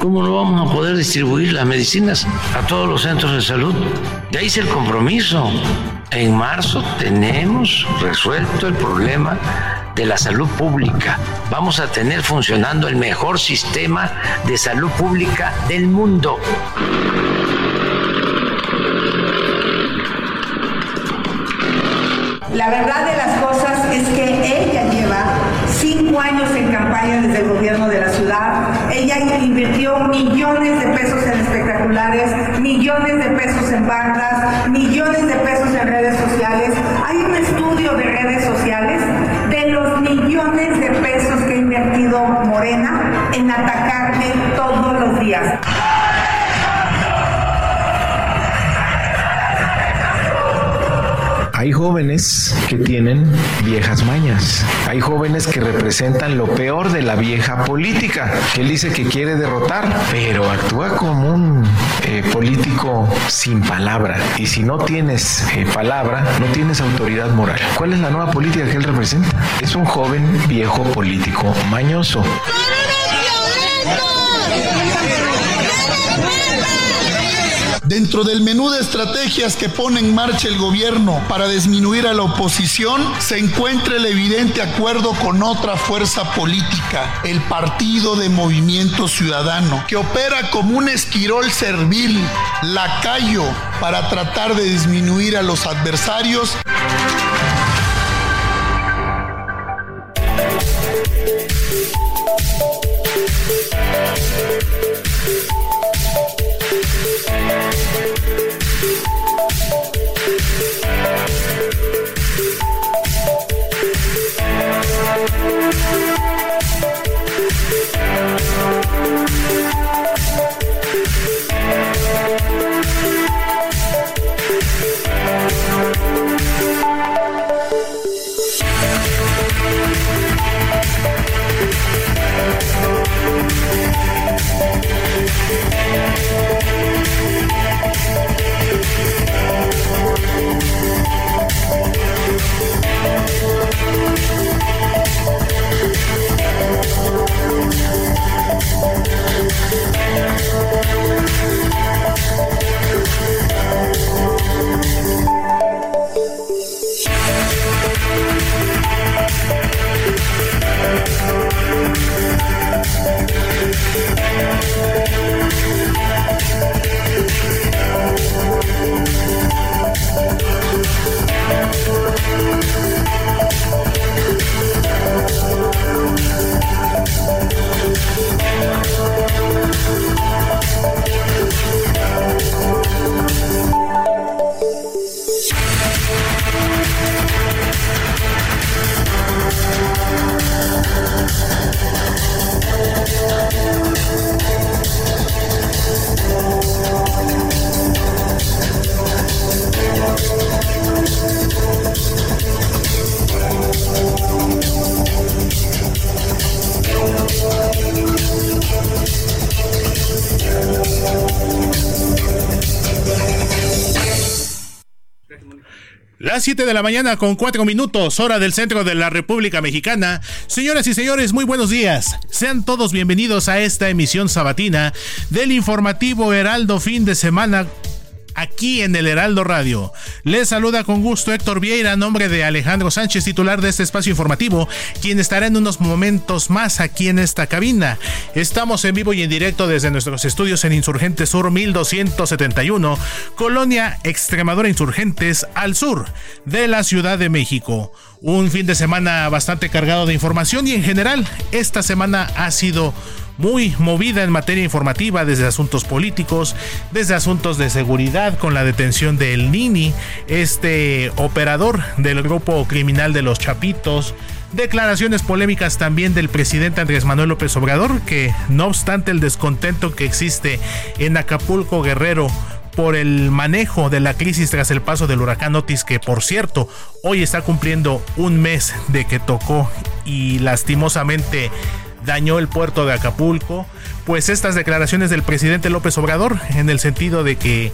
¿Cómo no vamos a poder distribuir las medicinas a todos los centros de salud? De ahí es el compromiso. En marzo tenemos resuelto el problema de la salud pública. Vamos a tener funcionando el mejor sistema de salud pública del mundo. La verdad de las cosas es que ella años en campaña desde el gobierno de la ciudad. Ella invirtió millones de pesos en espectaculares, millones de pesos en bandas, millones de pesos en redes sociales. Hay un estudio de redes sociales de los millones de pesos que ha invertido Morena en atacarme todos los días. Hay jóvenes que tienen viejas mañas. Hay jóvenes que representan lo peor de la vieja política, él dice que quiere derrotar, pero actúa como un eh, político sin palabra. Y si no tienes eh, palabra, no tienes autoridad moral. ¿Cuál es la nueva política que él representa? Es un joven viejo político mañoso. Dentro del menú de estrategias que pone en marcha el gobierno para disminuir a la oposición, se encuentra el evidente acuerdo con otra fuerza política, el Partido de Movimiento Ciudadano, que opera como un esquirol servil, lacayo, para tratar de disminuir a los adversarios. Las 7 de la mañana con 4 minutos, hora del centro de la República Mexicana. Señoras y señores, muy buenos días. Sean todos bienvenidos a esta emisión sabatina del informativo Heraldo fin de semana aquí en el Heraldo Radio. Les saluda con gusto Héctor Vieira, nombre de Alejandro Sánchez, titular de este espacio informativo, quien estará en unos momentos más aquí en esta cabina. Estamos en vivo y en directo desde nuestros estudios en Insurgentes Sur 1271, Colonia Extremadura Insurgentes, al sur de la Ciudad de México. Un fin de semana bastante cargado de información y en general esta semana ha sido muy movida en materia informativa desde asuntos políticos, desde asuntos de seguridad con la detención de El Nini, este operador del grupo criminal de los Chapitos, declaraciones polémicas también del presidente Andrés Manuel López Obrador, que no obstante el descontento que existe en Acapulco Guerrero por el manejo de la crisis tras el paso del huracán Otis, que por cierto hoy está cumpliendo un mes de que tocó y lastimosamente dañó el puerto de Acapulco, pues estas declaraciones del presidente López Obrador en el sentido de que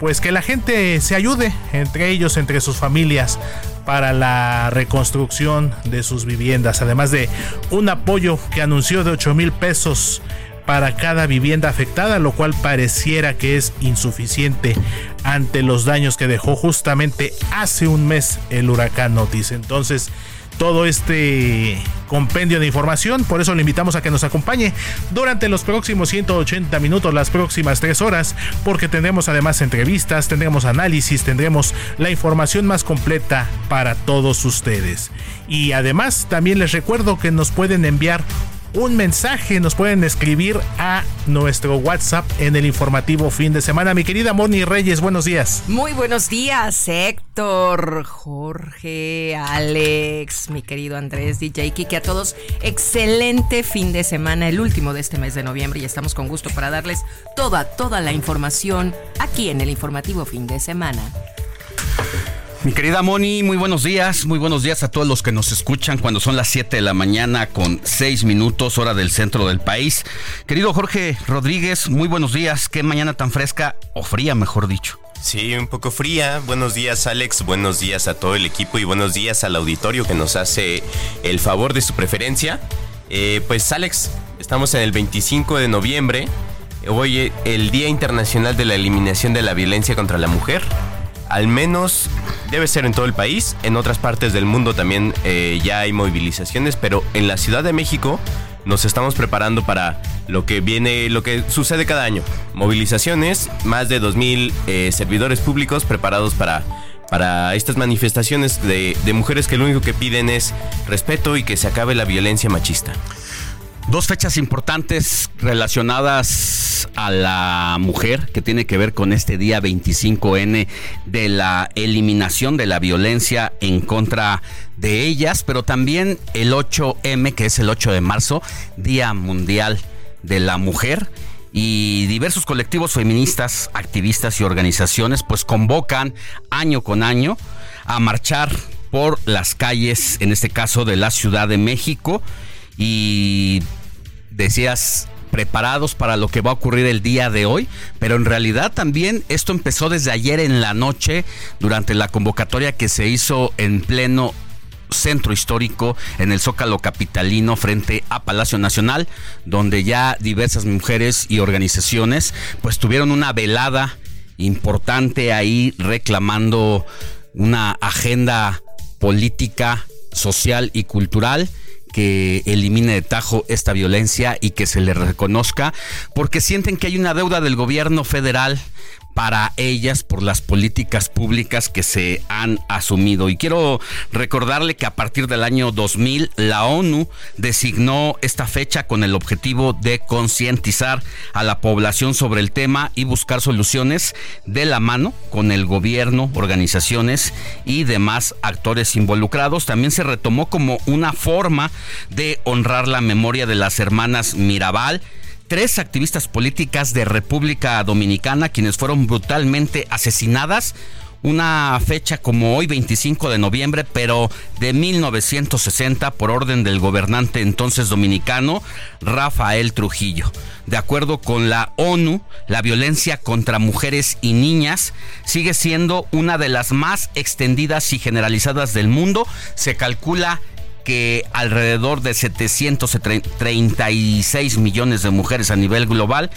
pues que la gente se ayude entre ellos, entre sus familias para la reconstrucción de sus viviendas, además de un apoyo que anunció de 8 mil pesos para cada vivienda afectada, lo cual pareciera que es insuficiente ante los daños que dejó justamente hace un mes el huracán Otis. Entonces, todo este compendio de información. Por eso le invitamos a que nos acompañe durante los próximos 180 minutos, las próximas 3 horas, porque tendremos además entrevistas, tendremos análisis, tendremos la información más completa para todos ustedes. Y además también les recuerdo que nos pueden enviar un mensaje, nos pueden escribir a nuestro WhatsApp en el informativo fin de semana. Mi querida Moni Reyes, buenos días. Muy buenos días, Héctor, Jorge, Alex, mi querido Andrés, DJ Kiki, a todos. Excelente fin de semana, el último de este mes de noviembre y estamos con gusto para darles toda, toda la información aquí en el informativo fin de semana. Mi querida Moni, muy buenos días, muy buenos días a todos los que nos escuchan cuando son las 7 de la mañana con 6 minutos hora del centro del país. Querido Jorge Rodríguez, muy buenos días, qué mañana tan fresca o fría, mejor dicho. Sí, un poco fría. Buenos días Alex, buenos días a todo el equipo y buenos días al auditorio que nos hace el favor de su preferencia. Eh, pues Alex, estamos en el 25 de noviembre, hoy el Día Internacional de la Eliminación de la Violencia contra la Mujer al menos debe ser en todo el país. En otras partes del mundo también eh, ya hay movilizaciones, pero en la Ciudad de México nos estamos preparando para lo que viene, lo que sucede cada año. Movilizaciones, más de 2.000 eh, servidores públicos preparados para, para estas manifestaciones de, de mujeres que lo único que piden es respeto y que se acabe la violencia machista. Dos fechas importantes relacionadas a la mujer que tiene que ver con este día 25N de la eliminación de la violencia en contra de ellas, pero también el 8M que es el 8 de marzo, Día Mundial de la Mujer. Y diversos colectivos feministas, activistas y organizaciones pues convocan año con año a marchar por las calles, en este caso de la Ciudad de México. Y decías preparados para lo que va a ocurrir el día de hoy, pero en realidad también esto empezó desde ayer en la noche durante la convocatoria que se hizo en pleno centro histórico en el Zócalo Capitalino frente a Palacio Nacional, donde ya diversas mujeres y organizaciones pues tuvieron una velada importante ahí reclamando una agenda política, social y cultural que elimine de tajo esta violencia y que se le reconozca, porque sienten que hay una deuda del gobierno federal para ellas por las políticas públicas que se han asumido. Y quiero recordarle que a partir del año 2000 la ONU designó esta fecha con el objetivo de concientizar a la población sobre el tema y buscar soluciones de la mano con el gobierno, organizaciones y demás actores involucrados. También se retomó como una forma de honrar la memoria de las hermanas Mirabal tres activistas políticas de República Dominicana quienes fueron brutalmente asesinadas una fecha como hoy 25 de noviembre, pero de 1960 por orden del gobernante entonces dominicano Rafael Trujillo. De acuerdo con la ONU, la violencia contra mujeres y niñas sigue siendo una de las más extendidas y generalizadas del mundo. Se calcula que alrededor de 736 millones de mujeres a nivel global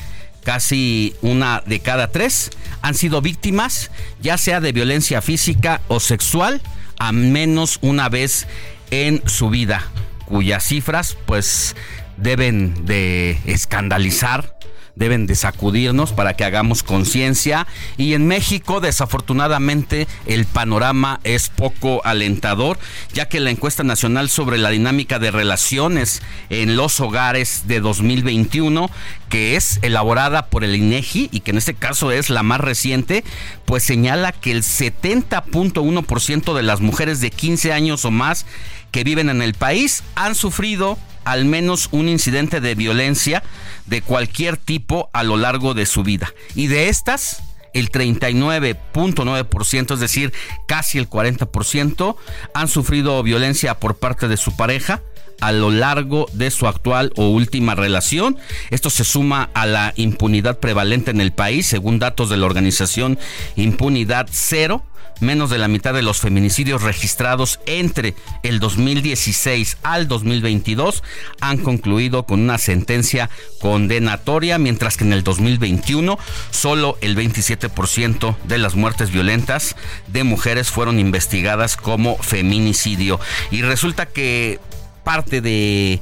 casi una de cada tres han sido víctimas, ya sea de violencia física o sexual, a menos una vez en su vida, cuyas cifras pues deben de escandalizar deben de sacudirnos para que hagamos conciencia. Y en México, desafortunadamente, el panorama es poco alentador, ya que la encuesta nacional sobre la dinámica de relaciones en los hogares de 2021, que es elaborada por el INEGI y que en este caso es la más reciente, pues señala que el 70.1% de las mujeres de 15 años o más que viven en el país han sufrido al menos un incidente de violencia de cualquier tipo a lo largo de su vida. Y de estas, el 39.9%, es decir, casi el 40%, han sufrido violencia por parte de su pareja a lo largo de su actual o última relación. Esto se suma a la impunidad prevalente en el país, según datos de la organización Impunidad Cero menos de la mitad de los feminicidios registrados entre el 2016 al 2022 han concluido con una sentencia condenatoria, mientras que en el 2021 solo el 27% de las muertes violentas de mujeres fueron investigadas como feminicidio. Y resulta que parte de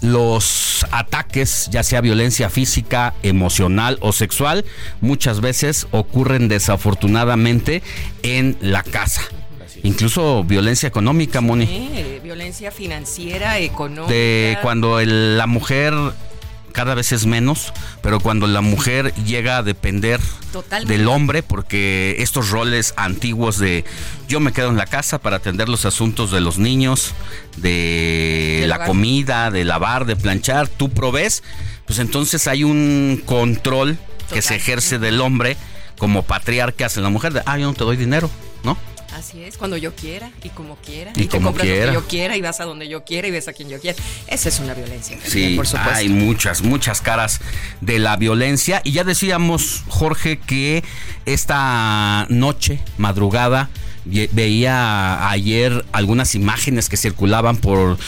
los ataques, ya sea violencia física, emocional o sexual, muchas veces ocurren desafortunadamente en la casa. Incluso violencia económica, Moni. Sí, violencia financiera, económica. De cuando la mujer cada vez es menos, pero cuando la mujer llega a depender del hombre, porque estos roles antiguos de yo me quedo en la casa para atender los asuntos de los niños, de la comida, de lavar, de planchar, tú provees, pues entonces hay un control que se ejerce del hombre como patriarca hacia la mujer, de, ah, yo no te doy dinero, ¿no? Así es, cuando yo quiera y como quiera. Y, te compras lo que yo quiera y vas a donde yo quiera y ves a quien yo quiera. Esa es una violencia. Sí, por supuesto. hay muchas, muchas caras de la violencia. Y ya decíamos, Jorge, que esta noche, madrugada, veía ayer algunas imágenes que circulaban por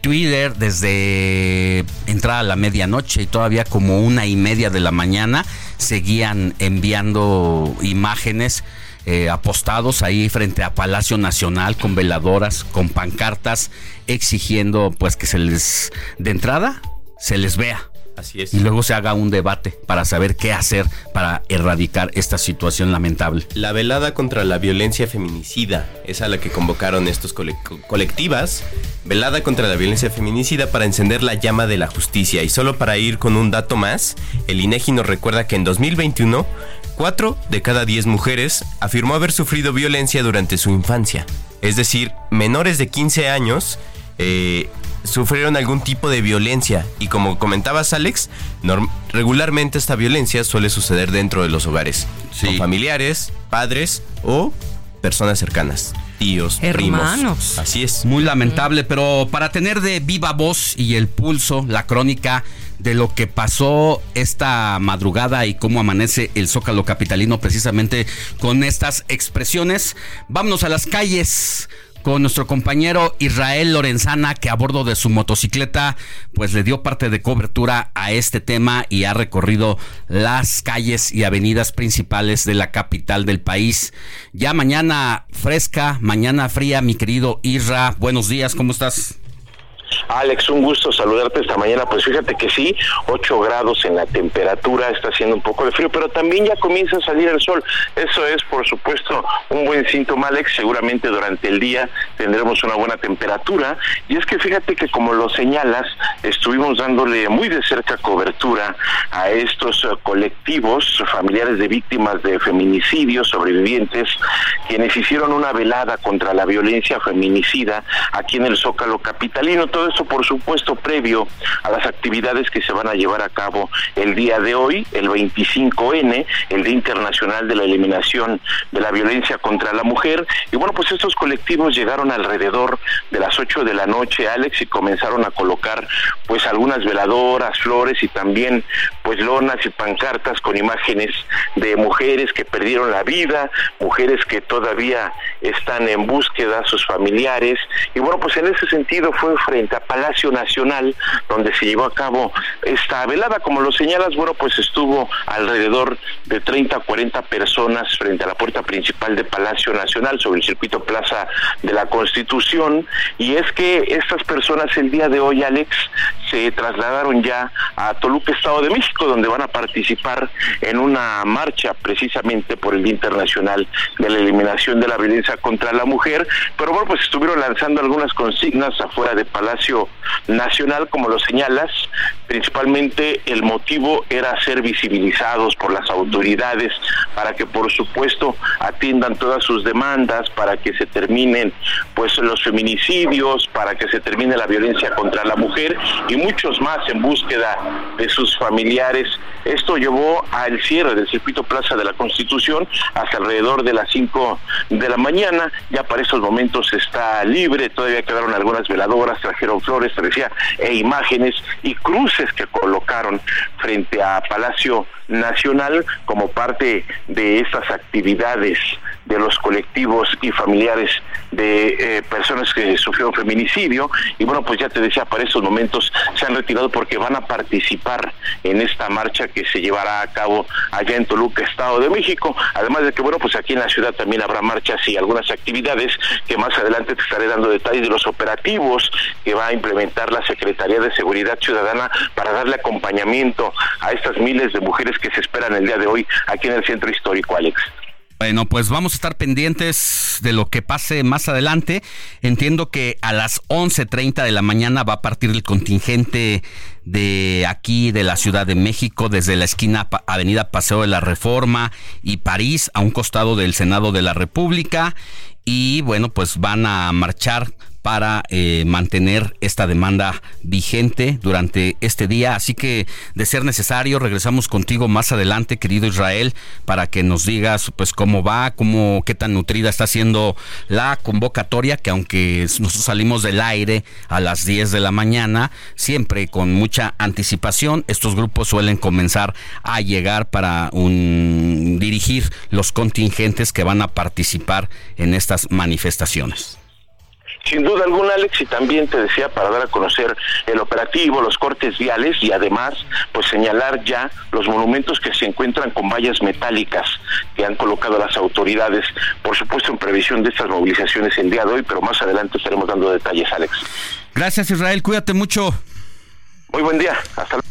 Twitter desde entrada a la medianoche y todavía como una y media de la mañana seguían enviando imágenes eh, apostados ahí frente a Palacio Nacional con veladoras, con pancartas, exigiendo pues que se les, de entrada, se les vea. Así es. Y luego se haga un debate para saber qué hacer para erradicar esta situación lamentable. La velada contra la violencia feminicida es a la que convocaron estos colectivas. Velada contra la violencia feminicida para encender la llama de la justicia. Y solo para ir con un dato más, el INEGI nos recuerda que en 2021 Cuatro de cada diez mujeres afirmó haber sufrido violencia durante su infancia. Es decir, menores de 15 años eh, sufrieron algún tipo de violencia. Y como comentabas, Alex, regularmente esta violencia suele suceder dentro de los hogares. Con familiares, padres o personas cercanas. Tíos, Hermanos. primos. Así es. Muy lamentable, pero para tener de viva voz y el pulso, la crónica de lo que pasó esta madrugada y cómo amanece el Zócalo Capitalino precisamente con estas expresiones. Vámonos a las calles con nuestro compañero Israel Lorenzana, que a bordo de su motocicleta, pues le dio parte de cobertura a este tema y ha recorrido las calles y avenidas principales de la capital del país. Ya mañana fresca, mañana fría, mi querido Isra. Buenos días, ¿cómo estás? Alex, un gusto saludarte esta mañana. Pues fíjate que sí, 8 grados en la temperatura, está haciendo un poco de frío, pero también ya comienza a salir el sol. Eso es, por supuesto, un buen síntoma, Alex. Seguramente durante el día tendremos una buena temperatura. Y es que fíjate que, como lo señalas, estuvimos dándole muy de cerca cobertura a estos eh, colectivos familiares de víctimas de feminicidios, sobrevivientes, quienes hicieron una velada contra la violencia feminicida aquí en el Zócalo Capitalino. Todo esto, por supuesto, previo a las actividades que se van a llevar a cabo el día de hoy, el 25N, el Día Internacional de la Eliminación de la Violencia contra la Mujer. Y bueno, pues estos colectivos llegaron alrededor de las 8 de la noche, Alex, y comenzaron a colocar pues algunas veladoras, flores y también pues lonas y pancartas con imágenes de mujeres que perdieron la vida, mujeres que todavía están en búsqueda, sus familiares. Y bueno, pues en ese sentido fue frente a Palacio Nacional donde se llevó a cabo esta velada. Como lo señalas, bueno, pues estuvo alrededor de 30 a 40 personas frente a la puerta principal de Palacio Nacional sobre el circuito Plaza de la Constitución. Y es que estas personas el día de hoy, Alex, se trasladaron ya a Toluca, Estado de México, donde van a participar en una marcha precisamente por el Día Internacional de la Eliminación de la Violencia contra la Mujer. Pero bueno, pues estuvieron lanzando algunas consignas afuera de Palacio Nacional, como lo señalas. Principalmente el motivo era ser visibilizados por las autoridades para que, por supuesto, atiendan todas sus demandas, para que se terminen pues los feminicidios, para que se termine la violencia contra la mujer y muchos más en búsqueda de sus familiares. Esto llevó al cierre del circuito Plaza de la Constitución hasta alrededor de las 5 de la mañana. Ya para estos momentos está libre, todavía quedaron algunas veladoras, trajeron flores, decía, e imágenes y cruces que colocaron frente a Palacio Nacional como parte de estas actividades de los colectivos y familiares de eh, personas que sufrieron feminicidio. Y bueno pues ya te decía para estos momentos se han retirado porque van a participar en esta marcha que se llevará a cabo allá en Toluca Estado de México. Además de que bueno pues aquí en la ciudad también habrá marchas y algunas actividades que más adelante te estaré dando detalles de los operativos que va a implementar la Secretaría de Seguridad Ciudadana para darle acompañamiento a estas miles de mujeres que se esperan el día de hoy aquí en el centro histórico Alex bueno, pues vamos a estar pendientes de lo que pase más adelante. Entiendo que a las 11.30 de la mañana va a partir el contingente de aquí, de la Ciudad de México, desde la esquina Avenida Paseo de la Reforma y París, a un costado del Senado de la República. Y bueno, pues van a marchar para eh, mantener esta demanda vigente durante este día. Así que, de ser necesario, regresamos contigo más adelante, querido Israel, para que nos digas pues cómo va, cómo, qué tan nutrida está siendo la convocatoria, que aunque nosotros salimos del aire a las 10 de la mañana, siempre con mucha anticipación, estos grupos suelen comenzar a llegar para dirigir los contingentes que van a participar en estas manifestaciones. Sin duda alguna, Alex, y también te decía para dar a conocer el operativo, los cortes viales y además, pues señalar ya los monumentos que se encuentran con vallas metálicas que han colocado las autoridades, por supuesto en previsión de estas movilizaciones el día de hoy, pero más adelante estaremos dando detalles, Alex. Gracias, Israel, cuídate mucho. Muy buen día, hasta luego.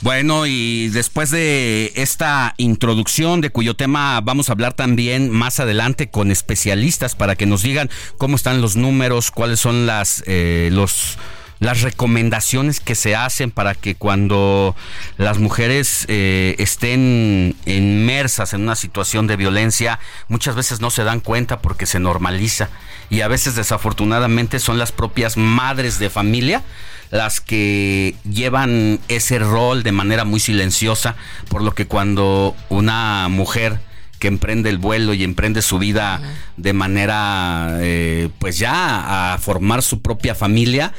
Bueno, y después de esta introducción, de cuyo tema vamos a hablar también más adelante con especialistas para que nos digan cómo están los números, cuáles son las eh, los las recomendaciones que se hacen para que cuando las mujeres eh, estén inmersas en una situación de violencia, muchas veces no se dan cuenta porque se normaliza. Y a veces desafortunadamente son las propias madres de familia las que llevan ese rol de manera muy silenciosa, por lo que cuando una mujer que emprende el vuelo y emprende su vida de manera, eh, pues ya a formar su propia familia,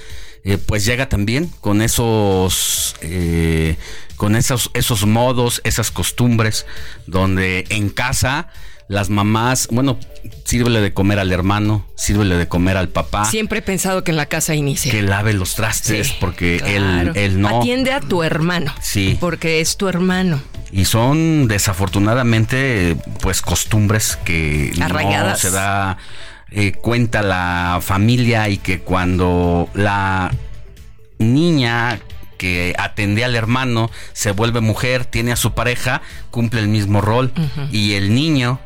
eh, pues llega también con esos, eh, con esos, esos modos, esas costumbres, donde en casa las mamás, bueno, sírvele de comer al hermano, sírvele de comer al papá. Siempre he pensado que en la casa inicia. Que lave los trastes, porque él, él no. Atiende a tu hermano. Sí. Porque es tu hermano. Y son desafortunadamente, pues, costumbres que no se da eh, cuenta la familia y que cuando la niña que atendía al hermano se vuelve mujer, tiene a su pareja, cumple el mismo rol y el niño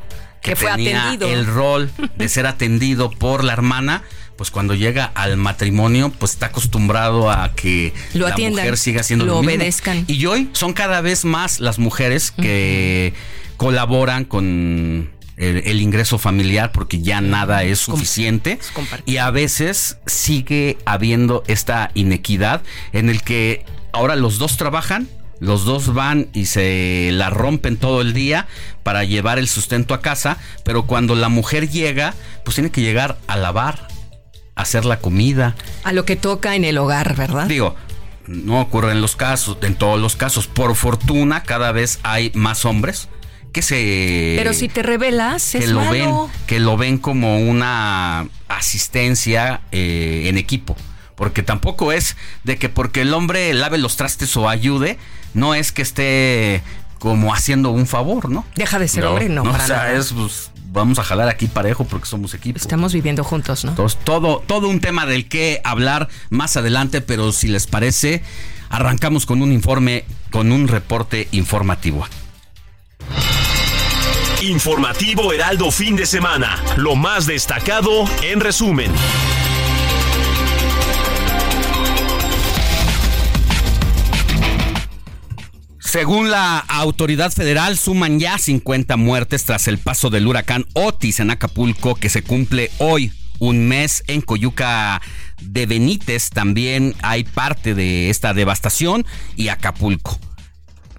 que, fue tenía el rol de ser atendido por la hermana, pues cuando llega al matrimonio, pues está acostumbrado a que la mujer siga siendo lo, obedezcan. Y hoy son cada vez más las mujeres que colaboran con el, ingreso familiar porque ya nada es suficiente. y a veces sigue habiendo esta inequidad en el que ahora los dos trabajan los dos van y se la rompen todo el día para llevar el sustento a casa, pero cuando la mujer llega, pues tiene que llegar a lavar, a hacer la comida. A lo que toca en el hogar, ¿verdad? Digo, no ocurre en los casos, en todos los casos. Por fortuna, cada vez hay más hombres que se pero si te revelas que lo ven que lo ven como una asistencia eh, en equipo porque tampoco es de que porque el hombre lave los trastes o ayude no es que esté como haciendo un favor, ¿no? Deja de ser hombre, no. o sea, es pues, vamos a jalar aquí parejo porque somos equipo. Estamos viviendo juntos, ¿no? Entonces, todo, todo un tema del que hablar más adelante, pero si les parece, arrancamos con un informe, con un reporte informativo. Informativo Heraldo fin de semana. Lo más destacado en resumen. Según la autoridad federal, suman ya 50 muertes tras el paso del huracán Otis en Acapulco, que se cumple hoy un mes en Coyuca de Benítez. También hay parte de esta devastación y Acapulco.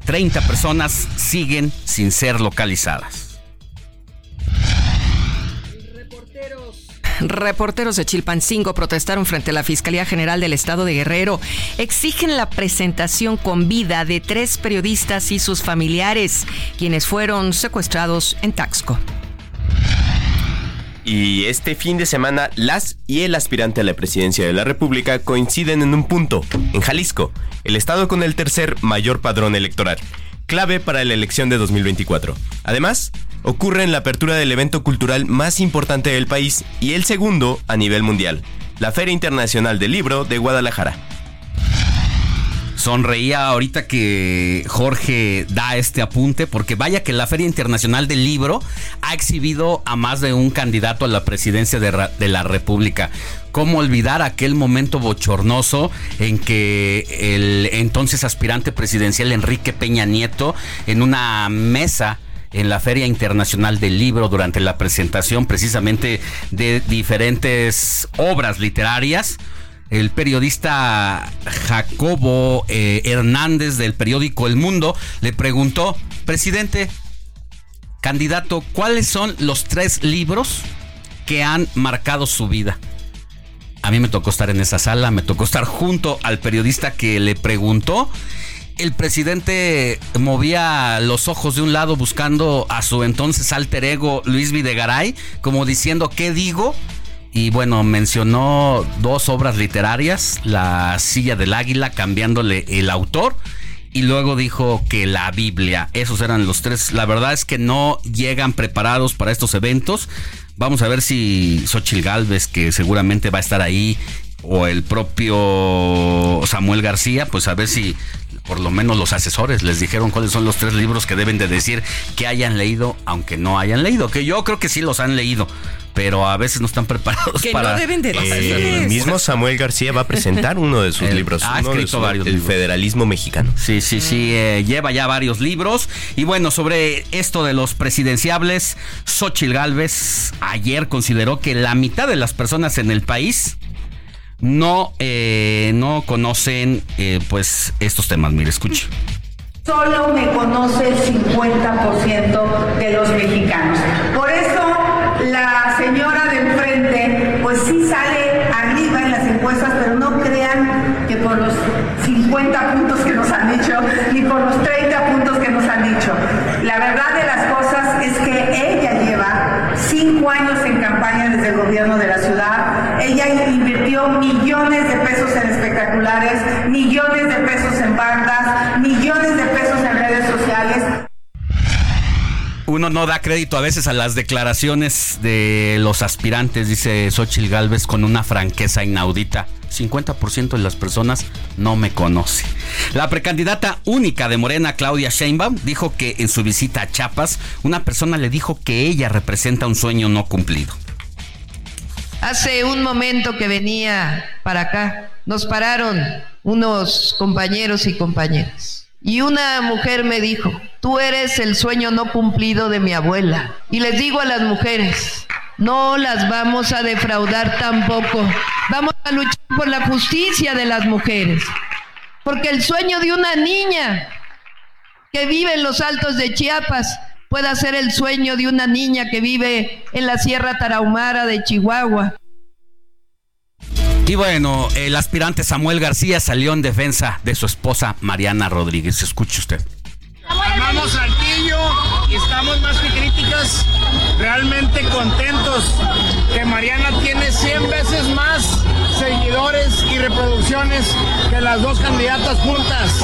30 personas siguen sin ser localizadas. Reporteros de Chilpancingo protestaron frente a la Fiscalía General del Estado de Guerrero. Exigen la presentación con vida de tres periodistas y sus familiares, quienes fueron secuestrados en Taxco. Y este fin de semana, las y el aspirante a la presidencia de la República coinciden en un punto, en Jalisco, el estado con el tercer mayor padrón electoral, clave para la elección de 2024. Además, ocurre en la apertura del evento cultural más importante del país y el segundo a nivel mundial, la Feria Internacional del Libro de Guadalajara. Sonreía ahorita que Jorge da este apunte, porque vaya que la Feria Internacional del Libro ha exhibido a más de un candidato a la presidencia de, de la República. ¿Cómo olvidar aquel momento bochornoso en que el entonces aspirante presidencial Enrique Peña Nieto, en una mesa en la Feria Internacional del Libro durante la presentación precisamente de diferentes obras literarias. El periodista Jacobo eh, Hernández del periódico El Mundo le preguntó, presidente, candidato, ¿cuáles son los tres libros que han marcado su vida? A mí me tocó estar en esa sala, me tocó estar junto al periodista que le preguntó el presidente movía los ojos de un lado buscando a su entonces alter ego Luis Videgaray, como diciendo, ¿qué digo? Y bueno, mencionó dos obras literarias, La silla del águila, cambiándole el autor. Y luego dijo que la Biblia, esos eran los tres. La verdad es que no llegan preparados para estos eventos. Vamos a ver si Xochil Galvez, que seguramente va a estar ahí, o el propio Samuel García, pues a ver si por lo menos los asesores les dijeron cuáles son los tres libros que deben de decir que hayan leído, aunque no hayan leído, que yo creo que sí los han leído pero a veces no están preparados que para. No deben de El mismo Samuel García va a presentar uno de sus libros. Ha escrito varios. El federalismo mexicano. Sí, sí, sí. Eh, lleva ya varios libros. Y bueno, sobre esto de los presidenciables, Xochil Gálvez ayer consideró que la mitad de las personas en el país no, eh, no conocen eh, pues estos temas. Mire, escuche. Solo me conoce el 50% de los mexicanos. Por eso la señora de enfrente pues sí sale arriba en las encuestas, pero no crean que por los 50 puntos que nos han dicho, ni por los 30 puntos que nos han dicho. La verdad de las cosas es que ella lleva cinco años en campaña desde el gobierno de la ciudad. Ella millones de pesos en espectaculares, millones de pesos en bandas, millones de pesos en redes sociales. Uno no da crédito a veces a las declaraciones de los aspirantes, dice Xochil Gálvez con una franqueza inaudita. 50% de las personas no me conoce. La precandidata única de Morena, Claudia Sheinbaum, dijo que en su visita a Chiapas, una persona le dijo que ella representa un sueño no cumplido. Hace un momento que venía para acá, nos pararon unos compañeros y compañeras Y una mujer me dijo, tú eres el sueño no cumplido de mi abuela. Y les digo a las mujeres, no las vamos a defraudar tampoco. Vamos a luchar por la justicia de las mujeres. Porque el sueño de una niña que vive en los altos de Chiapas pueda ser el sueño de una niña que vive en la Sierra Tarahumara de Chihuahua. Y bueno, el aspirante Samuel García salió en defensa de su esposa Mariana Rodríguez. Escuche usted. Amamos Saltillo y estamos más que críticas, realmente contentos que Mariana tiene 100 veces más seguidores y reproducciones que las dos candidatas juntas.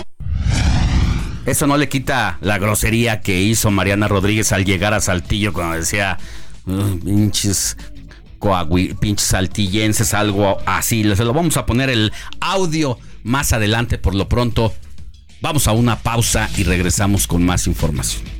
Eso no le quita la grosería que hizo Mariana Rodríguez al llegar a Saltillo cuando decía pinches pinches saltillenses, algo así. Se lo vamos a poner el audio más adelante por lo pronto. Vamos a una pausa y regresamos con más información.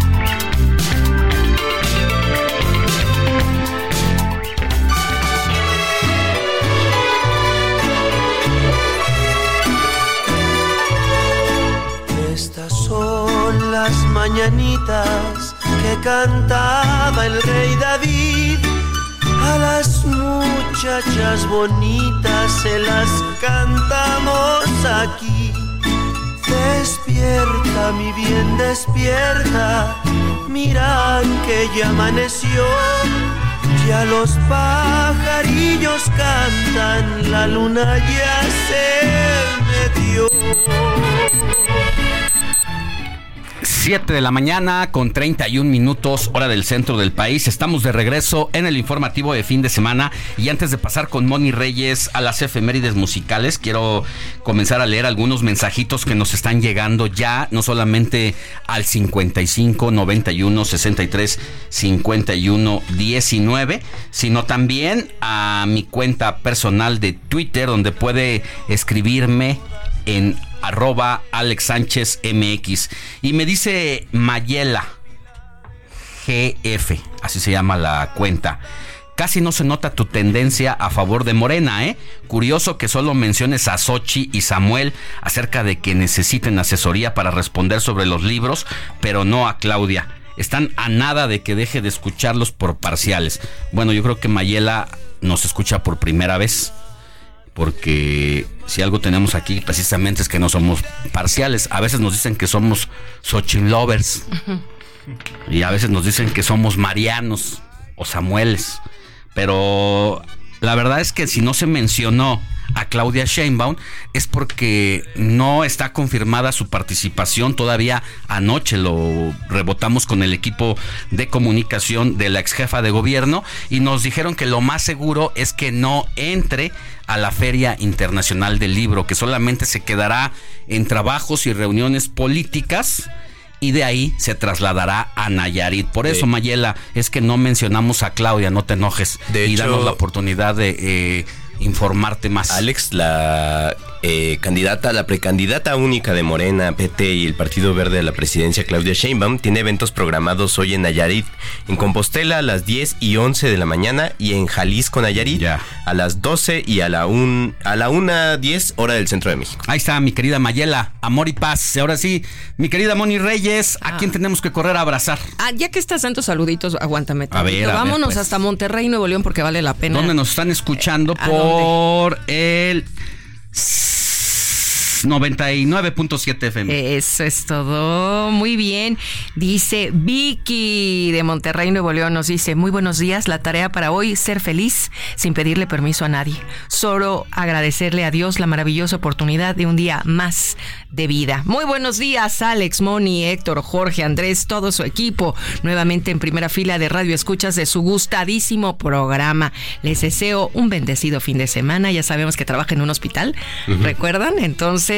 Las mañanitas que cantaba el rey David. A las muchachas bonitas se las cantamos aquí. Despierta, mi bien, despierta. Mira que ya amaneció. Ya los pajarillos cantan, la luna ya se metió. 7 de la mañana con 31 minutos hora del centro del país. Estamos de regreso en el informativo de fin de semana y antes de pasar con Moni Reyes a las efemérides musicales, quiero comenzar a leer algunos mensajitos que nos están llegando ya, no solamente al 55 91 63 51 19, sino también a mi cuenta personal de Twitter donde puede escribirme en arroba Alex Sánchez MX. Y me dice Mayela GF, así se llama la cuenta. Casi no se nota tu tendencia a favor de Morena, ¿eh? Curioso que solo menciones a Sochi y Samuel acerca de que necesiten asesoría para responder sobre los libros, pero no a Claudia. Están a nada de que deje de escucharlos por parciales. Bueno, yo creo que Mayela nos escucha por primera vez porque si algo tenemos aquí precisamente es que no somos parciales. A veces nos dicen que somos Xochitl lovers y a veces nos dicen que somos marianos o samueles. Pero la verdad es que si no se mencionó a Claudia Sheinbaum es porque no está confirmada su participación todavía anoche lo rebotamos con el equipo de comunicación de la ex jefa de gobierno y nos dijeron que lo más seguro es que no entre a la Feria Internacional del Libro, que solamente se quedará en trabajos y reuniones políticas y de ahí se trasladará a Nayarit. Por eso, Mayela, es que no mencionamos a Claudia, no te enojes y danos la oportunidad de eh, informarte más. Alex, la eh, candidata, la precandidata única de Morena, PT y el Partido Verde de la presidencia, Claudia Sheinbaum, tiene eventos programados hoy en Nayarit, en Compostela a las 10 y 11 de la mañana y en Jalisco, Nayarit a las 12 y a la, un, a la 1.10 hora del centro de México. Ahí está mi querida Mayela, amor y paz. Ahora sí, mi querida Moni Reyes, ¿a quién tenemos que correr a abrazar? Ah, ya que estás tantos saluditos, aguántame. A ver, a Vámonos ver, pues. hasta Monterrey, Nuevo León, porque vale la pena. ¿Dónde nos están escuchando? ¿A Por el 99.7 FM. Eso es todo. Muy bien. Dice Vicky de Monterrey, Nuevo León, nos dice, muy buenos días. La tarea para hoy, ser feliz sin pedirle permiso a nadie. Solo agradecerle a Dios la maravillosa oportunidad de un día más de vida. Muy buenos días, Alex, Moni, Héctor, Jorge, Andrés, todo su equipo. Nuevamente en primera fila de Radio Escuchas de su gustadísimo programa. Les deseo un bendecido fin de semana. Ya sabemos que trabaja en un hospital, ¿recuerdan? Entonces,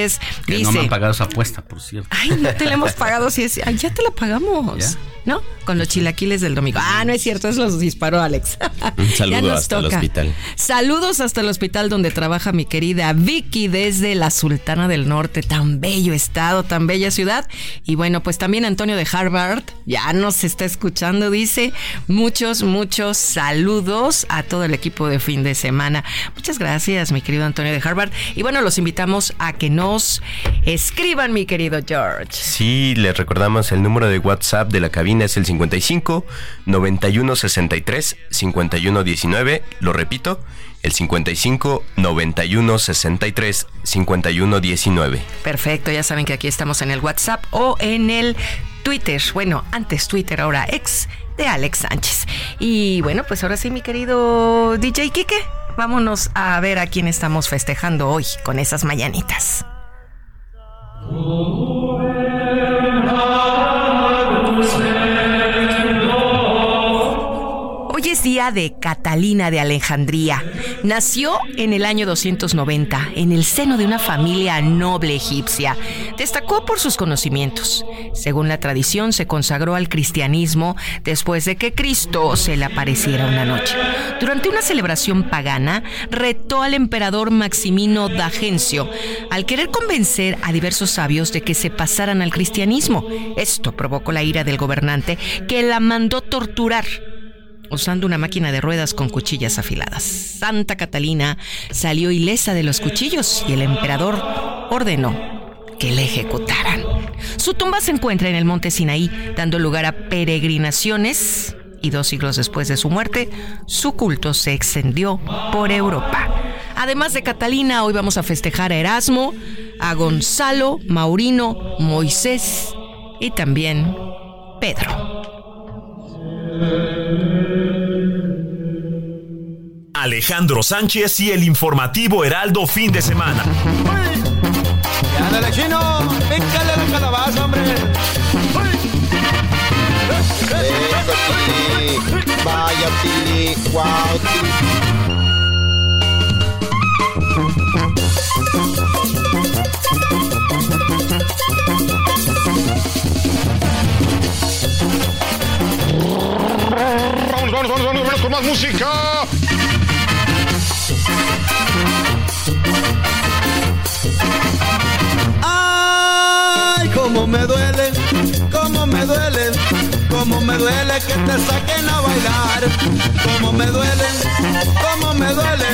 que dice... no me han pagado esa apuesta, por cierto. Ay, no te la hemos pagado. Si es... Ay, ya te la pagamos. ¿No? Con los chilaquiles del domingo. Ah, no es cierto, eso los disparó Alex. Un saludo hasta el hospital. Saludos hasta el hospital donde trabaja mi querida Vicky desde la Sultana del Norte. Tan bello estado, tan bella ciudad. Y bueno, pues también Antonio de Harvard ya nos está escuchando. Dice muchos, muchos saludos a todo el equipo de fin de semana. Muchas gracias, mi querido Antonio de Harvard. Y bueno, los invitamos a que nos escriban, mi querido George. Sí, les recordamos el número de WhatsApp de la cabina es el 55 91 63 51 19. Lo repito, el 55 91 63 51 19. Perfecto, ya saben que aquí estamos en el WhatsApp o en el Twitter. Bueno, antes Twitter, ahora ex de Alex Sánchez. Y bueno, pues ahora sí, mi querido DJ Kike, vámonos a ver a quién estamos festejando hoy con esas mañanitas. Oh, De Catalina de Alejandría. Nació en el año 290 en el seno de una familia noble egipcia. Destacó por sus conocimientos. Según la tradición, se consagró al cristianismo después de que Cristo se le apareciera una noche. Durante una celebración pagana, retó al emperador Maximino Dagencio al querer convencer a diversos sabios de que se pasaran al cristianismo. Esto provocó la ira del gobernante que la mandó torturar usando una máquina de ruedas con cuchillas afiladas. Santa Catalina salió ilesa de los cuchillos y el emperador ordenó que la ejecutaran. Su tumba se encuentra en el monte Sinaí, dando lugar a peregrinaciones y dos siglos después de su muerte, su culto se extendió por Europa. Además de Catalina, hoy vamos a festejar a Erasmo, a Gonzalo, Maurino, Moisés y también Pedro. Alejandro Sánchez y el informativo Heraldo fin de semana. ¡Ándale, chino! ¡Pícale la calabaza, hombre! Vaya Tili, wow Vamos, vamos, vamos, vamos, vamos con más música. Me duele! ¡Cómo me duele! ¡Cómo me duele que te saquen a bailar! ¡Cómo me duele! ¡Cómo me duele!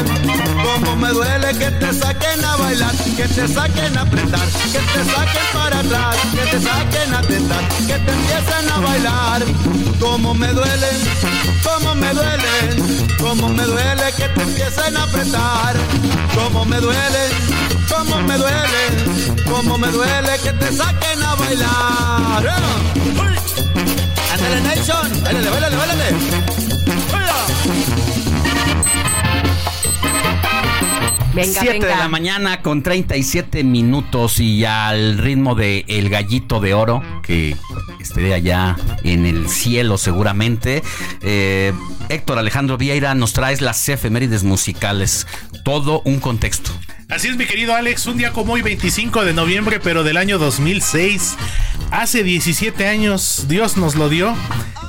¡Cómo me duele que te saquen a bailar! ¡Que te saquen a apretar! ¡Que te saquen para atrás! ¡Que te saquen a apretar! ¡Que te empiecen a bailar! ¡Cómo me duele! ¡Cómo me duele! ¡Cómo me duele que te empiecen a apretar! ¡Cómo me duele! ¡Cómo me duele! ¡Cómo me duele que te saquen a bailar! ¡Ándale, Nation! ¡Bailale, bailale, bailale! Venga, 7 de venga. la mañana con 37 minutos y al ritmo de El Gallito de Oro, que esté allá en el cielo seguramente. Eh, Héctor Alejandro Vieira nos traes las efemérides musicales, todo un contexto. Así es, mi querido Alex, un día como hoy, 25 de noviembre, pero del año 2006. Hace 17 años Dios nos lo dio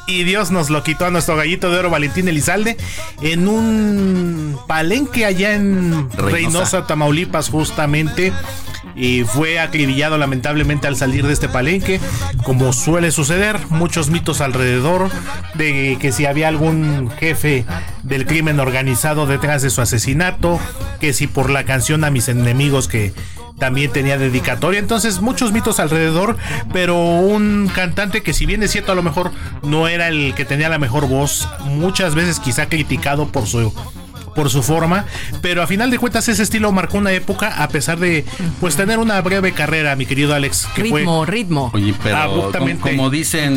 y Dios nos lo quitó a nuestro gallito de oro Valentín Elizalde en un palenque allá en Reynosa. Reynosa, Tamaulipas, justamente. Y fue acribillado lamentablemente al salir de este palenque, como suele suceder, muchos mitos alrededor de que si había algún jefe del crimen organizado detrás de su asesinato, que si por la canción a mis enemigos que también tenía dedicatoria, entonces muchos mitos alrededor, pero un cantante que si bien es cierto a lo mejor no era el que tenía la mejor voz, muchas veces quizá criticado por su por su forma, pero a final de cuentas ese estilo marcó una época a pesar de pues tener una breve carrera, mi querido Alex. Que ritmo, ritmo. Oye, pero como, dicen,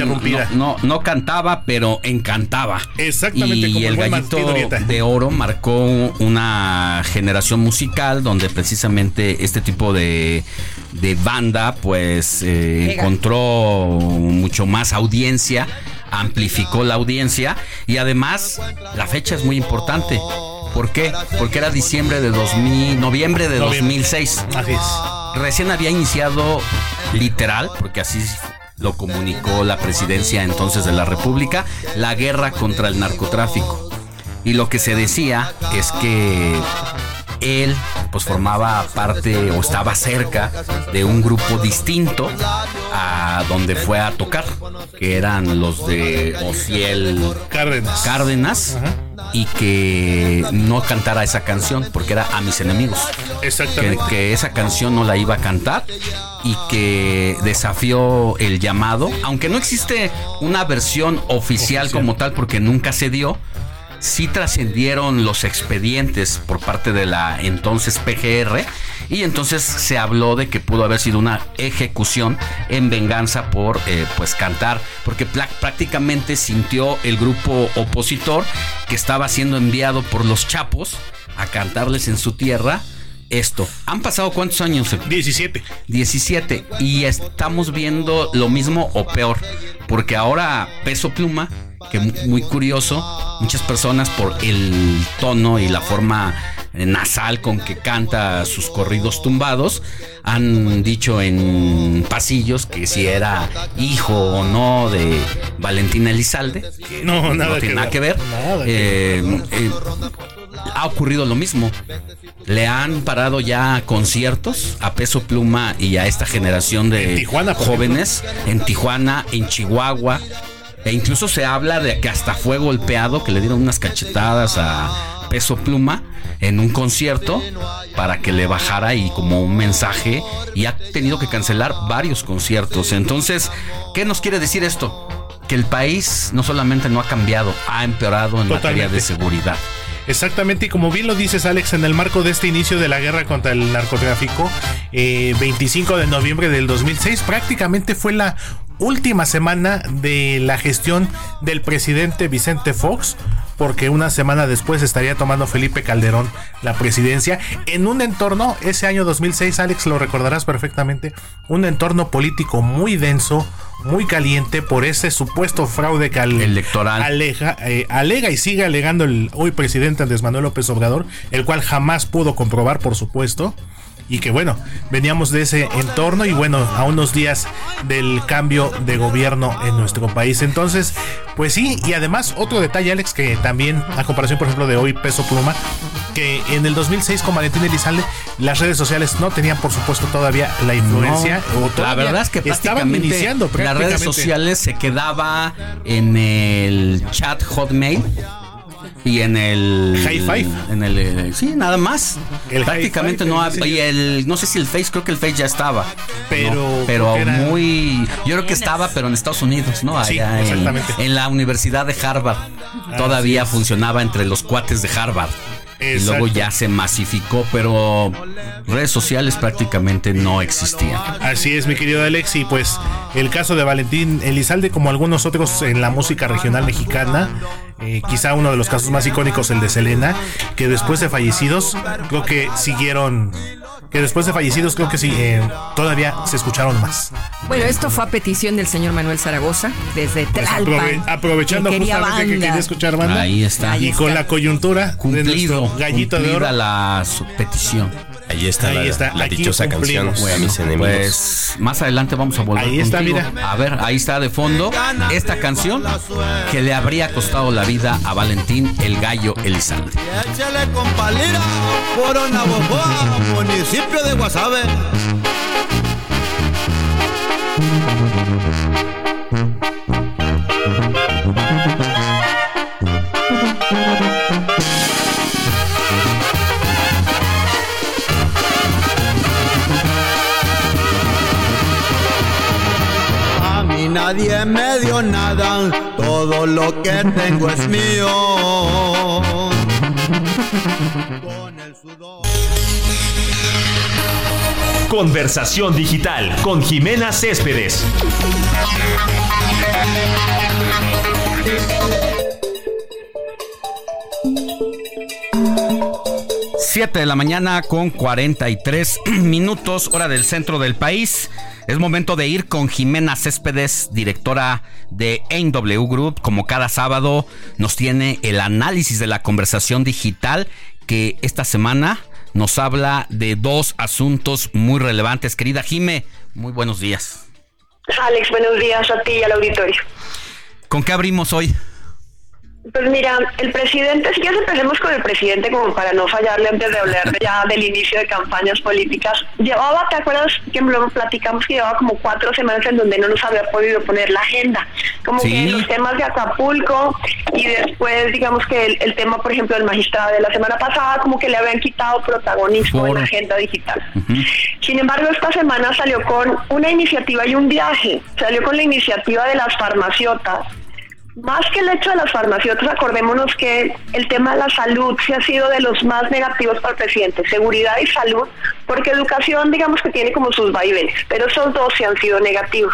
no, no, cantaba, pero encantaba. Exactamente. Y el gallito de oro marcó una generación musical donde precisamente este tipo de, de banda pues eh, encontró mucho más audiencia amplificó la audiencia y además la fecha es muy importante. ¿Por qué? Porque era diciembre de 2000, noviembre de 2006. Así es. Recién había iniciado literal, porque así lo comunicó la presidencia entonces de la República, la guerra contra el narcotráfico. Y lo que se decía es que él pues formaba parte o estaba cerca de un grupo distinto a donde fue a tocar, que eran los de Ociel Cárdenas. Cárdenas y que no cantara esa canción porque era a mis enemigos. Exactamente. Que, que, esa canción no la iba a cantar y que desafió el llamado, aunque no existe una versión oficial. como tal porque nunca se dio sí trascendieron los expedientes por parte de la entonces PGR y entonces se habló de que pudo haber sido una ejecución en venganza por eh, pues cantar porque prácticamente sintió el grupo opositor que estaba siendo enviado por los chapos a cantarles en su tierra esto. ¿Han pasado cuántos años? 17. 17. Y estamos viendo lo mismo o peor. Porque ahora Peso Pluma que muy curioso, muchas personas por el tono y la forma nasal con que canta sus corridos tumbados, han dicho en pasillos que si era hijo o no de Valentina Elizalde, no, nada tiene nada que ver. Eh, eh, ha ocurrido lo mismo. Le han parado ya conciertos a Peso Pluma y a esta generación de jóvenes en Tijuana, en Chihuahua, e incluso se habla de que hasta fue golpeado, que le dieron unas cachetadas a Peso Pluma en un concierto para que le bajara y como un mensaje y ha tenido que cancelar varios conciertos. Entonces, ¿qué nos quiere decir esto? Que el país no solamente no ha cambiado, ha empeorado en materia de seguridad. Exactamente, y como bien lo dices Alex, en el marco de este inicio de la guerra contra el narcotráfico, 25 eh, de noviembre del 2006, prácticamente fue la última semana de la gestión del presidente Vicente Fox, porque una semana después estaría tomando Felipe Calderón la presidencia en un entorno, ese año 2006, Alex, lo recordarás perfectamente, un entorno político muy denso, muy caliente por ese supuesto fraude que electoral. aleja, eh, alega y sigue alegando el hoy presidente Andrés Manuel López Obrador, el cual jamás pudo comprobar, por supuesto y que bueno, veníamos de ese entorno y bueno, a unos días del cambio de gobierno en nuestro país. Entonces, pues sí, y además otro detalle, Alex, que también a comparación, por ejemplo, de hoy, Peso Pluma, que en el 2006 con Valentín Elizalde, las redes sociales no tenían, por supuesto, todavía la influencia. la verdad es que estaban iniciando. Las redes sociales se quedaba en el chat Hotmail y en el High Five. en el eh, sí nada más. Prácticamente no y el no sé si el Face creo que el Face ya estaba pero pero muy yo creo que estaba pero en Estados Unidos no allá en, la Universidad de Harvard. Todavía funcionaba entre los cuates de Harvard y luego ya se masificó, pero redes sociales prácticamente no existían. Así es, mi querido Alex, y pues el caso de Valentín Elizalde, como algunos otros en la música regional mexicana, eh, quizá uno de los casos más icónicos, el de Selena, que después de fallecidos, creo que siguieron que después de fallecidos creo que sí, eh, todavía se escucharon más. Bueno, esto fue a petición del señor Manuel Zaragoza desde pues Tlalpan. aprovechando justamente que quería escuchar banda. Ahí está. y con la coyuntura cumplido, gallito de oro. la petición. Ahí está, la, está. la dichosa canción a mis enemigos. Pues más adelante vamos a volver. Ahí está, mira. A ver, ahí está de fondo esta canción que le habría costado la vida a Valentín el Gallo Elizalde. Échale con una municipio de Guasave. Nadie me dio nada, todo lo que tengo es mío. Conversación digital con Jimena Céspedes. 7 de la mañana con 43 minutos, hora del centro del país. Es momento de ir con Jimena Céspedes, directora de NW Group. Como cada sábado nos tiene el análisis de la conversación digital que esta semana nos habla de dos asuntos muy relevantes. Querida Jime, muy buenos días. Alex, buenos días a ti y al auditorio. ¿Con qué abrimos hoy? Pues mira, el presidente, si ya empecemos con el presidente como para no fallarle antes de hablar ya del inicio de campañas políticas, llevaba, ¿te acuerdas que luego platicamos que llevaba como cuatro semanas en donde no nos había podido poner la agenda? Como que los temas de Acapulco y después digamos que el, tema, por ejemplo, del magistrado de la semana pasada, como que le habían quitado protagonismo en la agenda digital. Sin embargo, esta semana salió con una iniciativa y un viaje, salió con la iniciativa de las farmaciotas más que el hecho de las farmacéuticas, acordémonos que el tema de la salud sí ha sido de los más negativos para el presidente, seguridad y salud, porque educación digamos que tiene como sus vaivenes, pero esos dos sí han sido negativos.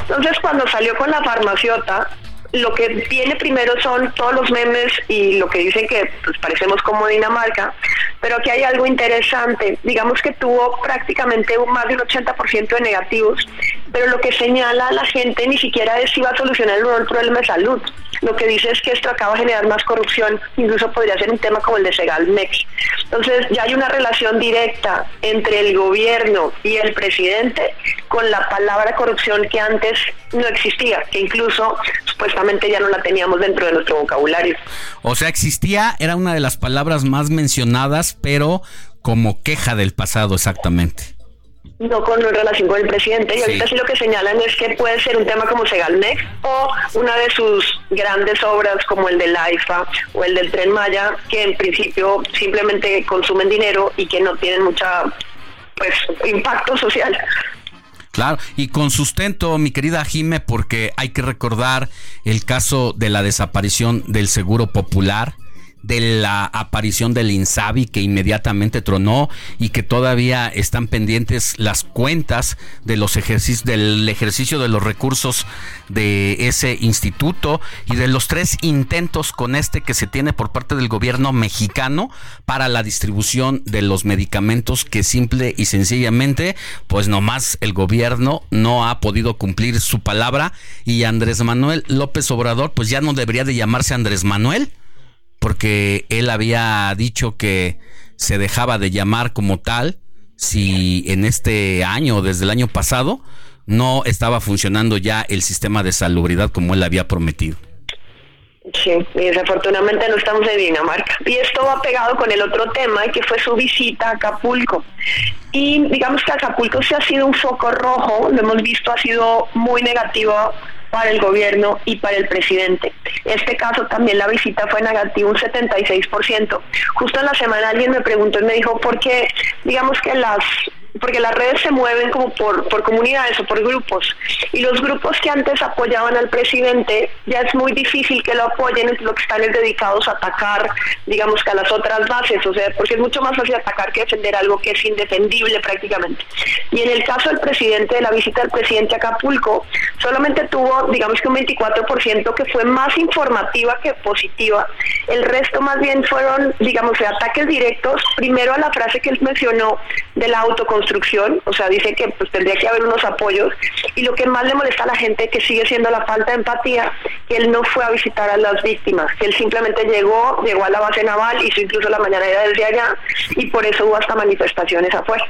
Entonces cuando salió con la farmacéutica, lo que viene primero son todos los memes y lo que dicen que pues, parecemos como Dinamarca, pero aquí hay algo interesante. Digamos que tuvo prácticamente más de un 80% de negativos, pero lo que señala la gente ni siquiera es si va a solucionar el problema de salud. Lo que dice es que esto acaba de generar más corrupción, incluso podría ser un tema como el de Segalmex. Entonces ya hay una relación directa entre el gobierno y el presidente con la palabra corrupción que antes no existía, que incluso supuestamente ya no la teníamos dentro de nuestro vocabulario. O sea, existía, era una de las palabras más mencionadas, pero como queja del pasado exactamente no con relación con el presidente. Y ahorita sí lo que señalan es que puede ser un tema como Segalmex o una de sus grandes obras como el del AIFA o el del Tren Maya que en principio simplemente consumen dinero y que no tienen mucha pues impacto social. Claro, y con sustento, mi querida Jime, porque hay que recordar el caso de la desaparición del Seguro Popular, de la aparición del Insabi que inmediatamente tronó y que todavía están pendientes las cuentas de los ejercicios del ejercicio de los recursos de ese instituto y de los tres intentos con este que se tiene por parte del gobierno mexicano para la distribución de los medicamentos que simple y sencillamente pues nomás el gobierno no ha podido cumplir su palabra. Y Andrés Manuel López Obrador pues ya no debería de llamarse Andrés Manuel porque él había dicho que se dejaba de llamar como tal si en este año, desde el año pasado, no estaba funcionando ya el sistema de salubridad como él había prometido. Sí, y desafortunadamente no estamos en Dinamarca. Y esto va pegado con el otro tema, que fue su visita a Acapulco. Y digamos que Acapulco sí ha sido un foco rojo, lo hemos visto, ha sido muy negativo para el gobierno y para el presidente. Este caso también la visita fue negativa un 76%. Justo en la semana alguien me preguntó y me dijo, ¿por qué digamos que las porque las redes se mueven como por, por comunidades o por grupos. Y los grupos que antes apoyaban al presidente ya es muy difícil que lo apoyen, es lo que están dedicados a atacar, digamos que a las otras bases, o sea, porque es mucho más fácil atacar que defender algo que es indefendible prácticamente. Y en el caso del presidente, de la visita del presidente a Acapulco, solamente tuvo, digamos que un 24% que fue más informativa que positiva. El resto más bien fueron, digamos, de ataques directos, primero a la frase que él mencionó de la autoconstrucción construcción, o sea, dice que pues tendría que haber unos apoyos y lo que más le molesta a la gente que sigue siendo la falta de empatía, que él no fue a visitar a las víctimas, que él simplemente llegó, llegó a la base naval, hizo incluso la mañana desde allá y por eso hubo hasta manifestaciones afuera.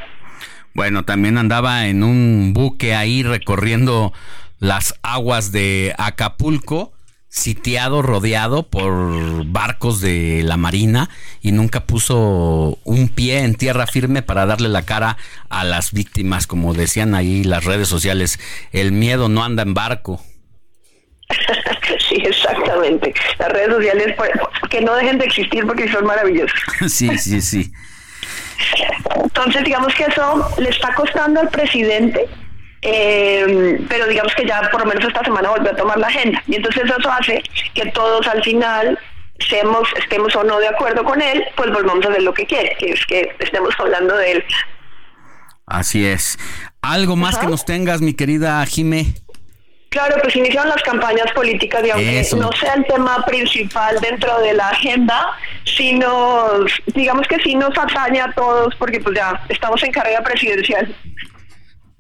Bueno, también andaba en un buque ahí recorriendo las aguas de Acapulco sitiado, rodeado por barcos de la Marina y nunca puso un pie en tierra firme para darle la cara a las víctimas, como decían ahí las redes sociales, el miedo no anda en barco. Sí, exactamente. Las redes sociales pues, que no dejen de existir porque son maravillosas. Sí, sí, sí. Entonces, digamos que eso le está costando al presidente eh, pero digamos que ya por lo menos esta semana volvió a tomar la agenda. Y entonces eso hace que todos al final seamos, estemos o no de acuerdo con él, pues volvamos a hacer lo que quiere, que es que estemos hablando de él. Así es. ¿Algo más que nos tengas, mi querida Jime? Claro, pues iniciaron las campañas políticas y aunque no sea el tema principal dentro de la agenda, sino digamos que sí nos atañe a todos porque pues ya estamos en carrera presidencial.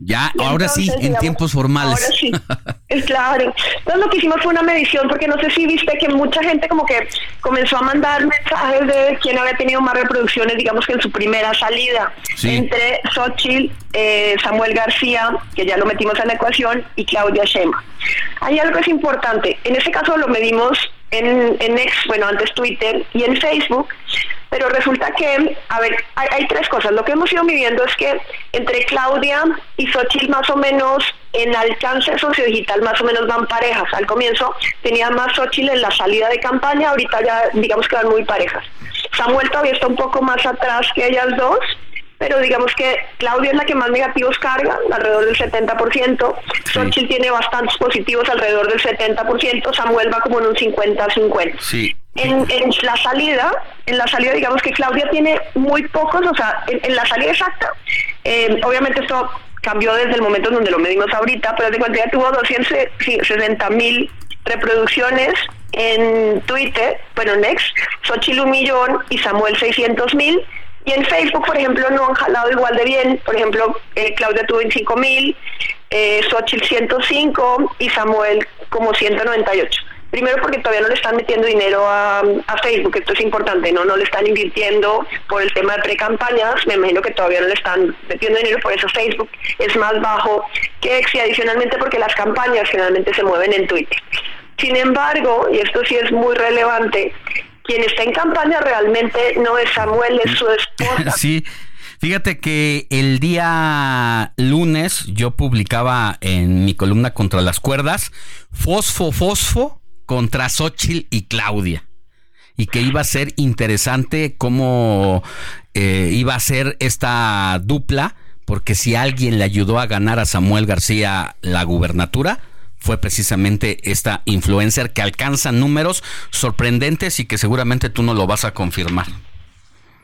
Ya, ahora sí, en tiempos formales. Ahora sí, es claro. Entonces lo que hicimos fue una medición, porque no sé si viste que mucha gente como que comenzó a mandar mensajes de quién había tenido más reproducciones, digamos que en su primera salida, entre Xochitl, eh, Samuel García, que ya lo metimos en la ecuación, y Claudia Shema. Hay algo que es importante, en ese caso lo medimos en, en X, bueno, antes Twitter y en Facebook, pero resulta que, a ver, hay, tres cosas. Lo que hemos ido viviendo es que entre Claudia y Xochitl más o menos en alcance sociodigital más o menos van parejas. Al comienzo tenía más Xochitl en la salida de campaña, ahorita ya digamos que van muy parejas. Samuel todavía está un poco más atrás que ellas dos, pero digamos que Claudia es la que más negativos carga, alrededor del 70%, Xochitl tiene bastantes positivos, alrededor del 70%, Samuel va como en un 50-50. Sí. En, en, la salida, en la salida digamos que Claudia tiene muy pocos, o sea, en, la salida exacta, eh, obviamente esto cambió desde el momento en donde lo medimos ahorita, pero de cuenta ya tuvo 260 mil reproducciones en Twitter, bueno, Next, Xochitl un millón y Samuel 600 mil, y en Facebook, por ejemplo, no han jalado igual de bien. Por ejemplo, eh, Claudia tuvo 25 mil, eh, Xochitl 105 y Samuel como 198. Primero porque todavía no le están metiendo dinero a, Facebook, esto es importante, ¿no? No le están invirtiendo por el tema de pre-campañas, me imagino que todavía no le están metiendo dinero, por eso Facebook es más bajo que X y adicionalmente porque las campañas generalmente se mueven en Twitter. Sin embargo, y esto sí es muy relevante, quien está en campaña realmente no es Samuel, es su esposa. sí. Fíjate que el día lunes yo publicaba en mi columna contra las cuerdas Fosfo Fosfo contra Xochitl y Claudia. Y que iba a ser interesante cómo eh, iba a ser esta dupla, porque si alguien le ayudó a ganar a Samuel García la gubernatura, fue precisamente esta influencer que alcanza números sorprendentes y que seguramente tú no lo vas a confirmar.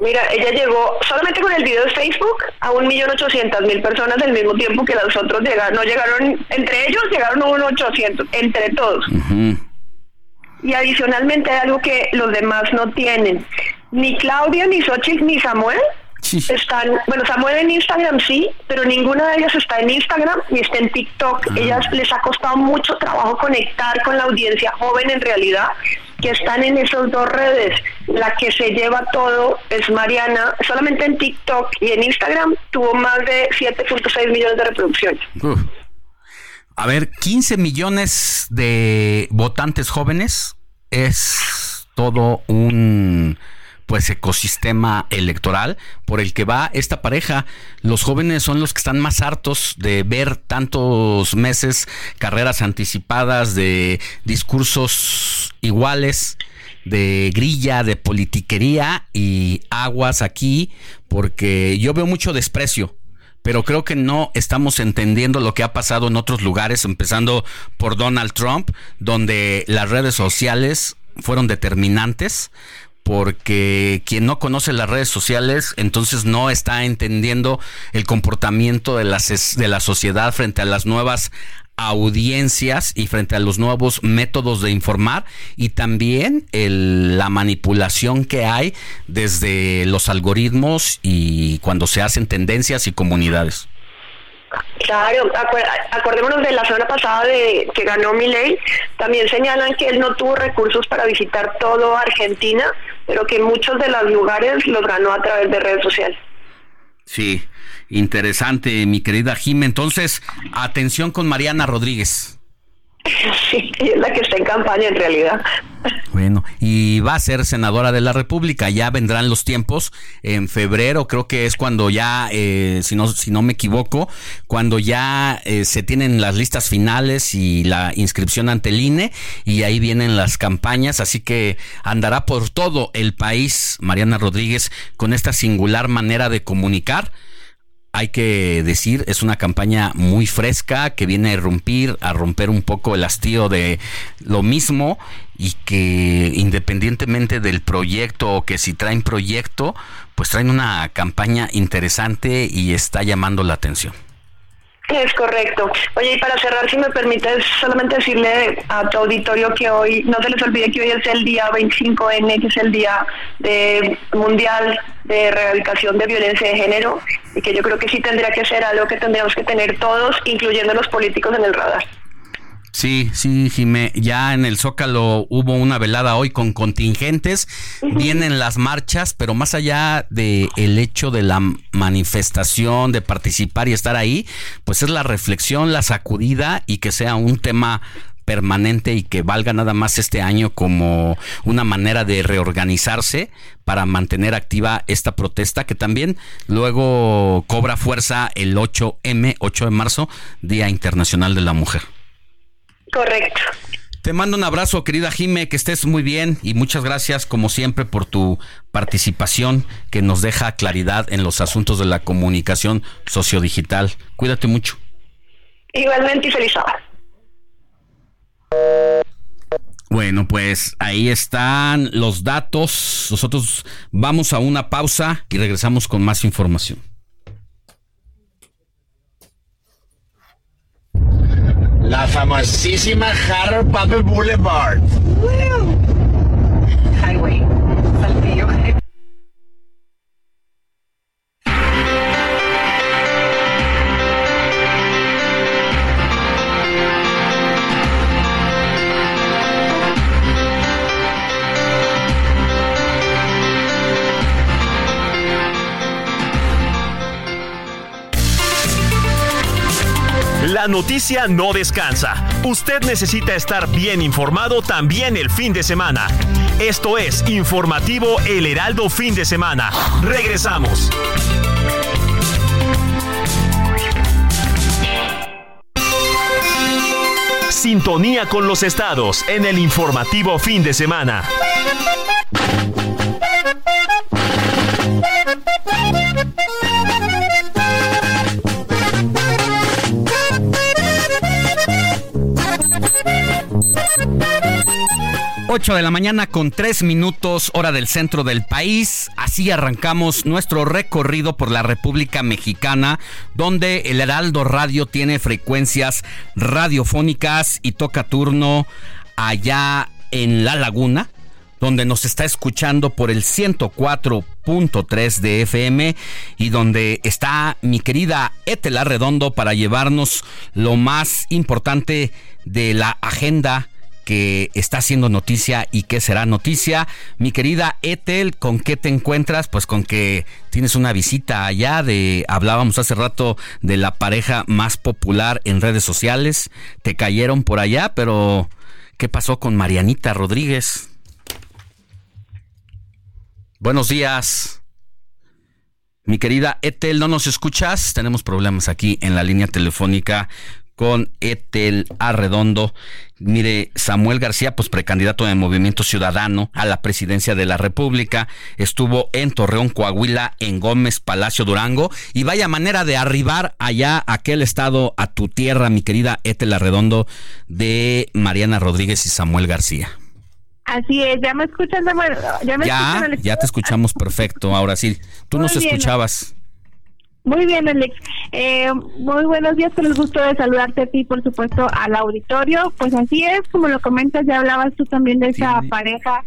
Mira, ella llegó solamente con el video de Facebook a un millón ochocientas mil personas al mismo tiempo que los otros llegaron. No llegaron, entre ellos llegaron a un ochocientos, entre todos. Y adicionalmente hay algo que los demás no tienen. Ni Claudia, ni Xochitl, ni Samuel están, bueno, Samuel en Instagram sí, pero ninguna de ellas está en Instagram ni está en TikTok. Ah. Ellas les ha costado mucho trabajo conectar con la audiencia joven en realidad que están en esas dos redes. La que se lleva todo es Mariana. Solamente en TikTok y en Instagram tuvo más de 7.6 millones de reproducciones. A ver, 15 millones de votantes jóvenes es todo un pues ecosistema electoral por el que va esta pareja. Los jóvenes son los que están más hartos de ver tantos meses carreras anticipadas de discursos iguales de grilla, de politiquería y aguas aquí, porque yo veo mucho desprecio pero creo que no estamos entendiendo lo que ha pasado en otros lugares, empezando por Donald Trump, donde las redes sociales fueron determinantes porque quien no conoce las redes sociales entonces no está entendiendo el comportamiento de la, de la sociedad frente a las nuevas audiencias y frente a los nuevos métodos de informar y también la manipulación que hay desde los algoritmos y cuando se hacen tendencias y comunidades. Claro, acordémonos de la semana pasada de que ganó Milei, también señalan que él no tuvo recursos para visitar todo Argentina, pero que muchos de los lugares los ganó a través de redes sociales. Sí, interesante, mi querida Jim. Entonces, atención con Mariana Rodríguez. Sí, es la que está en campaña en realidad. Bueno, y va a ser senadora de la República. Ya vendrán los tiempos. En febrero creo que es cuando ya, eh, si, no, si no me equivoco, cuando ya eh, se tienen las listas finales y la inscripción ante el INE. Y ahí vienen las campañas. Así que andará por todo el país Mariana Rodríguez con esta singular manera de comunicar hay que decir, es una campaña muy fresca que viene a romper, a romper un poco el hastío de lo mismo y que independientemente del proyecto o que si traen proyecto, pues traen una campaña interesante y está llamando la atención. Es correcto. Oye, y para cerrar, si me permites, solamente decirle a tu auditorio que hoy, no se les olvide que hoy es el día 25N, que es el Día de Mundial de Erradicación de Violencia de Género, y que yo creo que sí tendría que ser algo que tendríamos que tener todos, incluyendo los políticos en el radar. Sí, sí, Jimé. Ya en el Zócalo hubo una velada hoy con contingentes. Vienen las marchas, pero más allá de el hecho de la manifestación, de participar y estar ahí, pues es la reflexión, la sacudida y que sea un tema permanente y que valga nada más este año como una manera de reorganizarse para mantener activa esta protesta que también luego cobra fuerza el 8M, 8 de marzo, Día Internacional de la Mujer. Correcto. Te mando un abrazo, querida Jime, que estés muy bien y muchas gracias, como siempre, por tu participación que nos deja claridad en los asuntos de la comunicación sociodigital. Cuídate mucho. Igualmente y feliz sábado. Bueno, pues ahí están los datos. Nosotros vamos a una pausa y regresamos con más información. La famosísima Harold Papa Boulevard. La noticia no descansa. Usted necesita estar bien informado también el fin de semana. Esto es Informativo El Heraldo Fin de Semana. Regresamos. Sintonía con los estados en el informativo fin de semana. 8 de la mañana con 3 minutos hora del centro del país. Así arrancamos nuestro recorrido por la República Mexicana, donde el Heraldo Radio tiene frecuencias radiofónicas y toca turno allá en La Laguna, donde nos está escuchando por el 104.3 de FM y donde está mi querida Etela Redondo para llevarnos lo más importante de la agenda que está haciendo noticia y que será noticia. Mi querida Etel, ¿con qué te encuentras? Pues con que tienes una visita allá de, hablábamos hace rato de la pareja más popular en redes sociales. Te cayeron por allá, pero ¿qué pasó con Marianita Rodríguez? Buenos días. Mi querida Etel, ¿no nos escuchas? Tenemos problemas aquí en la línea telefónica con Etel Arredondo. Mire, Samuel García, pues precandidato de Movimiento Ciudadano a la presidencia de la República, estuvo en Torreón, Coahuila, en Gómez, Palacio Durango, y vaya manera de arribar allá a aquel estado, a tu tierra, mi querida Etel Arredondo, de Mariana Rodríguez y Samuel García. Así es, ya me escuchan, Samuel. Ya, me ya, escuchan, ya te escuchamos perfecto. Ahora sí, tú Muy nos bien. escuchabas. Muy bien, Alex. Eh, muy buenos días, con el gusto de saludarte a ti, por supuesto, al auditorio. Pues así es, como lo comentas, ya hablabas tú también de esa pareja,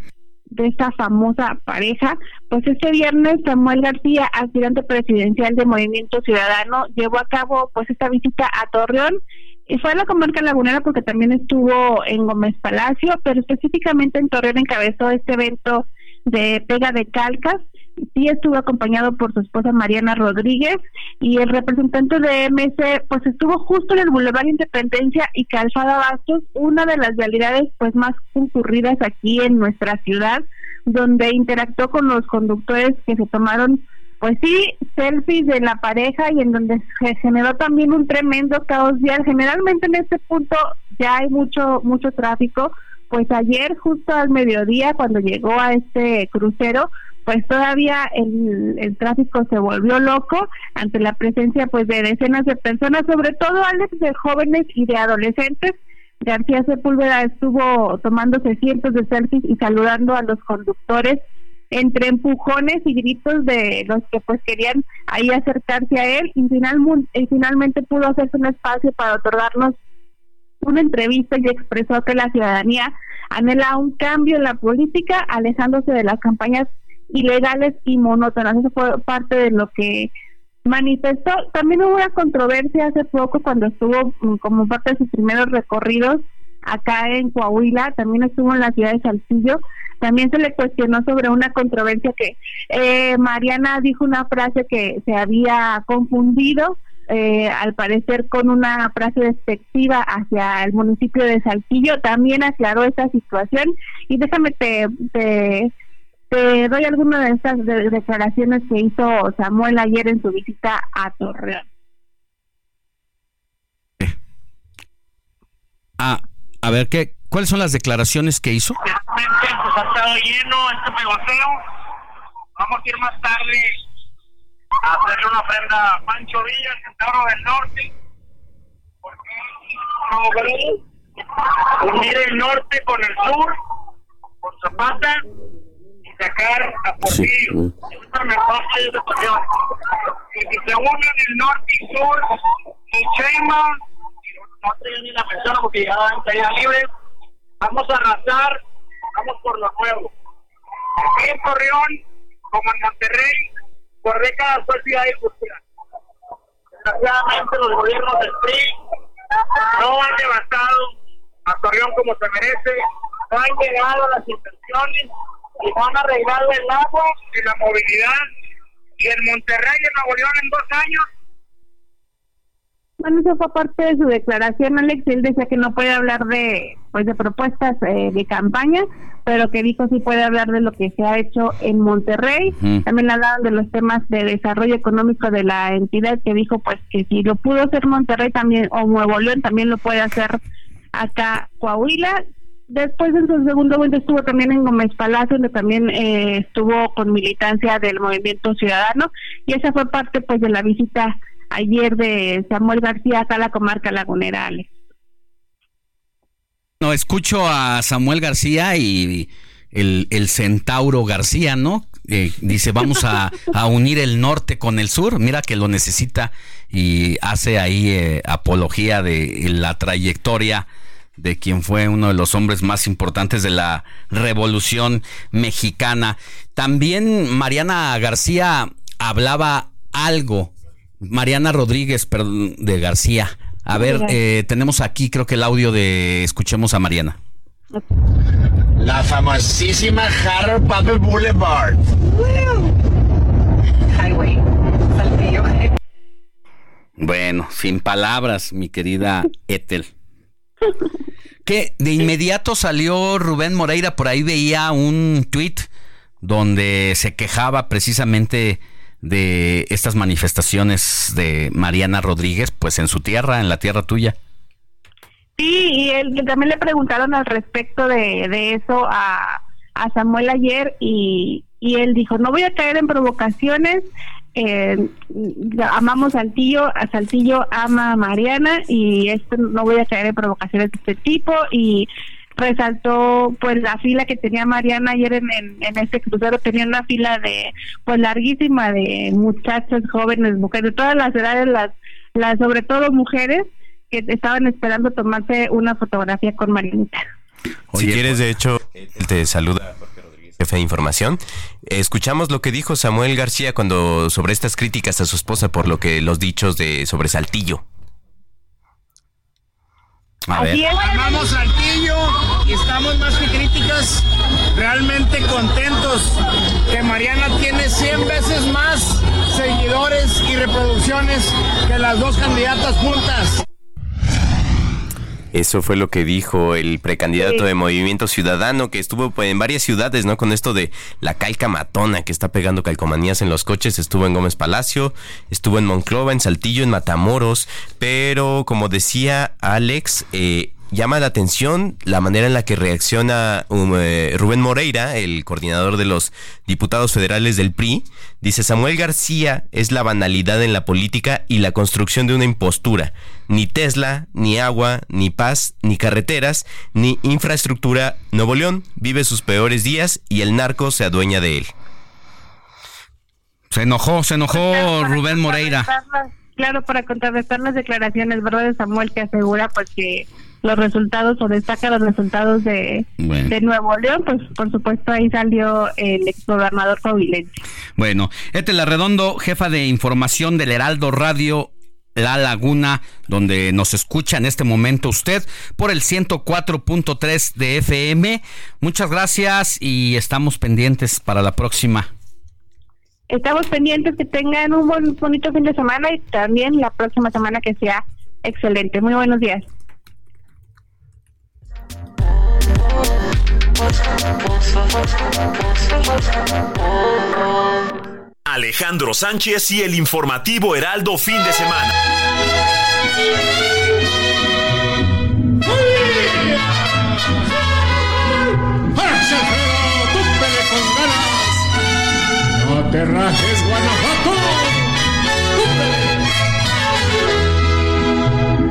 de esta famosa pareja. Pues este viernes Samuel García, aspirante presidencial de Movimiento Ciudadano, llevó a cabo pues esta visita a Torreón y fue a la comarca lagunera porque también estuvo en Gómez Palacio, pero específicamente en Torreón encabezó este evento de pega de calcas sí estuvo acompañado por su esposa Mariana Rodríguez y el representante de MC pues estuvo justo en el Boulevard Independencia y Calzada Bastos, una de las vialidades pues más concurridas aquí en nuestra ciudad, donde interactuó con los conductores que se tomaron pues sí, selfies de la pareja y en donde se generó también un tremendo caos vial. Generalmente en este punto ya hay mucho mucho tráfico, pues ayer justo al mediodía cuando llegó a este crucero, pues todavía el, el tráfico se volvió loco ante la presencia pues de decenas de personas, sobre todo Alex de jóvenes y de adolescentes. García Sepúlveda estuvo tomándose cientos de selfies y saludando a los conductores entre empujones y gritos de los que pues querían ahí acercarse a él. Y, y finalmente pudo hacerse un espacio para otorgarnos una entrevista y expresó que la ciudadanía anhela un cambio en la política, alejándose de las campañas ilegales y monótonas. Eso fue parte de lo que manifestó. También hubo una controversia hace poco cuando estuvo mm, como parte de sus primeros recorridos acá en Coahuila, también estuvo en la ciudad de Saltillo. También se le cuestionó sobre una controversia que eh, Mariana dijo una frase que se había confundido eh, al parecer con una frase despectiva hacia el municipio de Saltillo, también aclaró esta situación y déjame te, te, doy algunas de estas declaraciones que hizo Samuel ayer en su visita a Torreón. Ah, a ver, ¿qué, ¿cuáles son las declaraciones que hizo? Pues ha estado lleno este pegoteo. Vamos a ir más tarde a hacerle una ofrenda a Pancho Villa, el Centauro del Norte, porque logró unir el norte con el sur, con Zapata, sacar a Porfirio. Es mejor que de situación. Y si se unen el norte y sur, Sheinbaum, no estoy ni la persona porque ya en caída libre, vamos a arrasar, vamos por lo nuevo. Aquí en Torreón, como en Monterrey, por décadas fue ciudad de cultura. Desgraciadamente los gobiernos del PRI no han devastado a Torreón como se merece, no han llegado a las inversiones y no han arreglado el agua y la movilidad. Y en Monterrey y en Nuevo León en dos años bueno, eso fue parte de su declaración, Alex. Él decía que no puede hablar de, pues, de propuestas eh, de campaña, pero que dijo sí puede hablar de lo que se ha hecho en Monterrey. También hablaban de los temas de desarrollo económico de la entidad, que dijo, pues, que si lo pudo hacer Monterrey también, o Nuevo León también lo puede hacer acá Coahuila. Después en su segundo momento estuvo también en Gómez Palacio, donde también eh, estuvo con militancia del Movimiento Ciudadano, y esa fue parte, pues, de la visita ayer de Samuel García a la comarca lagunera, Alex. No, escucho a Samuel García y el, centauro García, ¿no? Eh, dice, vamos a, unir el norte con el sur, mira que lo necesita y hace ahí eh, apología de la trayectoria de quien fue uno de los hombres más importantes de la revolución mexicana. También Mariana García hablaba algo Mariana Rodríguez perdón, de García. A ver, eh, tenemos aquí creo que el audio de Escuchemos a Mariana. La famosísima Harper Boulevard. Highway. Bueno, sin palabras, mi querida Ethel. Que de inmediato salió Rubén Moreira, por ahí veía un tweet donde se quejaba precisamente de estas manifestaciones de Mariana Rodríguez, pues en su tierra, en la tierra tuya. Sí, y él, también le preguntaron al respecto de, de eso a, a Samuel ayer y, y él dijo, no voy a caer en provocaciones, eh, amamos Saltillo, a Saltillo ama a Mariana y esto no voy a caer en provocaciones de este tipo y resaltó pues la fila que tenía Mariana ayer en, en, este crucero, tenía una fila de pues larguísima de muchachos, jóvenes, mujeres, de todas las edades, las, las sobre todo mujeres que estaban esperando tomarse una fotografía con Marianita. si quieres, de hecho, te saluda jefe de información. Escuchamos lo que dijo Samuel García cuando sobre estas críticas a su esposa por lo que los dichos de sobre Saltillo. A ver. Amamos Saltillo y estamos más que críticas, realmente contentos que Mariana tiene 100 veces más seguidores y reproducciones que las dos candidatas juntas. Eso fue lo que dijo el precandidato de Movimiento Ciudadano que estuvo pues, en varias ciudades, ¿no? Con esto de la calca matona que está pegando calcomanías en los coches. Estuvo en Gómez Palacio, estuvo en Monclova, en Saltillo, en Matamoros. Pero como decía Alex, eh, llama la atención la manera en la que reacciona um, eh, Rubén Moreira, el coordinador de los diputados federales del PRI. Dice, Samuel García es la banalidad en la política y la construcción de una impostura. ni Tesla, ni agua, ni paz, ni carreteras, ni infraestructura. Nuevo León vive sus peores días y el narco se adueña de él. Se enojó, se enojó Rubén Moreira. Claro, para contrarrestar las declaraciones, ¿verdad? De Samuel que asegura pues que los resultados o destaca los resultados de, de Nuevo León, pues por supuesto ahí salió el exgobernador Covilense. Bueno, la Redondo, jefa de información del Heraldo Radio la Laguna, donde nos escucha en este momento usted por el 104.3 de FM. Muchas gracias y estamos pendientes para la próxima. Estamos pendientes que tengan un buen, bonito fin de semana y también la próxima semana que sea excelente. Muy buenos días. Alejandro Sánchez y el informativo Heraldo fin de semana. No te rajes, Guanajuato.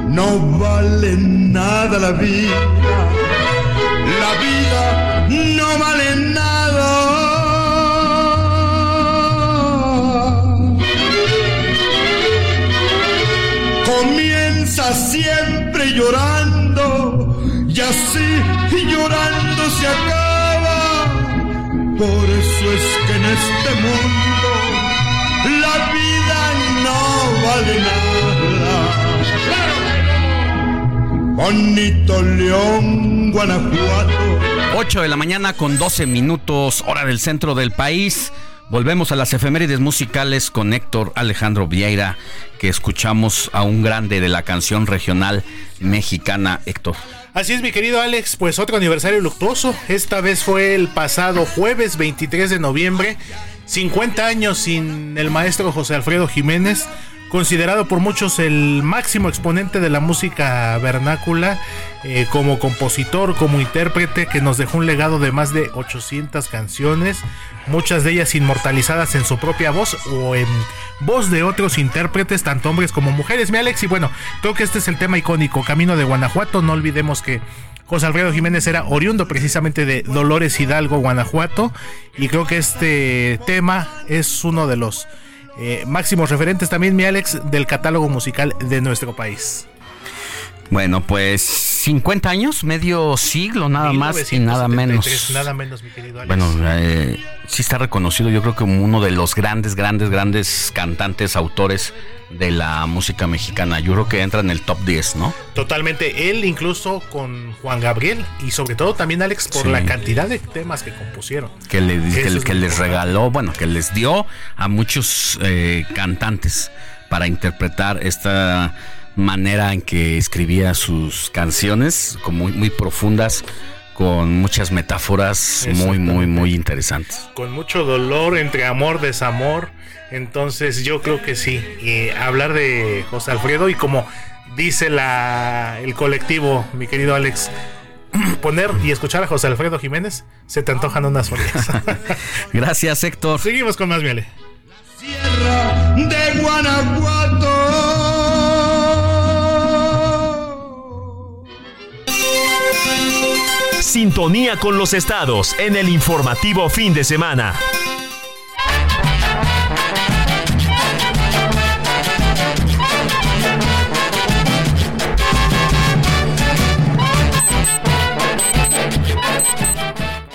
No vale nada la vida. La vida no vale nada. comienza siempre llorando y así llorando se acaba. Por eso es que en este mundo la vida no vale nada. Bonito León, Guanajuato. 8 de la mañana con 12 minutos, hora del centro del país. Volvemos a las efemérides musicales con Héctor Alejandro Vieira, que escuchamos a un grande de la canción regional mexicana, Héctor. Así es, mi querido Alex, pues otro aniversario luctuoso. Esta vez fue el pasado jueves 23 de noviembre, 50 años sin el maestro José Alfredo Jiménez, considerado por muchos el máximo exponente de la música vernácula, eh, como compositor, como intérprete, que nos dejó un legado de más de 800 canciones, muchas de ellas inmortalizadas en su propia voz o en voz de otros intérpretes, tanto hombres como mujeres. Mi Alex, y bueno, creo que este es el tema icónico, Camino de Guanajuato, no olvidemos que José Alfredo Jiménez era oriundo precisamente de Dolores Hidalgo, Guanajuato, y creo que este tema es uno de los eh, máximos referentes también, mi Alex, del catálogo musical de nuestro país. Bueno, pues 50 años, medio siglo nada más y nada menos. Nada menos, mi querido Alex. Bueno, eh, sí está reconocido yo creo que como uno de los grandes, grandes, grandes cantantes, autores de la música mexicana. Yo creo que entra en el top 10, ¿no? Totalmente. Él incluso con Juan Gabriel y sobre todo también Alex por la cantidad de temas que compusieron. Que, le, que, les regaló, bueno, que les dio a muchos eh, cantantes para interpretar esta manera en que escribía sus canciones, como muy, muy profundas, con muchas metáforas muy, muy, muy interesantes. Con mucho dolor entre amor, desamor. Entonces yo creo que sí. Y hablar de José Alfredo y como dice la, el colectivo, mi querido Alex, poner y escuchar a José Alfredo Jiménez, se te antojan unas folias. Gracias, Héctor. Seguimos con más miele. Sierra de Guanajuato. Sintonía con los estados en el informativo fin de semana.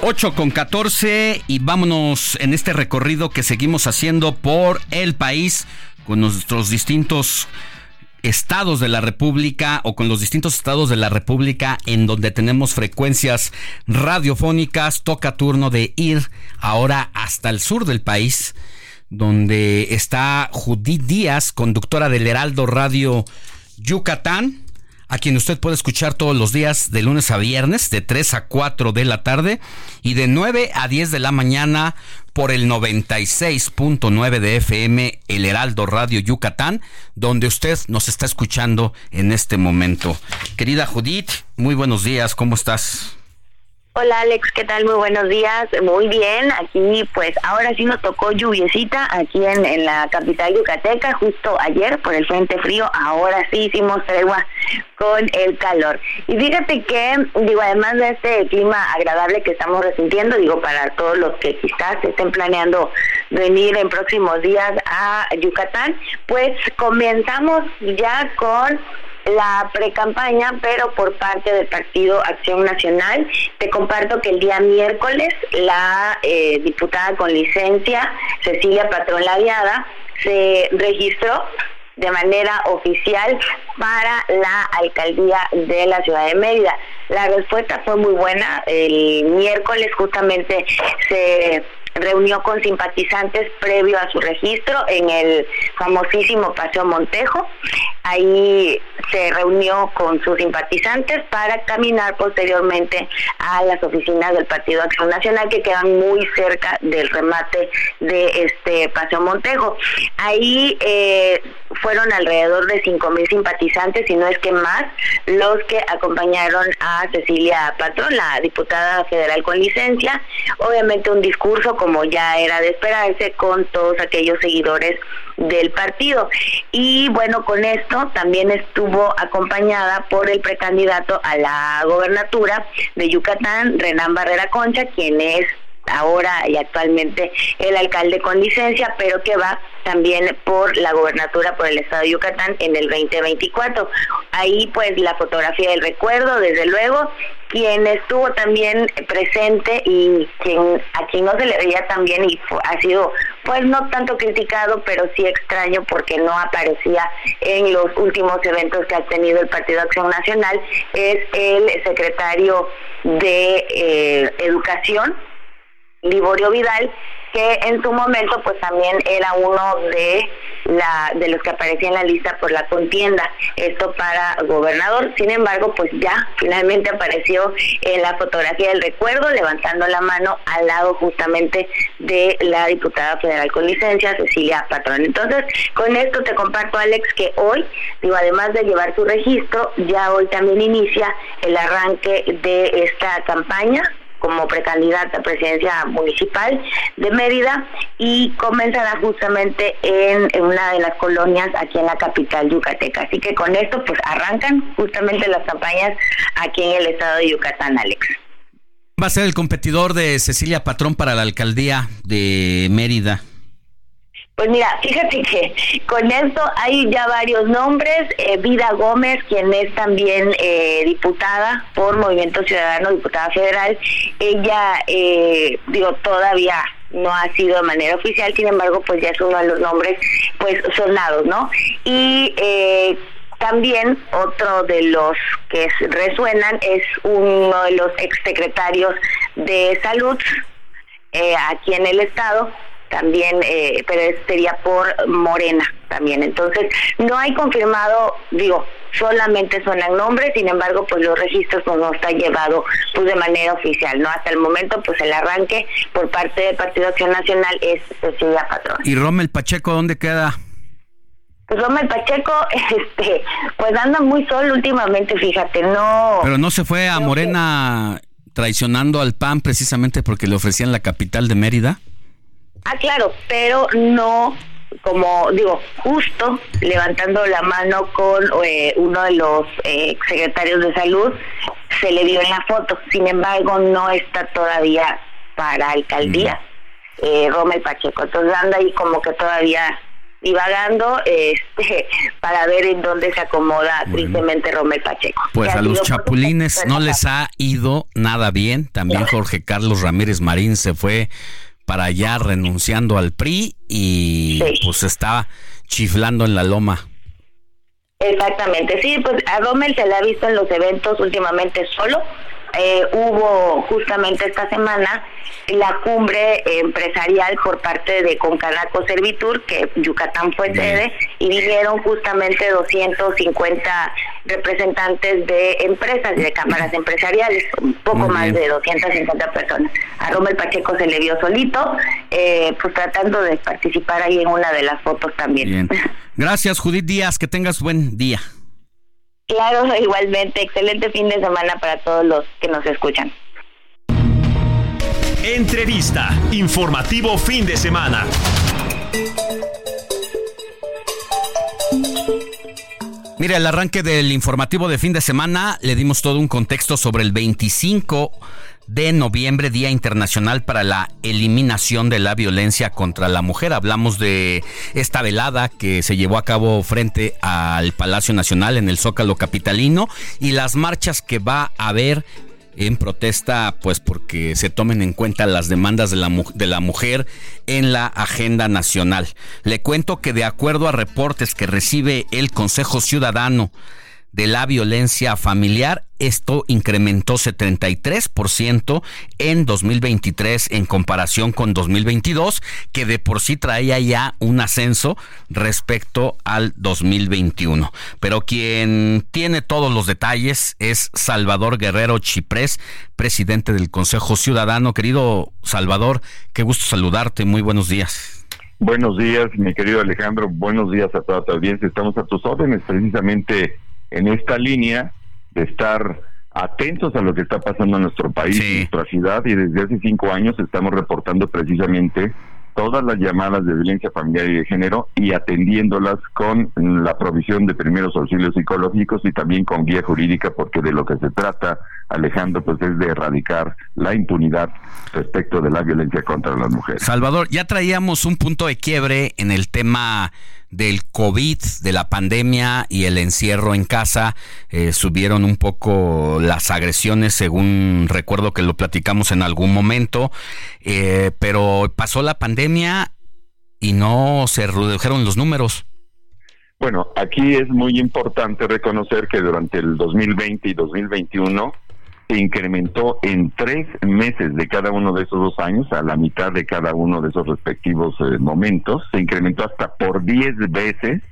Ocho con 14 y vámonos en este recorrido que seguimos haciendo por el país con nuestros distintos estados de la República o con los distintos estados de la República en donde tenemos frecuencias radiofónicas, toca turno de ir ahora hasta el sur del país, donde está Judith Díaz, conductora del Heraldo Radio Yucatán a quien usted puede escuchar todos los días de lunes a viernes de 3 a 4 de la tarde y de 9 a 10 de la mañana por el 96.9 de FM El Heraldo Radio Yucatán, donde usted nos está escuchando en este momento. Querida Judith, muy buenos días, ¿cómo estás? Hola Alex, ¿qué tal? Muy buenos días. Muy bien, aquí pues ahora sí nos tocó lluviecita aquí en, en la capital yucateca, justo ayer por el frente frío, ahora sí hicimos tregua con el calor. Y fíjate que, digo, además de este clima agradable que estamos resintiendo, digo, para todos los que quizás estén planeando venir en próximos días a Yucatán, pues comenzamos ya con la precampaña, pero por parte del Partido Acción Nacional. Te comparto que el día miércoles la eh, diputada con licencia, Cecilia Patrón Laviada, se registró de manera oficial para la alcaldía de la ciudad de Mérida. La respuesta fue muy buena. El miércoles justamente se reunió con simpatizantes previo a su registro en el famosísimo Paseo Montejo. Ahí se reunió con sus simpatizantes para caminar posteriormente a las oficinas del Partido Acción Nacional que quedan muy cerca del remate de este Paseo Montejo. Ahí eh, fueron alrededor de cinco mil simpatizantes, si no es que más, los que acompañaron a Cecilia Patrón, la diputada federal con licencia. Obviamente un discurso como ya era de esperarse con todos aquellos seguidores del partido. Y bueno, con esto también estuvo acompañada por el precandidato a la gobernatura de Yucatán, Renán Barrera Concha, quien es ahora y actualmente el alcalde con licencia, pero que va también por la gobernatura por el estado de Yucatán en el 2024. Ahí pues la fotografía del recuerdo, desde luego, quien estuvo también presente y quien a quien no se le veía también y ha sido pues no tanto criticado, pero sí extraño porque no aparecía en los últimos eventos que ha tenido el Partido Acción Nacional, es el secretario de eh, Educación, Liborio Vidal, que en su momento pues también era uno de la de los que aparecía en la lista por la contienda, esto para gobernador. Sin embargo, pues ya finalmente apareció en la fotografía del recuerdo levantando la mano al lado justamente de la diputada federal con licencia Cecilia Patrón. Entonces, con esto te comparto Alex que hoy, digo, además de llevar su registro, ya hoy también inicia el arranque de esta campaña como precandidata a presidencia municipal de Mérida y comenzará justamente en, una de las colonias aquí en la capital yucateca. Así que con esto pues arrancan justamente las campañas aquí en el estado de Yucatán, Alex. Va a ser el competidor de Cecilia Patrón para la alcaldía de Mérida. Pues mira, fíjate que con esto hay ya varios nombres. Eh, Vida Gómez, quien es también eh, diputada por Movimiento Ciudadano, diputada federal, ella, eh, digo, todavía no ha sido de manera oficial, sin embargo, pues ya es uno de los nombres, pues, sonados, ¿no? Y eh, también otro de los que resuenan es uno de los exsecretarios de salud aquí en el estado, también, eh, pero sería por Morena también. Entonces, no hay confirmado, digo, solamente suenan nombres, sin embargo, pues los registros pues, no están llevados pues de manera oficial, ¿no? Hasta el momento, pues el arranque por parte del Partido Acción Nacional es Cecilia Patrón. ¿Y Rommel Pacheco dónde queda? Pues Rommel Pacheco, este, pues anda muy solo últimamente, fíjate, no... Pero no se fue a Morena traicionando al PAN precisamente porque le ofrecían la capital de Mérida. Ah, claro, pero no como digo, justo levantando la mano con eh, uno de los eh, secretarios de salud, se le vio en la foto. Sin embargo, no está todavía para alcaldía, eh, Romel Pacheco. Entonces anda ahí como que todavía divagando este, para ver en dónde se acomoda tristemente Romel Pacheco. Pues a los chapulines no les ha ido nada bien. También Jorge Carlos Ramírez Marín se fue para allá renunciando al PRI y pues estaba chiflando en la loma. Exactamente, sí, pues a Rommel se le ha visto en los eventos últimamente solo. Eh, hubo justamente esta semana la cumbre empresarial por parte de Concanaco Servitur, que Yucatán fue sede, y vinieron justamente 250 representantes de empresas, de cámaras empresariales, un poco más de 250 personas. A Romel Pacheco se le vio solito, eh, pues tratando de participar ahí en una de las fotos también. Gracias, Judith Díaz, que tengas buen día. Claro, igualmente, excelente fin de semana para todos los que nos escuchan. Entrevista. Informativo fin de semana. Mira, el arranque del informativo de fin de semana le dimos todo un contexto sobre el 25 de noviembre, Día Internacional para la Eliminación de la Violencia contra la Mujer. Hablamos de esta velada que se llevó a cabo frente al Palacio Nacional en el Zócalo Capitalino y las marchas que va a haber en protesta, pues porque se tomen en cuenta las demandas de la, mujer en la agenda nacional. Le cuento que de acuerdo a reportes que recibe el Consejo Ciudadano de la violencia familiar. Esto incrementó 73% en 2023 en comparación con 2022, que de por sí traía ya un ascenso respecto al 2021. Pero quien tiene todos los detalles es Salvador Guerrero Chiprés, presidente del Consejo Ciudadano. Querido Salvador, qué gusto saludarte. Muy buenos días. Buenos días, mi querido Alejandro. Buenos días a toda tu audiencia. Estamos a tus órdenes precisamente en esta línea de estar atentos a lo que está pasando en nuestro país, en nuestra ciudad, y desde hace cinco años estamos reportando precisamente todas las llamadas de violencia familiar y de género y atendiéndolas con la provisión de primeros auxilios psicológicos y también con guía jurídica, porque de lo que se trata, Alejandro, pues es de erradicar la impunidad respecto de la violencia contra las mujeres. Salvador, ya traíamos un punto de quiebre en el tema del COVID, de la pandemia y el encierro en casa, eh, subieron un poco las agresiones, según recuerdo que lo platicamos en algún momento, eh, pero pasó la pandemia y no se redujeron los números. Bueno, aquí es muy importante reconocer que durante el 2020 y 2021 se incrementó en tres meses de cada uno de esos dos años, a la mitad de cada uno de esos respectivos eh, momentos, se incrementó hasta por diez veces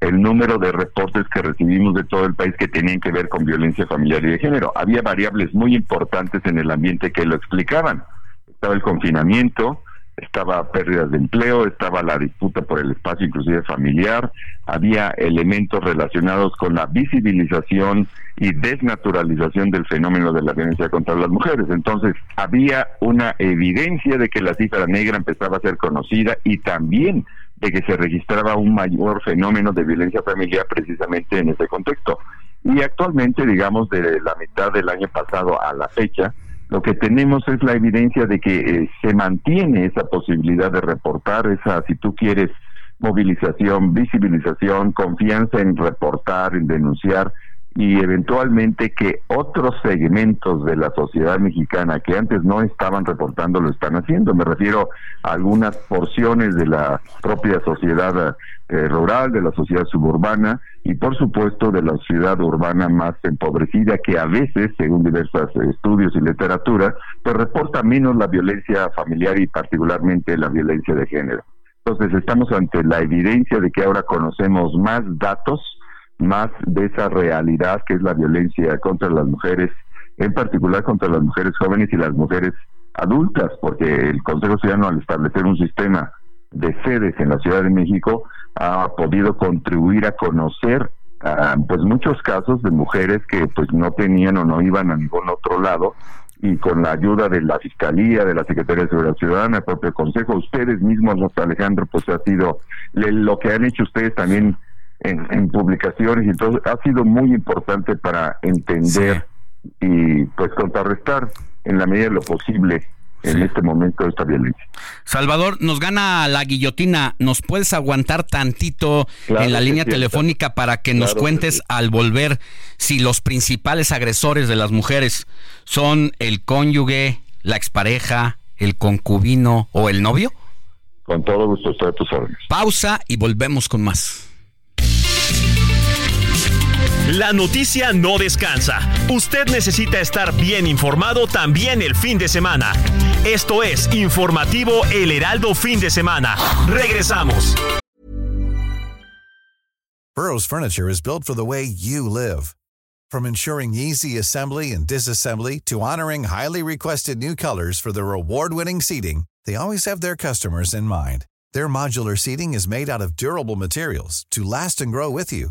el número de reportes que recibimos de todo el país que tenían que ver con violencia familiar y de género. Había variables muy importantes en el ambiente que lo explicaban. Estaba el confinamiento, estaba pérdidas de empleo, estaba la disputa por el espacio inclusive familiar, había elementos relacionados con la visibilización y desnaturalización del fenómeno de la violencia contra las mujeres. Entonces, había una evidencia de que la cifra negra empezaba a ser conocida y también de que se registraba un mayor fenómeno de violencia familiar precisamente en ese contexto. Y actualmente, digamos, de la mitad del año pasado a la fecha, lo que tenemos es la evidencia de que eh, se mantiene esa posibilidad de reportar, esa, si tú quieres, movilización, visibilización, confianza en reportar, en denunciar y eventualmente que otros segmentos de la sociedad mexicana que antes no estaban reportando lo están haciendo. Me refiero a algunas porciones de la propia sociedad eh, rural, de la sociedad suburbana y por supuesto de la ciudad urbana más empobrecida que a veces, según diversos estudios y literatura, pues reporta menos la violencia familiar y particularmente la violencia de género. Entonces estamos ante la evidencia de que ahora conocemos más datos, más de esa realidad que es la violencia contra las mujeres, en particular contra las mujeres jóvenes y las mujeres adultas, porque el Consejo Ciudadano al establecer un sistema de sedes en la Ciudad de México ha podido contribuir a conocer ah, pues muchos casos de mujeres que pues no tenían o no iban a ningún otro lado y con la ayuda de la Fiscalía, de la Secretaría de Seguridad Ciudadana, el propio Consejo, ustedes mismos, Alejandro, pues ha sido lo que han hecho ustedes también en, publicaciones y todo, ha sido muy importante para entender y pues contrarrestar en la medida de lo posible en este momento esta violencia. Salvador, nos gana la guillotina. ¿Nos puedes aguantar tantito en la línea telefónica para que nos cuentes al volver si los principales agresores de las mujeres son el cónyuge, la expareja, el concubino o el novio? Con todo gusto estoy a tus órdenes. Pausa y volvemos con más. La noticia no descansa. Usted necesita estar bien informado también el fin de semana. Esto es Informativo El Heraldo Fin de Semana. Regresamos. Burroughs Furniture is built for the way you live. From ensuring easy assembly and disassembly to honoring highly requested new colors for their award-winning seating, they always have their customers in mind. Their modular seating is made out of durable materials to last and grow with you.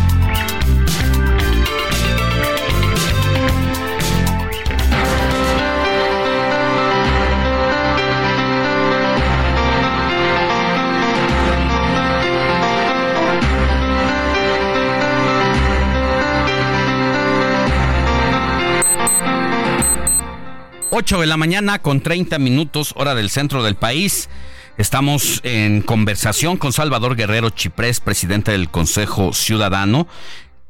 8 de la mañana con 30 minutos hora del centro del país. Estamos en conversación con Salvador Guerrero Chiprés, presidente del Consejo Ciudadano,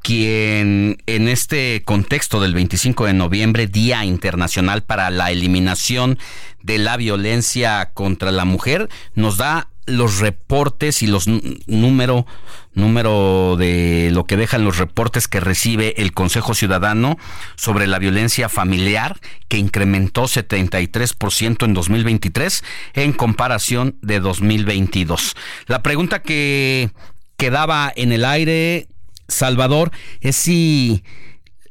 quien en este contexto del 25 de noviembre, Día Internacional para la Eliminación de la Violencia contra la Mujer, nos da los reportes y los número número de lo que dejan los reportes que recibe el Consejo Ciudadano sobre la violencia familiar que incrementó 73% en 2023 en comparación de 2022. La pregunta que quedaba en el aire Salvador es si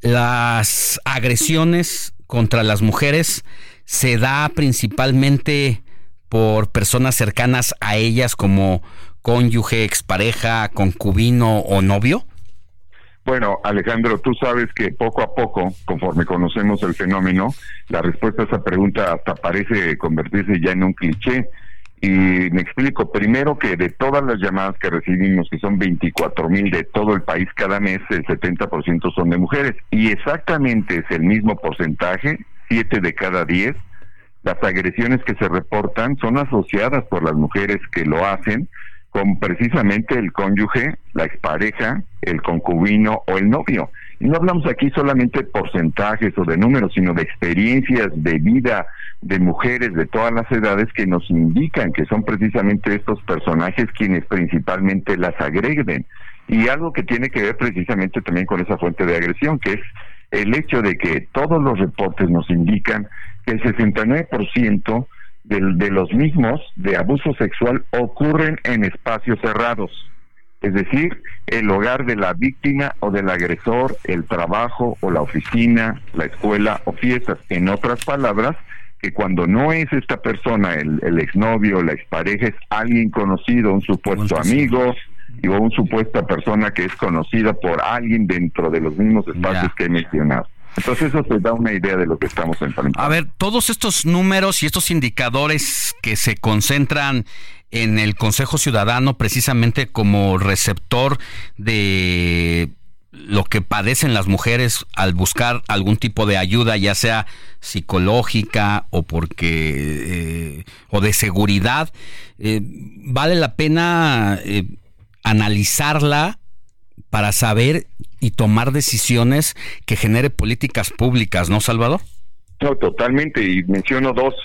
las agresiones contra las mujeres se da principalmente por personas cercanas a ellas como cónyuge, expareja, concubino o novio? Bueno, Alejandro, tú sabes que poco a poco, conforme conocemos el fenómeno, la respuesta a esa pregunta hasta parece convertirse ya en un cliché. Y me explico, primero que de todas las llamadas que recibimos, que son 24 mil de todo el país cada mes, el 70% son de mujeres. Y exactamente es el mismo porcentaje, 7 de cada 10, las agresiones que se reportan son asociadas por las mujeres que lo hacen con precisamente el cónyuge, la expareja, el concubino o el novio. Y no hablamos aquí solamente de porcentajes o de números, sino de experiencias de vida de mujeres de todas las edades que nos indican que son precisamente estos personajes quienes principalmente las agreden. Y algo que tiene que ver precisamente también con esa fuente de agresión, que es el hecho de que todos los reportes nos indican que el 69% de, de los mismos de abuso sexual ocurren en espacios cerrados, es decir, el hogar de la víctima o del agresor, el trabajo o la oficina, la escuela o fiestas. En otras palabras, que cuando no es esta persona, el, el exnovio, la expareja, es alguien conocido, un supuesto amigo, o una supuesta persona que es conocida por alguien dentro de los mismos espacios que he mencionado. Entonces eso te da una idea de lo que estamos enfrentando. A ver, todos estos números y estos indicadores que se concentran en el Consejo Ciudadano precisamente como receptor de lo que padecen las mujeres al buscar algún tipo de ayuda, ya sea psicológica o porque eh, o de seguridad, eh, vale la pena eh, analizarla para saber y tomar decisiones que genere políticas públicas, ¿no, Salvador? No, totalmente, y menciono dos.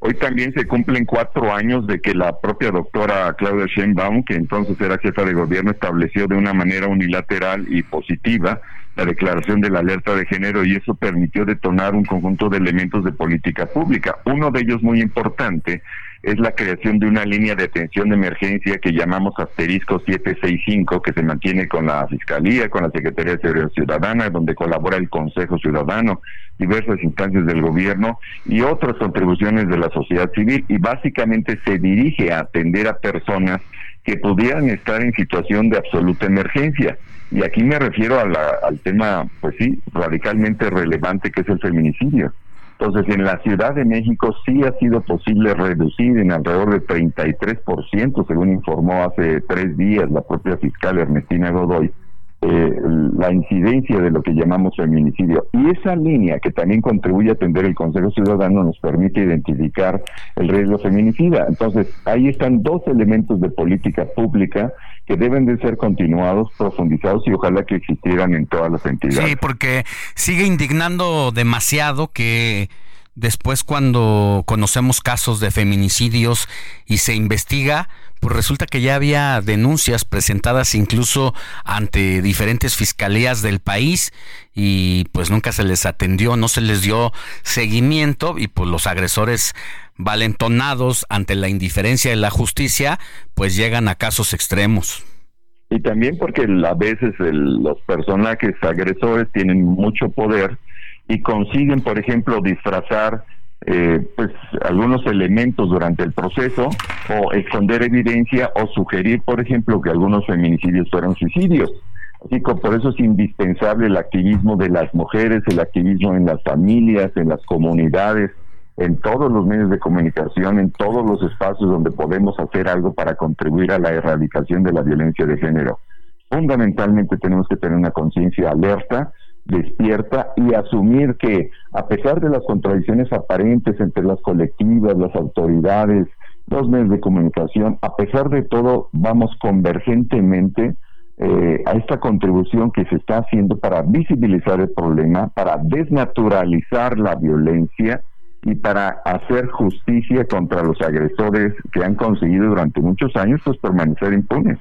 Hoy también se cumplen cuatro años de que la propia doctora Claudia Sheinbaum, que entonces era jefa de gobierno, estableció de una manera unilateral y positiva la declaración de la alerta de género y eso permitió detonar un conjunto de elementos de política pública. Uno de ellos muy importante es la creación de una línea de atención de emergencia que llamamos asterisco 765, que se mantiene con la Fiscalía, con la Secretaría de Seguridad Ciudadana, donde colabora el Consejo Ciudadano, diversas instancias del gobierno y otras contribuciones de la sociedad civil, y básicamente se dirige a atender a personas que pudieran estar en situación de absoluta emergencia. Y aquí me refiero al tema, pues sí, radicalmente relevante que es el feminicidio. Entonces, en la Ciudad de México sí ha sido posible reducir en alrededor de 33%, según informó hace tres días la propia fiscal Ernestina Godoy, eh, la incidencia de lo que llamamos feminicidio. Y esa línea que también contribuye a atender el Consejo Ciudadano nos permite identificar el riesgo feminicida. Entonces, ahí están dos elementos de política pública que deben de ser continuados, profundizados y ojalá que existieran en todas las entidades. Sí, porque sigue indignando demasiado que después cuando conocemos casos de feminicidios y se investiga, pues resulta que ya había denuncias presentadas incluso ante diferentes fiscalías del país y pues nunca se les atendió, no se les dio seguimiento y pues los agresores valentonados ante la indiferencia de la justicia pues llegan a casos extremos. Y también porque a veces los personajes agresores tienen mucho poder y consiguen, por ejemplo, disfrazar eh, pues algunos elementos durante el proceso o esconder evidencia o sugerir, por ejemplo, que algunos feminicidios fueron suicidios. Así que por eso es indispensable el activismo de las mujeres, el activismo en las familias, en las comunidades, en todos los medios de comunicación, en todos los espacios donde podemos hacer algo para contribuir a la erradicación de la violencia de género. Fundamentalmente tenemos que tener una conciencia alerta, despierta y asumir que a pesar de las contradicciones aparentes entre las colectivas, las autoridades, los medios de comunicación, a pesar de todo, vamos convergentemente eh, a esta contribución que se está haciendo para visibilizar el problema, para desnaturalizar la violencia y para hacer justicia contra los agresores que han conseguido durante muchos años pues permanecer impunes.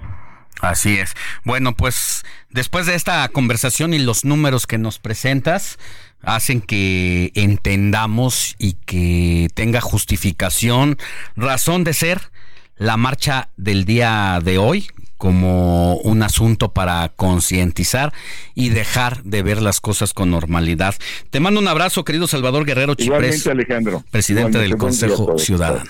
Así es. Bueno, pues después de esta conversación y los números que nos presentas, hacen que entendamos y que tenga justificación, razón de ser la marcha del día de hoy como un asunto para concientizar y dejar de ver las cosas con normalidad. Te mando un abrazo, querido Salvador Guerrero Chiprés, Alejandro. presidente del Consejo Ciudadano.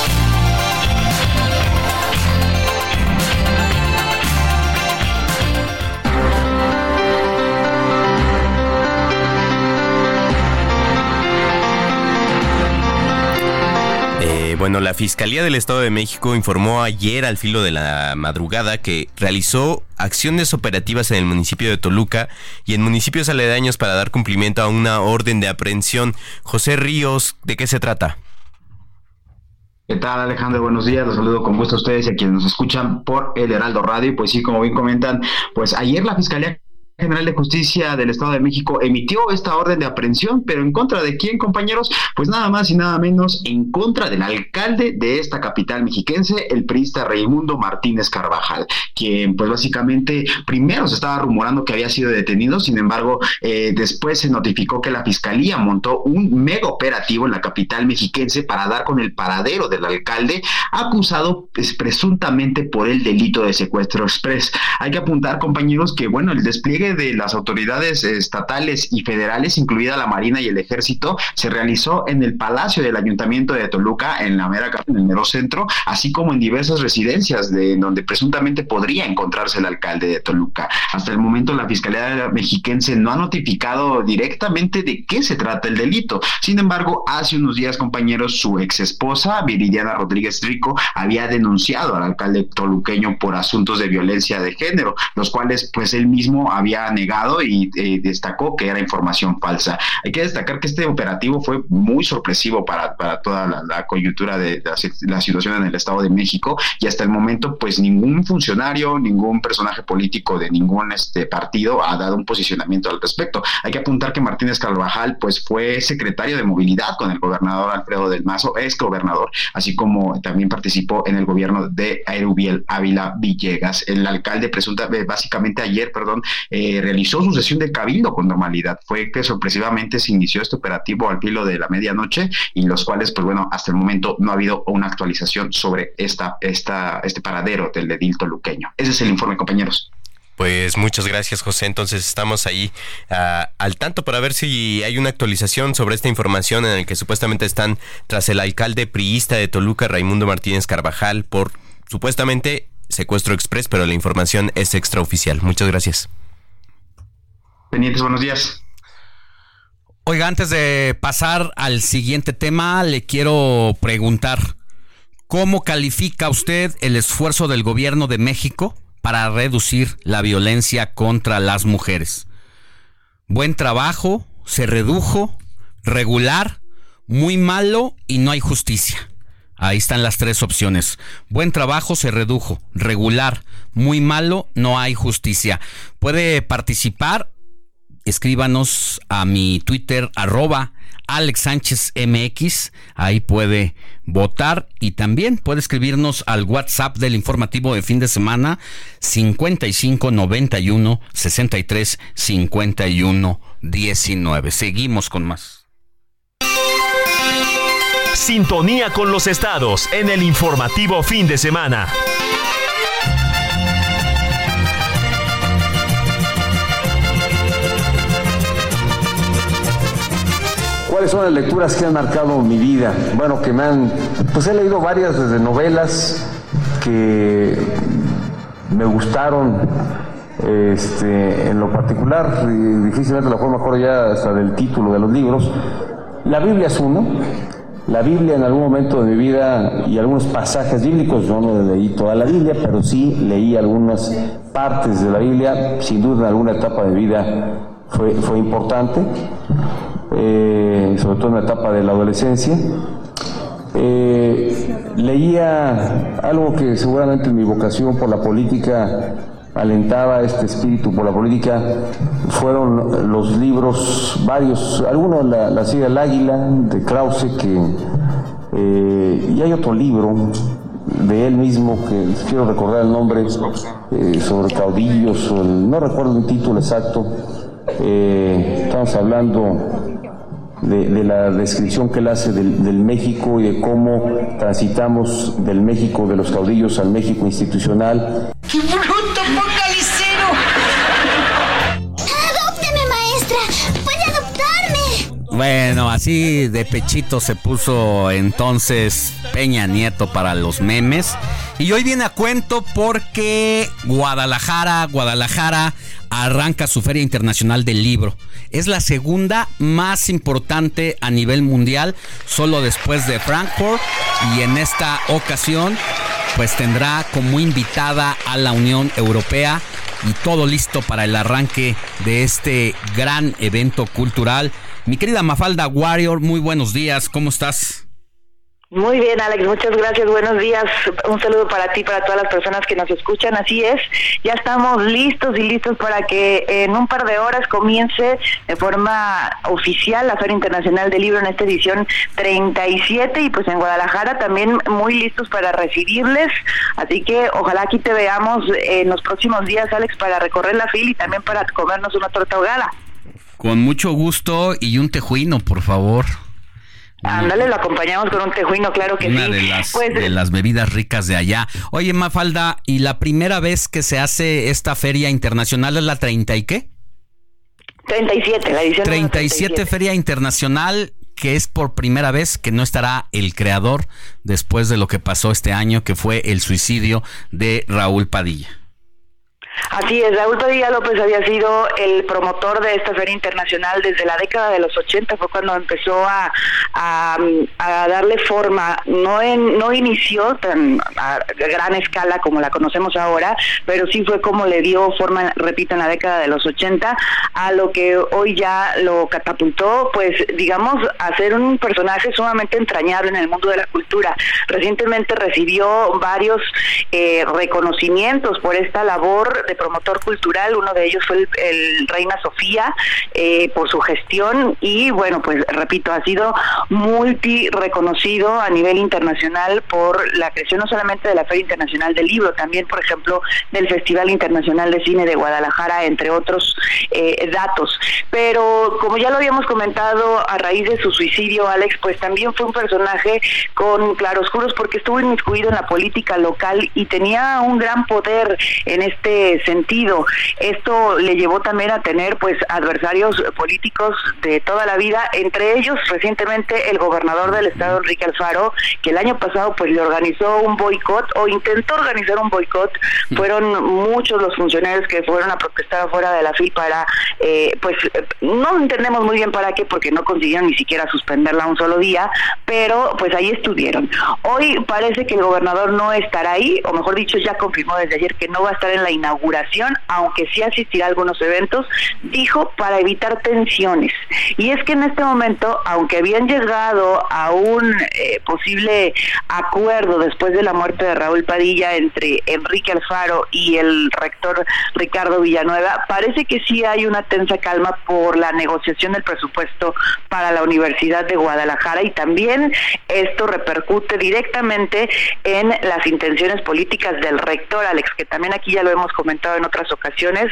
Bueno, la Fiscalía del Estado de México informó ayer al filo de la madrugada que realizó acciones operativas en el municipio de Toluca y en municipios aledaños para dar cumplimiento a una orden de aprehensión. José Ríos, ¿de qué se trata? ¿Qué tal Alejandro? Buenos días, los saludo con gusto a ustedes y a quienes nos escuchan por el Heraldo Radio. Pues sí, como bien comentan, pues ayer la Fiscalía General de Justicia del Estado de México emitió esta orden de aprehensión, pero en contra de quién, compañeros? Pues nada más y nada menos en contra del alcalde de esta capital mexiquense, el priista Raimundo Martínez Carvajal, quien pues básicamente primero se estaba rumorando que había sido detenido, sin embargo, eh, después se notificó que la fiscalía montó un mega operativo en la capital mexiquense para dar con el paradero del alcalde acusado pues, presuntamente por el delito de secuestro express. Hay que apuntar, compañeros, que bueno, el despliegue de las autoridades estatales y federales, incluida la Marina y el Ejército, se realizó en el Palacio del Ayuntamiento de Toluca, en la mera en el mero centro, así como en diversas residencias de donde presuntamente podría encontrarse el alcalde de Toluca. Hasta el momento la Fiscalía Mexiquense no ha notificado directamente de qué se trata el delito. Sin embargo, hace unos días, compañeros, su ex esposa, Viridiana Rodríguez Rico, había denunciado al alcalde toluqueño por asuntos de violencia de género, los cuales pues él mismo había negado y eh, destacó que era información falsa. Hay que destacar que este operativo fue muy sorpresivo para, toda la, coyuntura de la, situación en el Estado de México y hasta el momento pues ningún funcionario, ningún personaje político de ningún este partido ha dado un posicionamiento al respecto. Hay que apuntar que Martínez Carvajal pues fue secretario de movilidad con el gobernador Alfredo del Mazo, ex gobernador, así como también participó en el gobierno de Aerubiel Ávila Villegas. El alcalde presunta, básicamente ayer, perdón, eh, realizó su sesión de cabildo con normalidad. Fue que sorpresivamente se inició este operativo al filo de la medianoche y los cuales, pues bueno, hasta el momento no ha habido una actualización sobre esta, esta, este paradero del edil toluqueño. Ese es el informe, compañeros. Pues muchas gracias, José. Entonces estamos ahí ah, al tanto para ver si hay una actualización sobre esta información en la que supuestamente están tras el alcalde priista de Toluca, Raimundo Martínez Carvajal, por supuestamente secuestro express, pero la información es extraoficial. Muchas gracias. Pendientes, buenos días. Oiga, antes de pasar al siguiente tema, le quiero preguntar, ¿cómo califica usted el esfuerzo del gobierno de México para reducir la violencia contra las mujeres? Buen trabajo, se redujo, regular, muy malo y no hay justicia. Ahí están las tres opciones. Buen trabajo se redujo, regular, muy malo, no hay justicia. Puede participar escríbanos a mi Twitter arroba Alex Sánchez MX, ahí puede votar y también puede escribirnos al WhatsApp del informativo de fin de semana 55 91 63 51 19. Seguimos con más. Sintonía con los estados en el informativo fin de semana. ¿Cuáles son las lecturas que han marcado mi vida? Bueno, que me han, pues he leído varias desde novelas que me gustaron este, en lo particular, difícilmente la forma mejor ya hasta del título de los libros. La Biblia es uno. La Biblia en algún momento de mi vida y algunos pasajes bíblicos, yo no leí toda la Biblia, pero sí leí algunas partes de la Biblia, sin duda en alguna etapa de vida fue, fue importante, eh, sobre todo en la etapa de la adolescencia. Eh, leía algo que seguramente en mi vocación por la política alentaba este espíritu por la política fueron los libros, varios, algunos, La, la silla del águila de Krause, que, eh, y hay otro libro de él mismo que quiero recordar el nombre, sobre caudillos, no recuerdo el título exacto, estamos hablando de, la descripción que él hace del, del, México y de cómo transitamos del México de los caudillos al México institucional. ¡Qué bruto, focalicero! ¡Adópteme, maestra! ¡Puede adoptarme! Bueno, así de pechito se puso entonces Peña Nieto para los memes. Y hoy viene a cuento porque Guadalajara, Guadalajara arranca su Feria Internacional del Libro. Es la segunda más importante a nivel mundial, solo después de Frankfurt. Y en esta ocasión, pues tendrá como invitada a la Unión Europea y todo listo para el arranque de este gran evento cultural. Mi querida Mafalda Warrior, muy buenos días, ¿cómo estás? Muy bien, Alex, muchas gracias. Buenos días. Un saludo para ti, para todas las personas que nos escuchan. Así es, ya estamos listos y listos para que en un par de horas comience de forma oficial la Feria Internacional del Libro en esta edición 37 y pues en Guadalajara también muy listos para recibirles. Así que ojalá aquí te veamos en los próximos días, Alex, para recorrer la fila y también para comernos una torta ahogada. Con mucho gusto y un tejuino, por favor. Ándale, lo acompañamos con un tejuino, claro que una sí. de las, Pues, de las bebidas ricas de allá. Oye, Mafalda, ¿y la primera vez que se hace esta feria internacional es la 30 y qué? 37, la edición 37 Feria Internacional, que es por primera vez que no estará el creador después de lo que pasó este año, que fue el suicidio de Raúl Padilla. Así es, Raúl Padilla López había sido el promotor de esta feria internacional desde la década de los 80, fue cuando empezó a, a, darle forma, no en, no inició tan a gran escala como la conocemos ahora, pero sí fue como le dio forma, repito, en la década de los 80, a lo que hoy ya lo catapultó, pues digamos, a ser un personaje sumamente entrañable en el mundo de la cultura. Recientemente recibió varios eh, reconocimientos por esta labor de promotor cultural, uno de ellos fue el, Reina Sofía eh, por su gestión y bueno, pues repito, ha sido multi reconocido a nivel internacional por la creación no solamente de la Feria Internacional del Libro, también por ejemplo del Festival Internacional de Cine de Guadalajara, entre otros eh, datos. Pero como ya lo habíamos comentado a raíz de su suicidio, Alex, pues también fue un personaje con claroscuros porque estuvo inmiscuido en la política local y tenía un gran poder en este sentido. Esto le llevó también a tener pues adversarios políticos de toda la vida, entre ellos recientemente el gobernador del estado Enrique Alfaro, que el año pasado pues le organizó un boicot o intentó organizar un boicot. Fueron muchos los funcionarios que fueron a protestar afuera de la FIL para eh, pues no entendemos muy bien para qué porque no consiguieron ni siquiera suspenderla un solo día, pero pues ahí estuvieron. Hoy parece que el gobernador no estará ahí, o mejor dicho ya confirmó desde ayer que no va a estar en la inauguración aunque sí asistirá a algunos eventos, dijo para evitar tensiones. Y es que en este momento, aunque habían llegado a un eh, posible acuerdo después de la muerte de Raúl Padilla entre Enrique Alfaro y el rector Ricardo Villanueva, parece que sí hay una tensa calma por la negociación del presupuesto para la Universidad de Guadalajara y también esto repercute directamente en las intenciones políticas del rector Alex, que también aquí ya lo hemos comentado en otras ocasiones,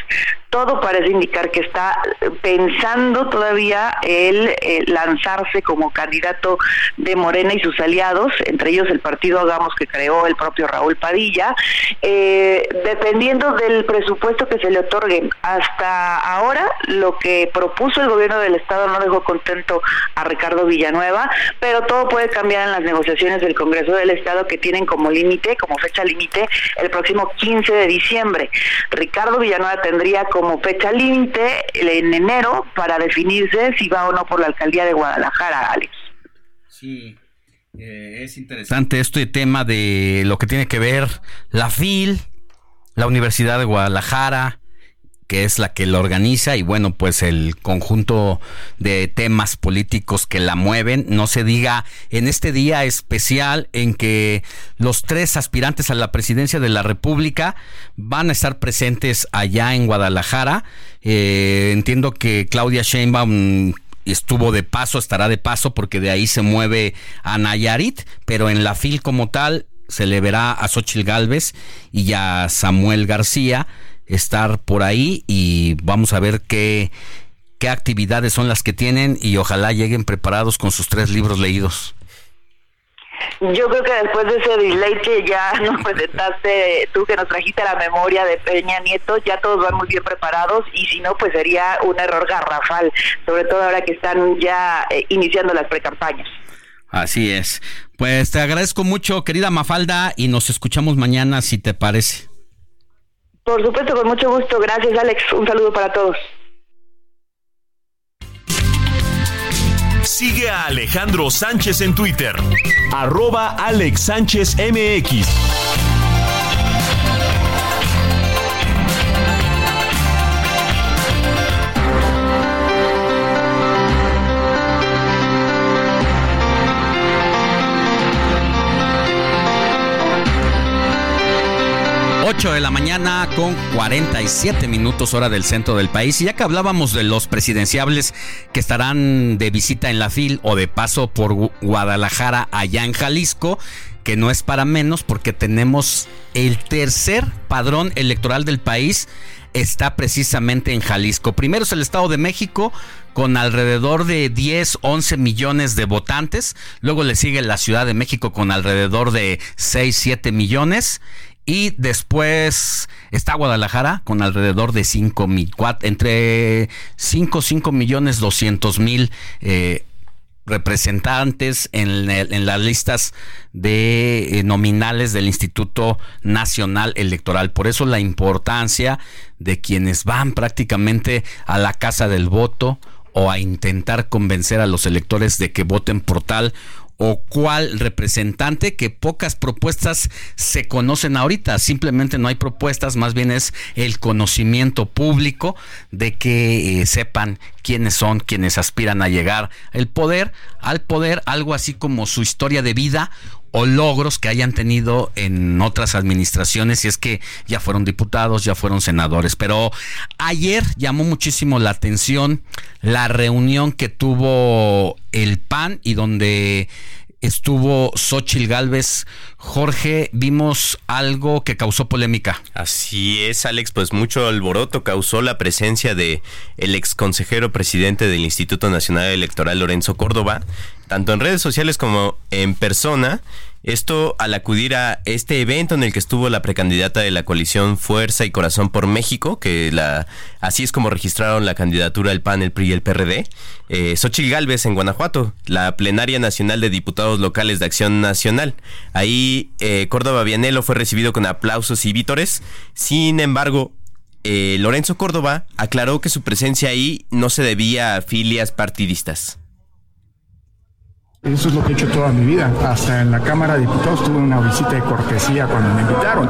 todo parece indicar que está pensando todavía el eh, lanzarse como candidato de Morena y sus aliados, entre ellos el partido Hagamos que creó el propio Raúl Padilla, eh, dependiendo del presupuesto que se le otorgue. Hasta ahora lo que propuso el gobierno del estado no dejó contento a Ricardo Villanueva, pero todo puede cambiar en las negociaciones del Congreso del Estado que tienen como límite, como fecha límite, el próximo 15 de diciembre. Ricardo Villanueva tendría como fecha límite en enero para definirse si va o no por la alcaldía de Guadalajara, Alex. Sí. Eh, es interesante este tema de lo que tiene que ver la FIL, la Universidad de Guadalajara, que es la que lo organiza y bueno, pues el conjunto de temas políticos que la mueven, no se diga en este día especial en que los tres aspirantes a la presidencia de la República van a estar presentes allá en Guadalajara. Eh, entiendo que Claudia Sheinbaum estuvo de paso, estará de paso porque de ahí se mueve a Nayarit, pero en la FIL como tal se le verá a Xochil Gálvez y a Samuel García estar por ahí y vamos a ver qué, qué actividades son las que tienen y ojalá lleguen preparados con sus tres libros leídos. Yo creo que después de ese delay que ya nos presentaste, tú que nos trajiste la memoria de Peña Nieto, ya todos van muy bien preparados y si no, pues sería un error garrafal, sobre todo ahora que están ya eh, iniciando las precampañas. Así es. Pues te agradezco mucho, querida Mafalda, y nos escuchamos mañana si te parece. Por supuesto, con mucho gusto. Gracias, Alex. Un saludo para todos. Sigue a Alejandro Sánchez en Twitter. Arroba Alex Sánchez MX. 8 de la mañana con 47 minutos hora del centro del país. Y ya que hablábamos de los presidenciables que estarán de visita en la FIL o de paso por Guadalajara allá en Jalisco, que no es para menos porque tenemos el tercer padrón electoral del país está precisamente en Jalisco. Primero es el Estado de México con alrededor de 10, 11 millones de votantes. Luego le sigue la Ciudad de México con alrededor de 6, 7 millones. Y después está Guadalajara con alrededor de 5 mil, entre 5, 5 millones 200 mil eh, representantes en, las listas de eh, nominales del Instituto Nacional Electoral. Por eso la importancia de quienes van prácticamente a la casa del voto o a intentar convencer a los electores de que voten por tal o cuál representante que pocas propuestas se conocen ahorita, simplemente no hay propuestas, más bien es el conocimiento público de que eh, sepan quiénes son quienes aspiran a llegar el poder, al poder, algo así como su historia de vida o logros que hayan tenido en otras administraciones, si es que ya fueron diputados, ya fueron senadores. Pero ayer llamó muchísimo la atención la reunión que tuvo el PAN y donde estuvo Xochil Gálvez. Jorge, vimos algo que causó polémica. Así es, Alex, pues mucho alboroto causó la presencia de el ex consejero presidente del Instituto Nacional Electoral Lorenzo Córdoba, tanto en redes sociales como en persona. Esto al acudir a este evento en el que estuvo la precandidata de la coalición Fuerza y Corazón por México, que la así es como registraron la candidatura del PAN, el PRI y el PRD, eh, Xochitl Galvez en Guanajuato, la plenaria nacional de diputados locales de Acción Nacional. Ahí eh, Córdoba Vianelo fue recibido con aplausos y vítores. Sin embargo, eh, Lorenzo Córdoba aclaró que su presencia ahí no se debía a filias partidistas. Eso es lo que he hecho toda mi vida. Hasta en la Cámara de Diputados tuve una visita de cortesía cuando me invitaron.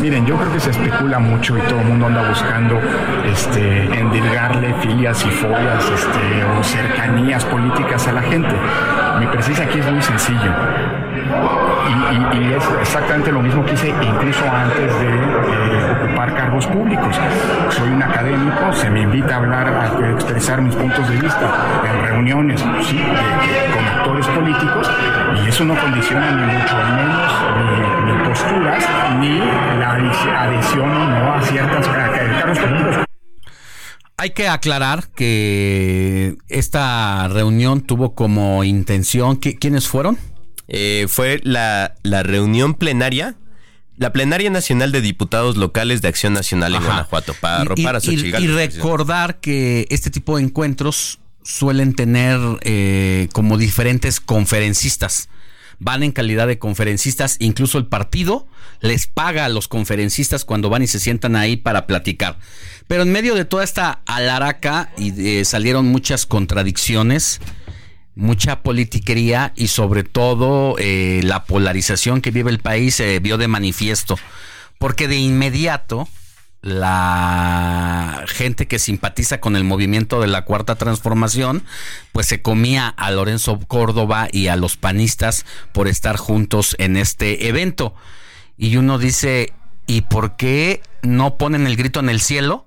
Miren, yo creo que se especula mucho y todo el mundo anda buscando este, endilgarle filias y fobias este, o cercanías políticas a la gente. Mi precisa aquí es muy sencillo. Y, es exactamente lo mismo que hice incluso antes de eh, ocupar cargos públicos. Soy un académico, se me invita a hablar, a expresar mis puntos de vista en reuniones sí, con actores políticos y eso no condiciona ni mucho menos ni, posturas ni la adhesión no a ciertas cargos políticos. Hay que aclarar que esta reunión tuvo como intención, ¿quiénes fueron? Eh, fue la, la reunión plenaria la plenaria nacional de diputados locales de Acción Nacional en Guanajuato para arropar a y, y, recordar que este tipo de encuentros suelen tener eh, como diferentes conferencistas. Van en calidad de conferencistas, incluso el partido les paga a los conferencistas cuando van y se sientan ahí para platicar. Pero en medio de toda esta alaraca y eh, salieron muchas contradicciones mucha politiquería y sobre todo eh, la polarización que vive el país se vio de manifiesto. Porque de inmediato la gente que simpatiza con el movimiento de la cuarta transformación, pues se comía a Lorenzo Córdoba y a los panistas por estar juntos en este evento. Y uno dice, ¿y por qué no ponen el grito en el cielo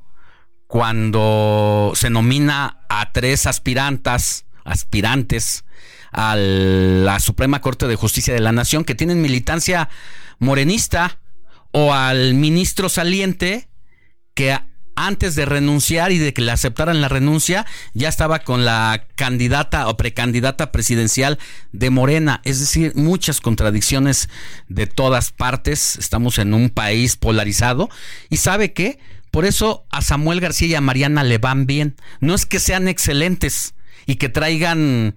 cuando se nomina a tres aspirantas? Aspirantes a la Suprema Corte de Justicia de la Nación que tienen militancia morenista o al ministro saliente que antes de renunciar y de que le aceptaran la renuncia, ya estaba con la candidata o precandidata presidencial de Morena. Es decir, muchas contradicciones de todas partes. Estamos en un país polarizado. ¿Y sabe qué? Por eso a Samuel García y a Mariana le van bien. No es que sean excelentes, y que traigan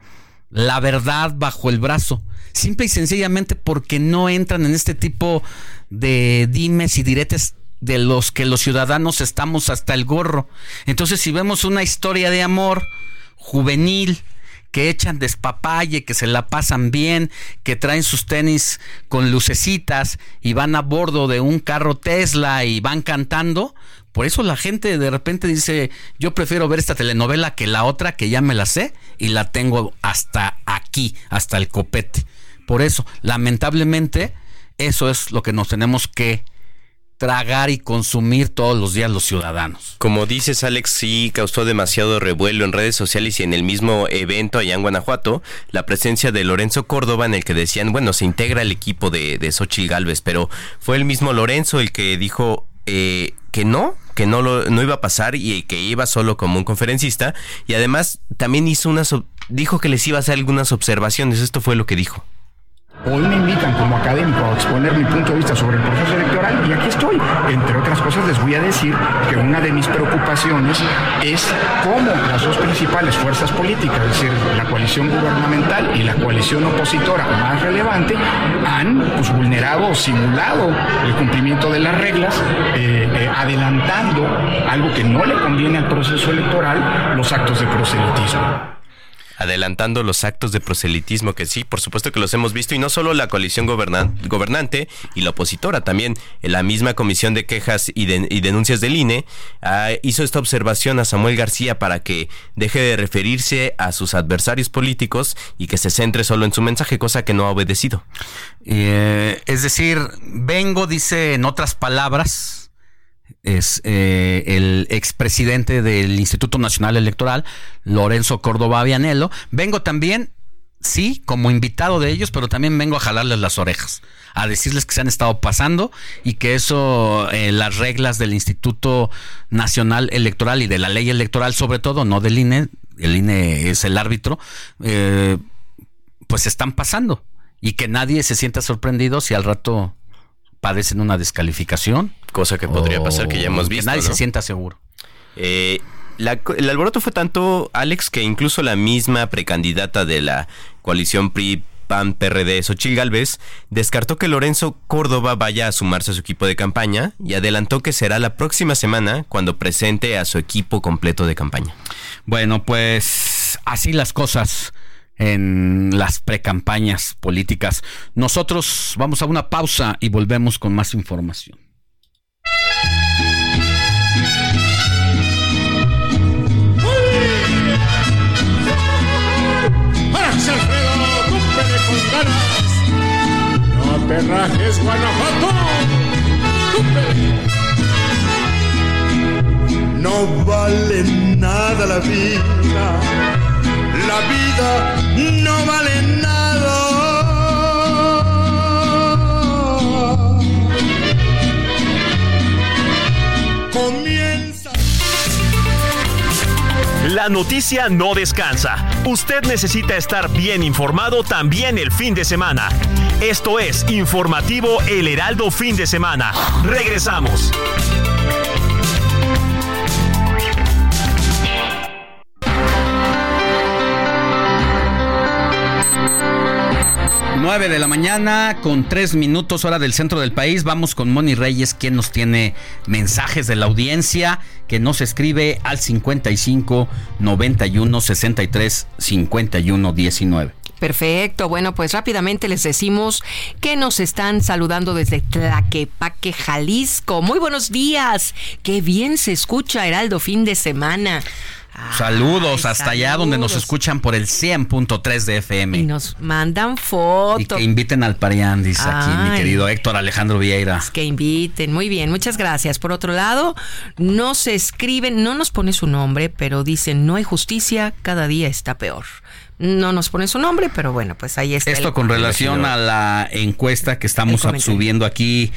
la verdad bajo el brazo. Simple y sencillamente porque no entran en este tipo de dimes y diretes de los que los ciudadanos estamos hasta el gorro. Entonces, si vemos una historia de amor juvenil, que echan despapalle, que se la pasan bien, que traen sus tenis con lucecitas y van a bordo de un carro Tesla y van cantando, por eso la gente de repente dice, yo prefiero ver esta telenovela que la otra que ya me la sé y la tengo hasta aquí, hasta el copete. Por eso, lamentablemente, eso es lo que nos tenemos que tragar y consumir todos los días los ciudadanos. Como dices, Alex, sí causó demasiado revuelo en redes sociales y en el mismo evento allá en Guanajuato, la presencia de Lorenzo Córdoba en el que decían, bueno, se integra el equipo de, de Xochitl Galvez, pero fue el mismo Lorenzo el que dijo eh, que no, que no, lo, no iba a pasar y que iba solo como un conferencista. Y además también hizo unas, dijo que les iba a hacer algunas observaciones. Esto fue lo que dijo. Hoy me invitan como académico a exponer mi punto de vista sobre el proceso electoral y aquí estoy. Entre otras cosas les voy a decir que una de mis preocupaciones es cómo las dos principales fuerzas políticas, es decir, la coalición gubernamental y la coalición opositora más relevante, han pues, vulnerado o simulado el cumplimiento de las reglas, eh, eh, adelantando algo que no le conviene al proceso electoral, los actos de proselitismo adelantando los actos de proselitismo que sí, por supuesto que los hemos visto y no solo la coalición gobernante y la opositora, también la misma comisión de quejas y, denuncias del INE ah, hizo esta observación a Samuel García para que deje de referirse a sus adversarios políticos y que se centre solo en su mensaje, cosa que no ha obedecido. Eh, es decir, vengo, dice en otras palabras, es eh, el expresidente del Instituto Nacional Electoral, Lorenzo Córdoba Vianello. Vengo también, sí, como invitado de ellos, pero también vengo a jalarles las orejas, a decirles que se han estado pasando y que eso, eh, las reglas del Instituto Nacional Electoral y de la ley electoral, sobre todo, no del INE, el INE es el árbitro, eh, pues están pasando y que nadie se sienta sorprendido si al rato padecen una descalificación. Cosa que podría pasar, que ya hemos visto. Que nadie se sienta seguro. Eh, el alboroto fue tanto, Alex, que incluso la misma precandidata de la coalición PRI PAN PRD Xochil Gálvez descartó que Lorenzo Córdoba vaya a sumarse a su equipo de campaña y adelantó que será la próxima semana cuando presente a su equipo completo de campaña. Bueno, pues así las cosas en las precampañas políticas. Nosotros vamos a una pausa y volvemos con más información. No te rajes, Guanajuato. No vale nada la vida. La vida no vale nada. Comienza. La noticia no descansa. Usted necesita estar bien informado también el fin de semana. Esto es Informativo El Heraldo Fin de Semana. Regresamos. 9 de la mañana con 3 minutos hora del centro del país. Vamos con Moni Reyes, quien nos tiene mensajes de la audiencia, que nos escribe al 55 91 63 51 19. Perfecto, bueno, pues rápidamente les decimos que nos están saludando desde Tlaquepaque, Jalisco. Muy buenos días, qué bien se escucha Heraldo fin de semana. Saludos hasta allá donde nos escuchan por el 100.3 de FM. Y nos mandan fotos. Y que inviten al Parián, dice aquí mi querido Héctor Alejandro Vieira. Que inviten, muy bien, muchas gracias. Por otro lado, no se escriben, no nos pone su nombre, pero dicen, no hay justicia, cada día está peor. No nos pone su nombre, pero bueno, pues ahí está. Esto con relación a la encuesta que estamos subiendo aquí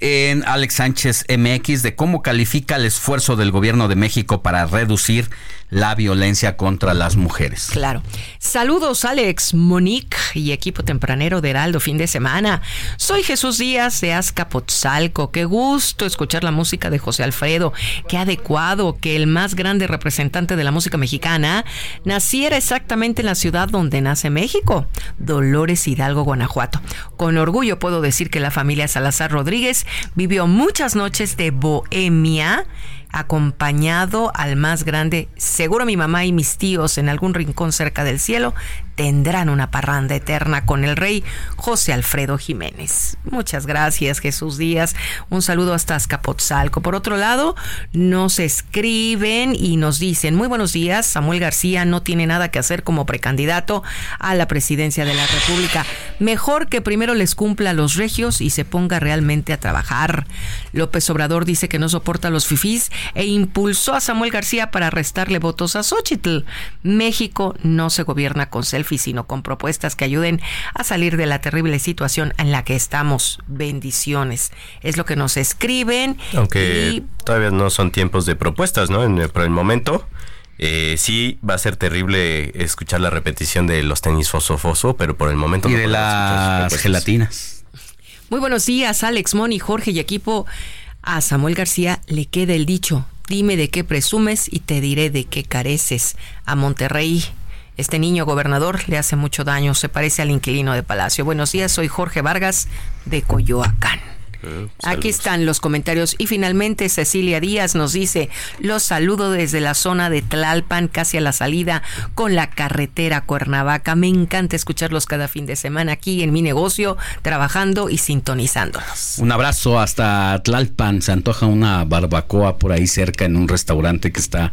en Alex Sánchez MX de cómo califica el esfuerzo del gobierno de México para reducir la violencia contra las mujeres. Claro. Saludos Alex, Monique y equipo tempranero de Heraldo fin de semana. Soy Jesús Díaz de Azcapotzalco. Qué gusto escuchar la música de José Alfredo. Qué adecuado que el más grande representante de la música mexicana naciera exactamente en la ciudad donde nace México, Dolores Hidalgo, Guanajuato. Con orgullo puedo decir que la familia Salazar Rodríguez vivió muchas noches de bohemia acompañado al más grande. Seguro mi mamá y mis tíos en algún rincón cerca del cielo tendrán una parranda eterna con el rey José Alfredo Jiménez. Muchas gracias, Jesús Díaz. Un saludo hasta Azcapotzalco. Por otro lado, nos escriben y nos dicen, muy buenos días, Samuel García no tiene nada que hacer como precandidato a la presidencia de la República. Mejor que primero les cumpla a los regios y se ponga realmente a trabajar. López Obrador dice que no soporta los fifís e impulsó a Samuel García para restarle votos a Xochitl. México no se gobierna con selfie sino con propuestas que ayuden a salir de la terrible situación en la que estamos. Bendiciones. Es lo que nos escriben. Aunque todavía no son tiempos de propuestas, ¿no? En por el momento. Eh, sí, va a ser terrible escuchar la repetición de los tenis foso pero por el momento... Y de las gelatinas. Muy buenos días, Alex, Moni, Jorge y equipo. A Samuel García le queda el dicho, dime de qué presumes y te diré de qué careces. A Monterrey este niño gobernador le hace mucho daño, se parece al inquilino de Palacio. Buenos días, soy Jorge Vargas de Coyoacán. Eh, Aquí están los comentarios. Y finalmente Cecilia Díaz nos dice, los saludo desde la zona de Tlalpan, casi a la salida con la carretera Cuernavaca. Me encanta escucharlos cada fin de semana aquí en mi negocio, trabajando y sintonizándolos. Un abrazo hasta Tlalpan. Se antoja una barbacoa por ahí cerca en un restaurante que está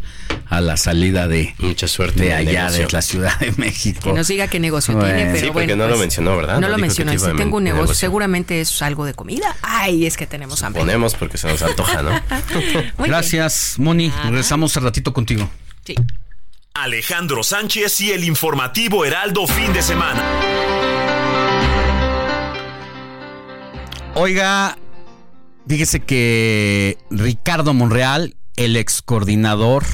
a la salida de mucha suerte de allá de la Ciudad de México. Que nos diga qué negocio tiene, pero sí, porque no lo pues, mencionó, ¿verdad? No, lo mencionó. Si tengo un negocio, seguramente es algo de comida. Ay, es que tenemos hambre. Ponemos porque se nos antoja, ¿no? Gracias, Moni. Regresamos un ratito contigo. Sí. Alejandro Sánchez y el informativo Heraldo fin de semana. Oiga, fíjese que Ricardo Monreal, el ex coordinador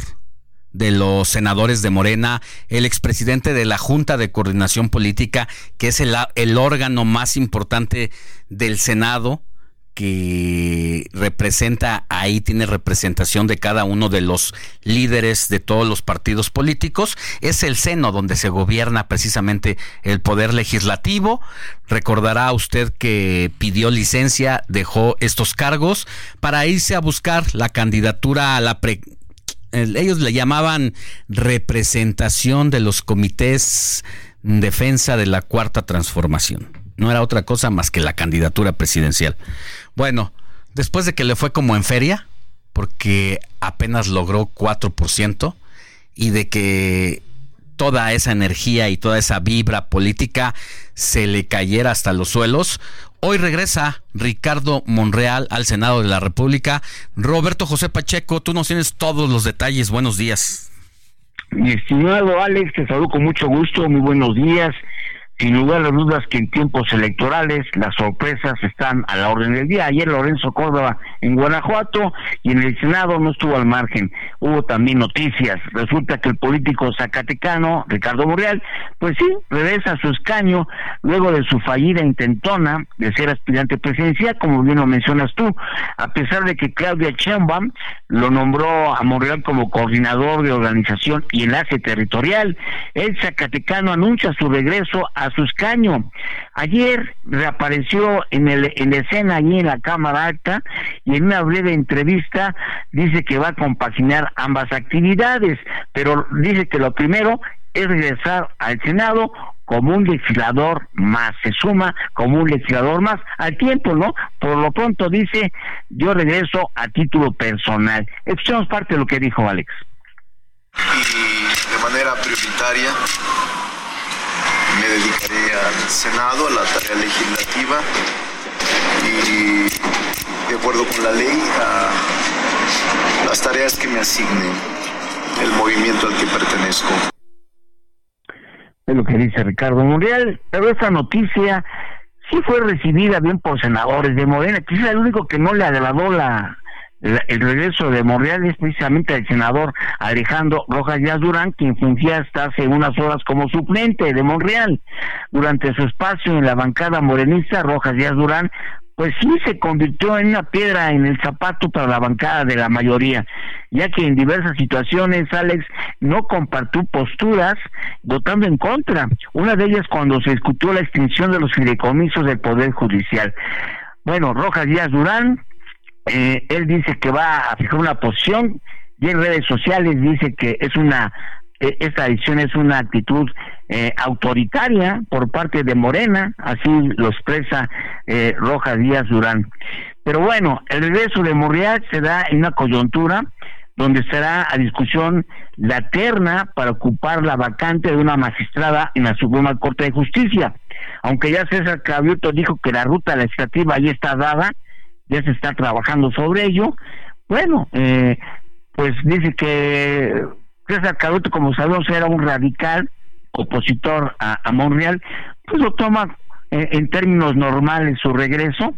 de los senadores de Morena, el expresidente de la Junta de Coordinación Política, que es el, el órgano más importante del Senado, que representa, ahí tiene representación de cada uno de los líderes de todos los partidos políticos, es el seno donde se gobierna precisamente el poder legislativo. Recordará usted que pidió licencia, dejó estos cargos para irse a buscar la candidatura a la pre ellos le llamaban representación de los comités en defensa de la cuarta transformación. No era otra cosa más que la candidatura presidencial. Bueno, después de que le fue como en feria, porque apenas logró 4%, y de que toda esa energía y toda esa vibra política se le cayera hasta los suelos. Hoy regresa Ricardo Monreal al Senado de la República. Roberto José Pacheco, tú nos tienes todos los detalles. Buenos días. Mi estimado Alex, te saludo con mucho gusto. Muy buenos días. Sin lugar a dudas que en tiempos electorales las sorpresas están a la orden del día. Ayer Lorenzo Córdoba en Guanajuato y en el Senado no estuvo al margen. Hubo también noticias. Resulta que el político zacatecano Ricardo Morreal, pues sí, regresa a su escaño luego de su fallida intentona de ser aspirante presidencial, como bien lo mencionas tú, a pesar de que Claudia Sheinbaum lo nombró a Monreal como coordinador de organización y enlace territorial. El zacatecano anuncia su regreso a su escaño. Ayer reapareció en, el, en escena allí en la Cámara Alta y en una breve entrevista dice que va a compaginar ambas actividades, pero dice que lo primero es regresar al Senado como un legislador más, se suma como un legislador más al tiempo, ¿no? Por lo pronto dice, yo regreso a título personal. Escuchamos parte de lo que dijo Alex. Y de manera prioritaria me dedicaré al Senado, a la tarea legislativa y de acuerdo con la ley a las tareas que me asigne el movimiento al que pertenezco. Es lo que dice Ricardo Monreal, pero esa noticia sí fue recibida bien por senadores de Morena, que es el único que no le agradó la, el regreso de Monreal es precisamente el senador Alejandro Rojas Díaz Durán, quien fungía hasta hace unas horas como suplente de Monreal. Durante su espacio en la bancada morenista, Rojas Díaz Durán pues sí se convirtió en una piedra en el zapato para la bancada de la mayoría, ya que en diversas situaciones Alex no compartió posturas votando en contra, una de ellas cuando se discutió la extinción de los fideicomisos del Poder Judicial. Bueno, Rojas Díaz Durán eh, él dice que va a fijar una posición y en redes sociales dice que es una e, esta decisión es una actitud eh, autoritaria por parte de Morena, así lo expresa eh, Rojas Díaz Durán. Pero bueno, el regreso de Monreal se da en una coyuntura donde estará a discusión la terna para ocupar la vacante de una magistrada en la Suprema Corte de Justicia. Aunque ya César Cravioto dijo que la ruta legislativa ahí está dada, ya se está trabajando sobre ello. Bueno, eh, pues dice que César Caruto, como sabemos, era un radical opositor a, Monreal, pues lo toma eh, en términos normales su regreso.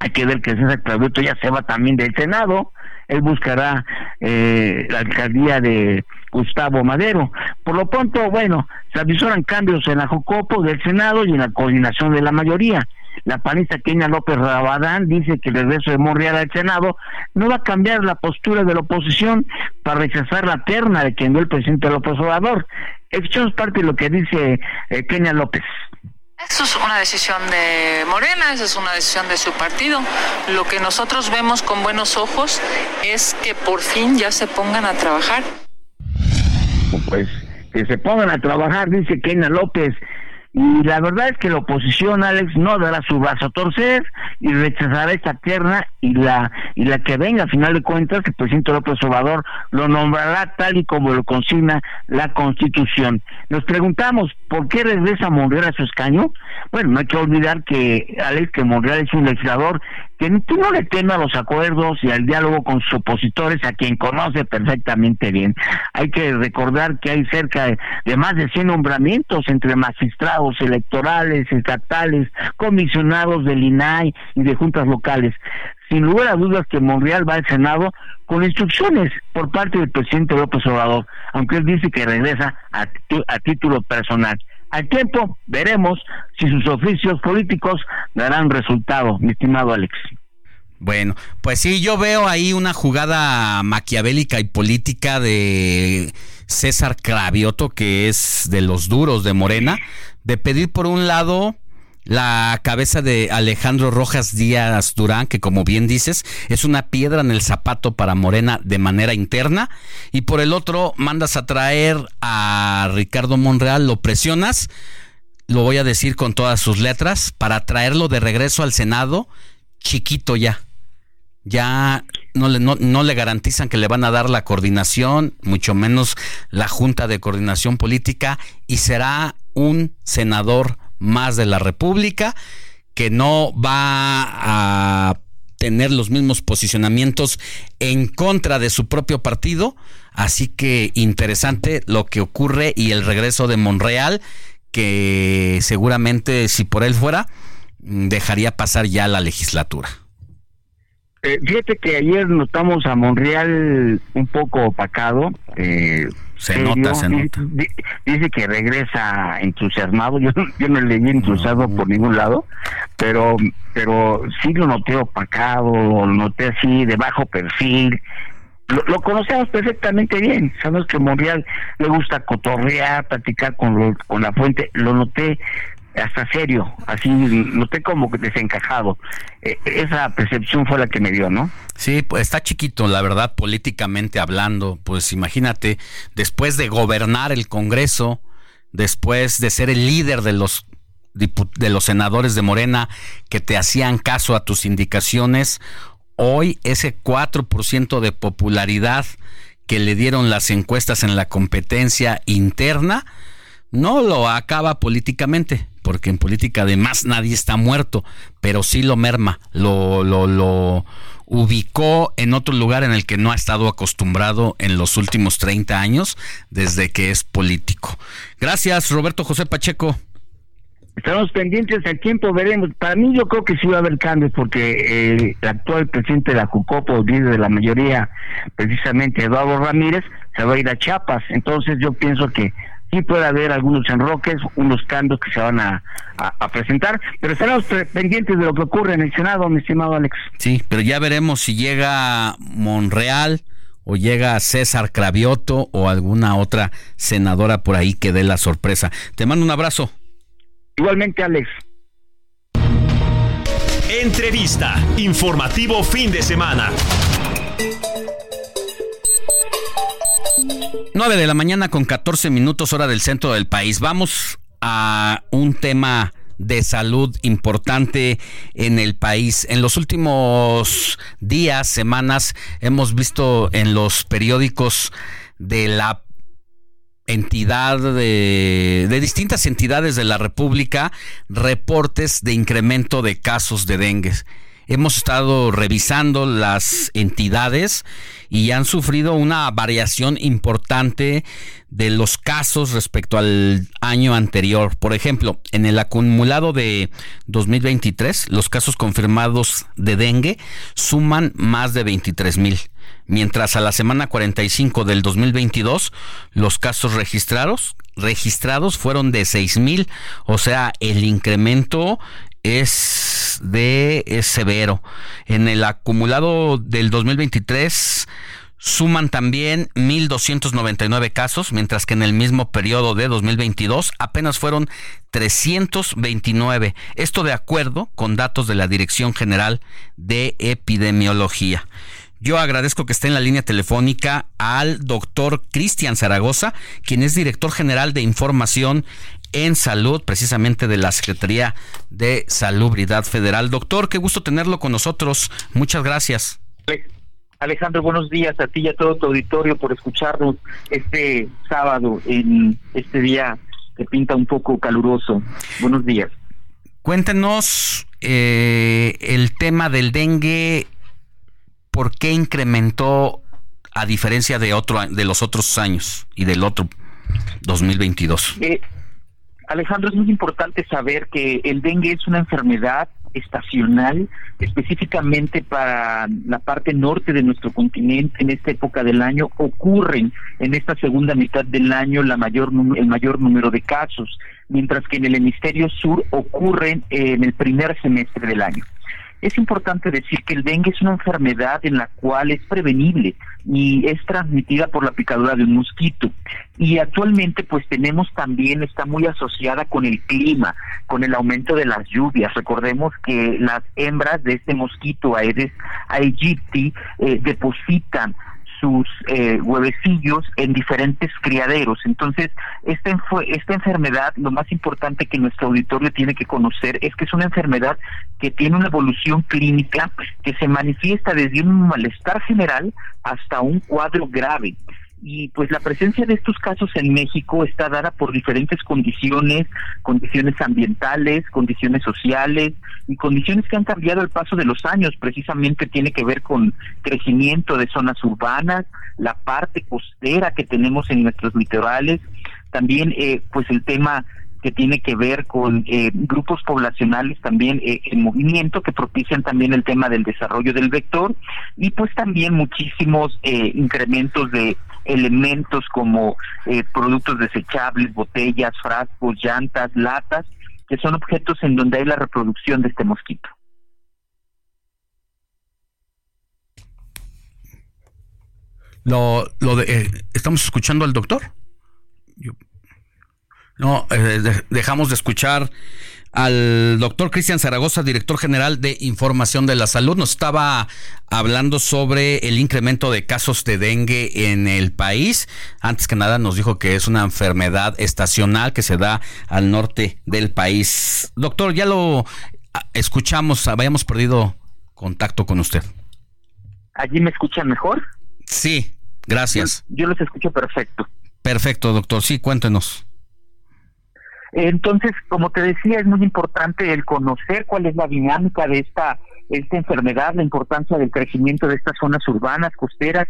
Hay que ver que César Caruto ya se va también del Senado, él buscará eh, la alcaldía de Gustavo Madero. Por lo pronto, bueno, se avisoran cambios en la Jocopo del Senado y en la coordinación de la mayoría. La panista Kenia López Rabadán dice que el regreso de Monreal al Senado no va a cambiar la postura de la oposición para rechazar la terna de quien dio el presidente López Obrador. Escuchamos parte de lo que dice eh, Kenia López. Eso es una decisión de Morena, esa es una decisión de su partido. Lo que nosotros vemos con buenos ojos es que por fin ya se pongan a trabajar. Pues que se pongan a trabajar, dice Kenia López. Y la verdad es que la oposición, Alex, no dará su brazo a torcer y rechazará esta terna y la y la que venga, a final de cuentas, el presidente López Obrador lo nombrará tal y como lo consigna la Constitución. Nos preguntamos, ¿por qué regresa Monreal a su escaño? Bueno, no hay que olvidar que, Alex, que Monreal es un legislador que no le teme a los acuerdos y al diálogo con sus opositores, a quien conoce perfectamente bien. Hay que recordar que hay cerca de, más de 100 nombramientos entre magistrados electorales, estatales, comisionados del INAI y de juntas locales. Sin lugar a dudas que Monreal va al Senado con instrucciones por parte del presidente López Obrador, aunque él dice que regresa a, a título personal. Al tiempo veremos si sus oficios políticos darán resultado, mi estimado Alex. Bueno, pues sí, yo veo ahí una jugada maquiavélica y política de César Cravioto, que es de los duros de Morena, de pedir por un lado la cabeza de Alejandro Rojas Díaz Durán, que como bien dices, es una piedra en el zapato para Morena de manera interna, y por el otro mandas a traer a Ricardo Monreal, lo presionas, lo voy a decir con todas sus letras, para traerlo de regreso al Senado, chiquito ya. Ya no le, no, no le garantizan que le van a dar la coordinación, mucho menos la Junta de Coordinación Política, y será un senador más de la República, que no va a tener los mismos posicionamientos en contra de su propio partido. Así que interesante lo que ocurre y el regreso de Monreal, que seguramente si por él fuera, dejaría pasar ya la legislatura. Eh, fíjate que ayer notamos a Monreal un poco opacado. Eh, se nota, se nota. Dice que regresa entusiasmado. Yo, yo no le vi entusiasmado por ningún lado, pero pero sí lo noté opacado, lo noté así de bajo perfil. Lo, conocemos perfectamente bien. Sabemos que Monreal le gusta cotorrear, platicar con, con la fuente. Lo noté hasta serio, así noté como que desencajado. Eh, esa percepción fue la que me dio, ¿no? Sí, pues está chiquito, la verdad, políticamente hablando. Pues imagínate, después de gobernar el Congreso, después de ser el líder de los de los senadores de Morena que te hacían caso a tus indicaciones, hoy ese 4% de popularidad que le dieron las encuestas en la competencia interna, no lo acaba políticamente, porque en política además nadie está muerto, pero sí lo merma, lo, lo, lo ubicó en otro lugar en el que no ha estado acostumbrado en los últimos 30 años desde que es político. Gracias, Roberto José Pacheco. Estamos pendientes del tiempo, veremos. Para mí yo creo que sí va a haber cambios porque eh, el actual presidente de la Jucopo, líder de la mayoría, precisamente Eduardo Ramírez, se va a ir a Chiapas. Entonces yo pienso que sí puede haber algunos enroques, unos cambios que se van a, presentar, pero estaremos pendientes de lo que ocurre en el Senado, mi estimado Alex. Sí, pero ya veremos si llega Monreal o llega César Cravioto o alguna otra senadora por ahí que dé la sorpresa. Te mando un abrazo. Igualmente, Alex. Entrevista, informativo fin de semana. 9 de la mañana con 14 minutos hora del centro del país. Vamos a un tema de salud importante en el país. En los últimos días, semanas, hemos visto en los periódicos de la entidad de, de, distintas entidades de la República reportes de incremento de casos de dengue. Hemos estado revisando las entidades y han sufrido una variación importante de los casos respecto al año anterior. Por ejemplo, en el acumulado de 2023, los casos confirmados de dengue suman más de 23 mil mientras a la semana 45 del 2022 los casos registrados registrados fueron de 6 mil, o sea, el incremento es de severo. En el acumulado del 2023 suman también 1.299 casos, mientras que en el mismo periodo de 2022 apenas fueron 329. Esto de acuerdo con datos de la Dirección General de Epidemiología. Yo agradezco que esté en la línea telefónica al doctor Cristian Zaragoza, quien es director general de información en salud, precisamente de la Secretaría de Salubridad Federal. Doctor, qué gusto tenerlo con nosotros. Muchas gracias. Alejandro, buenos días a ti y a todo tu auditorio por escucharnos este sábado en este día que pinta un poco caluroso. Buenos días. Cuéntenos eh, el tema del dengue, ¿por qué incrementó a diferencia de otro de los otros años y del otro 2022? Eh, Alejandro, es muy importante saber que el dengue es una enfermedad estacional, específicamente para la parte norte de nuestro continente en esta época del año, ocurren en esta segunda mitad del año la mayor, el mayor número de casos, mientras que en el hemisferio sur ocurren en el primer semestre del año. Es importante decir que el dengue es una enfermedad en la cual es prevenible y es transmitida por la picadura de un mosquito. Y actualmente pues tenemos también, está muy asociada con el clima, con el aumento de las lluvias. Recordemos que las hembras de este mosquito Aedes aegypti eh, depositan sus eh, huevecillos en diferentes criaderos. Entonces, esta, esta enfermedad, lo más importante que nuestro auditorio tiene que conocer es que es una enfermedad que tiene una evolución clínica que se manifiesta desde un malestar general hasta un cuadro grave y pues la presencia de estos casos en México está dada por diferentes condiciones, condiciones ambientales, condiciones sociales y condiciones que han cambiado al paso de los años. Precisamente tiene que ver con crecimiento de zonas urbanas, la parte costera que tenemos en nuestros litorales, también eh, pues el tema que tiene que ver con eh, grupos poblacionales también eh, en movimiento que propician también el tema del desarrollo del vector y pues también muchísimos eh, incrementos de elementos como eh, productos desechables, botellas, frascos, llantas, latas, que son objetos en donde hay la reproducción de este mosquito. Lo, lo de, eh, ¿Estamos escuchando al doctor? No, eh, dejamos de escuchar al doctor Cristian Zaragoza, director general de Información de la Salud. Nos estaba hablando sobre el incremento de casos de dengue en el país. Antes que nada nos dijo que es una enfermedad estacional que se da al norte del país. Doctor, ya lo ah, escuchamos, habíamos perdido contacto con usted. ¿Allí me escuchan mejor? Sí, gracias. Yo, yo los escucho perfecto. Perfecto, doctor. Sí, cuéntenos. Entonces, como te decía, es muy importante el conocer cuál es la dinámica de esta, esta enfermedad, la importancia del crecimiento de estas zonas urbanas, costeras,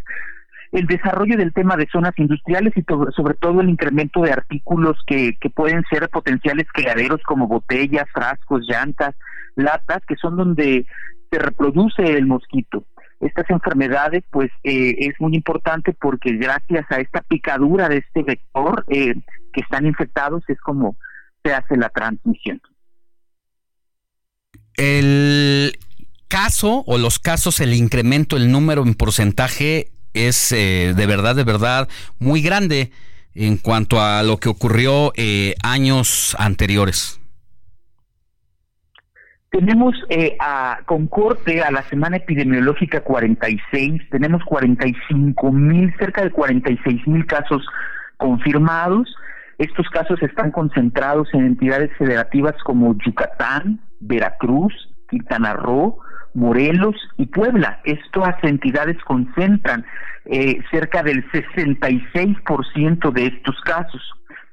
el desarrollo del tema de zonas industriales y sobre todo el incremento de artículos que, que pueden ser potenciales criaderos como botellas, frascos, llantas, latas, que son donde se reproduce el mosquito. Estas enfermedades, pues, eh, es muy importante porque gracias a esta picadura de este vector eh, que están infectados es como se hace la transmisión. El caso o los casos, el incremento, el número en porcentaje es eh, de verdad, de verdad muy grande en cuanto a lo que ocurrió eh, años anteriores. Tenemos eh, a, con corte a la semana epidemiológica 46, tenemos 45 mil, cerca de 46 mil casos confirmados estos casos están concentrados en entidades federativas como Yucatán, Veracruz, Quintana Roo, Morelos y Puebla. Estas entidades concentran eh, cerca del 66% de estos casos.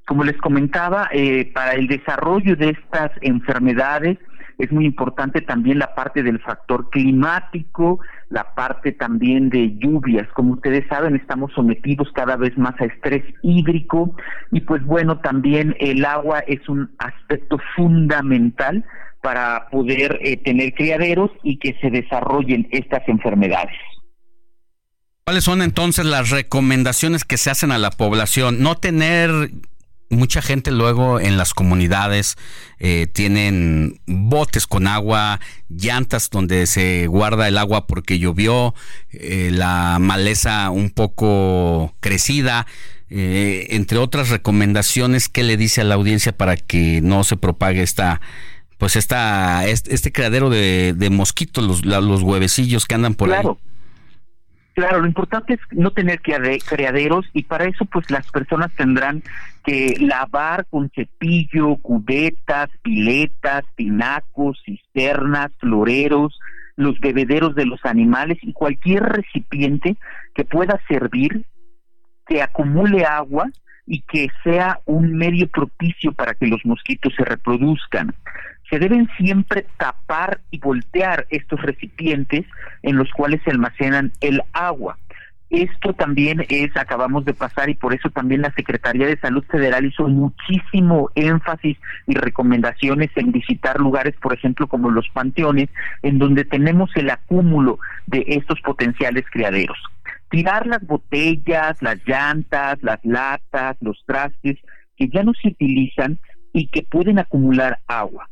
Como les comentaba, eh, para el desarrollo de estas enfermedades, es muy importante también la parte del factor climático, la parte también de lluvias. Como ustedes saben, estamos sometidos cada vez más a estrés hídrico y pues bueno, también el agua es un aspecto fundamental para poder eh, tener criaderos y que se desarrollen estas enfermedades. ¿Cuáles son entonces las recomendaciones que se hacen a la población? No tener mucha gente luego en las comunidades eh, tienen botes con agua, llantas donde se guarda el agua porque llovió, eh, la maleza un poco crecida, eh, entre otras recomendaciones que le dice a la audiencia para que no se propague esta pues esta este, este criadero de, mosquitos, los, los huevecillos que andan por ahí. Claro, lo importante es no tener criaderos y para eso pues las personas tendrán que lavar con cepillo, cubetas, piletas, tinacos, cisternas, floreros, los bebederos de los animales y cualquier recipiente que pueda servir, que acumule agua y que sea un medio propicio para que los mosquitos se reproduzcan se deben siempre tapar y voltear estos recipientes en los cuales se almacenan el agua. Esto también es, acabamos de pasar y por eso también la Secretaría de Salud Federal hizo muchísimo énfasis y recomendaciones en visitar lugares, por ejemplo, como los panteones, en donde tenemos el acúmulo de estos potenciales criaderos. Tirar las botellas, las llantas, las latas, los trastes que ya no se utilizan y que pueden acumular agua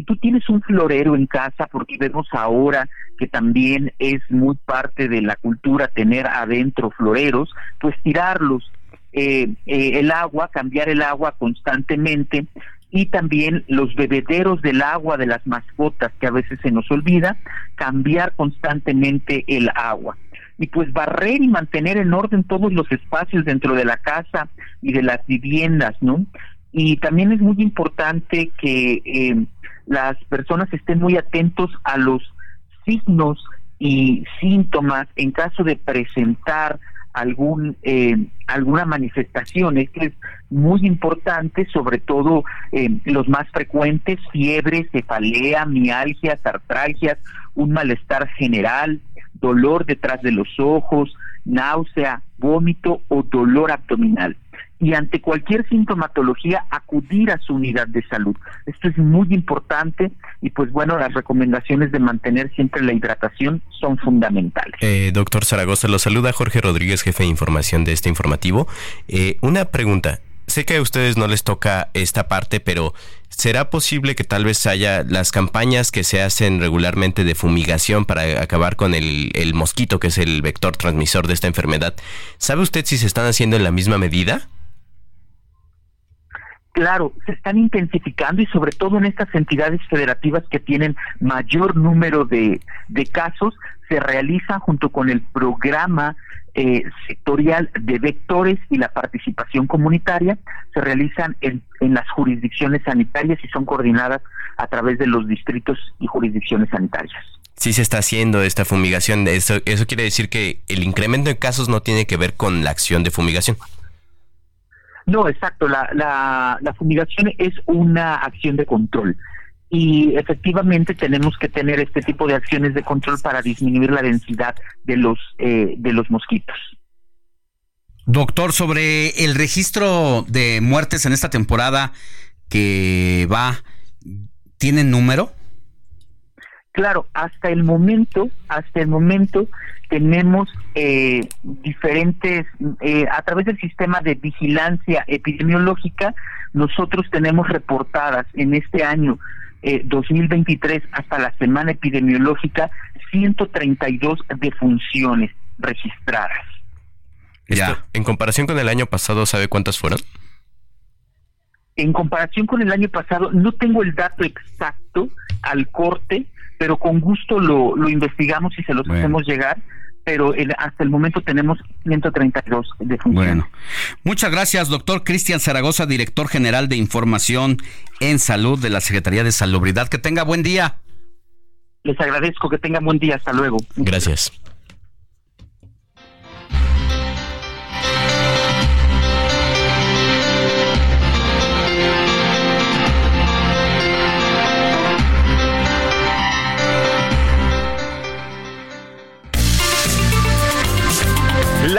si tú tienes un florero en casa, porque vemos ahora que también es muy parte de la cultura tener adentro floreros, pues tirarlos, eh, eh, el agua, cambiar el agua constantemente y también los bebederos del agua de las mascotas que a veces se nos olvida, cambiar constantemente el agua. Y pues barrer y mantener en orden todos los espacios dentro de la casa y de las viviendas, ¿no? Y también es muy importante que eh, las personas estén muy atentos a los signos y síntomas en caso de presentar algún eh, alguna manifestación. Es que es muy importante sobre todo eh, los más frecuentes fiebre cefalea mialgias artralgias un malestar general dolor detrás de los ojos náusea vómito o dolor abdominal y ante cualquier sintomatología acudir a su unidad de salud. Esto es muy importante y pues bueno, las recomendaciones de mantener siempre la hidratación son fundamentales. Eh, doctor Zaragoza, lo saluda Jorge Rodríguez, jefe de información de este informativo. Eh, una pregunta. Sé que a ustedes no les toca esta parte, pero ¿será posible que tal vez haya las campañas que se hacen regularmente de fumigación para acabar con el, el mosquito, que es el vector transmisor de esta enfermedad? ¿Sabe usted si se están haciendo en la misma medida? Claro, se están intensificando y sobre todo en estas entidades federativas que tienen mayor número de, casos, se realiza junto con el programa eh, sectorial de vectores y la participación comunitaria, se realizan en, en las jurisdicciones sanitarias y son coordinadas a través de los distritos y jurisdicciones sanitarias. Sí se está haciendo esta fumigación, eso, eso quiere decir que el incremento de casos no tiene que ver con la acción de fumigación. No, exacto. La, la, fumigación es una acción de control y efectivamente tenemos que tener este tipo de acciones de control para disminuir la densidad de los eh, de los mosquitos. Doctor, sobre el registro de muertes en esta temporada que va, ¿tienen número? Claro, hasta el momento, hasta el momento tenemos eh, diferentes, eh, a través del sistema de vigilancia epidemiológica, nosotros tenemos reportadas en este año eh, 2023 hasta la semana epidemiológica 132 defunciones registradas. Ya. en comparación con el año pasado, ¿sabe cuántas fueron? En comparación con el año pasado, no tengo el dato exacto al corte, pero con gusto lo, lo investigamos y se los hacemos llegar pero hasta el momento tenemos 132 defunciones. Bueno, muchas gracias, doctor Cristian Zaragoza, director general de Información en Salud de la Secretaría de Salubridad. Que tenga buen día. Les agradezco, que tengan buen día. Hasta luego. Gracias.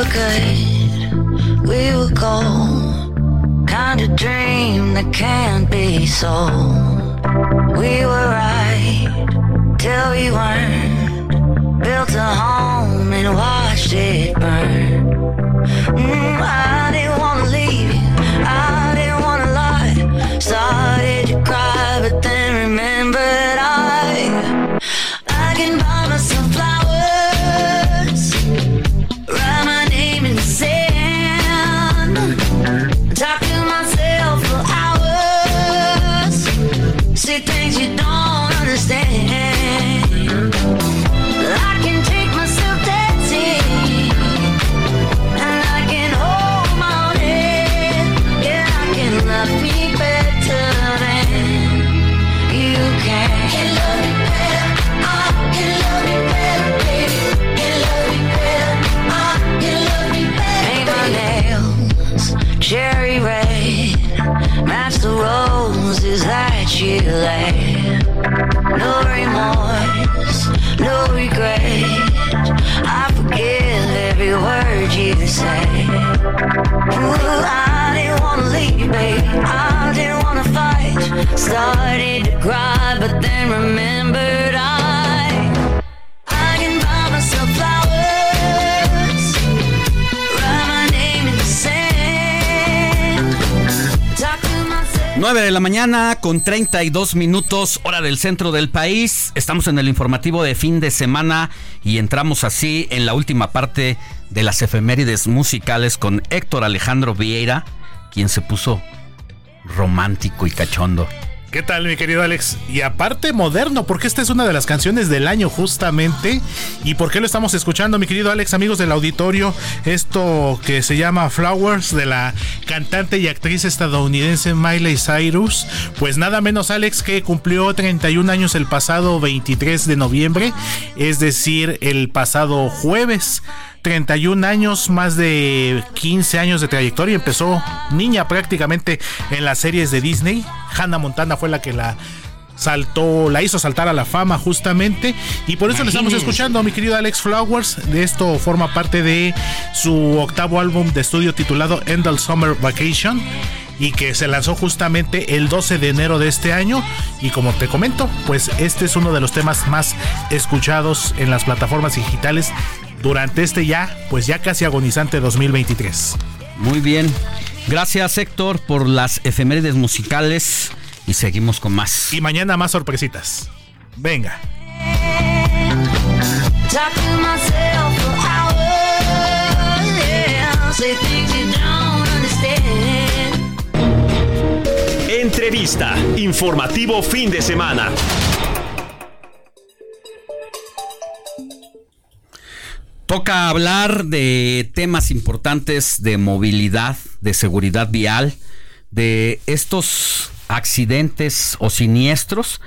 Were good, we were gold. Kind of dream that can't be sold. We were right till we weren't. Built a home and watched it burn. Mm, I didn't wanna leave you, I didn't wanna lie. Started Started to cry, but then remembered 9 de la mañana con 32 minutos, hora del centro del país. Estamos en el informativo de fin de semana y entramos así en la última parte de las efemérides musicales con Héctor Alejandro Vieira, quien se puso romántico y cachondo. ¿Qué tal, mi querido Alex? Y aparte moderno, porque esta es una de las canciones del año justamente. ¿Y por qué lo estamos escuchando, mi querido Alex, amigos del auditorio? Esto que se llama Flowers de la cantante y actriz estadounidense Miley Cyrus. Pues nada menos, Alex, que cumplió 31 años el pasado 23 de noviembre, es decir, el pasado jueves. 31 años, más de 15 años de trayectoria. Empezó niña prácticamente en las series de Disney. Hannah Montana fue la que la saltó, la hizo saltar a la fama justamente. Y por eso le estamos escuchando a mi querido Alex Flowers. De esto forma parte de su octavo álbum de estudio titulado End of Summer Vacation. Y que se lanzó justamente el 12 de enero de este año. Y como te comento, pues este es uno de los temas más escuchados en las plataformas digitales durante este ya, pues ya casi agonizante 2023. Muy bien. Gracias Héctor por las efemérides musicales y seguimos con más. Y mañana más sorpresitas. Venga. Entrevista. Informativo fin de semana. Toca hablar de temas importantes de movilidad, de seguridad vial, de estos accidentes o siniestros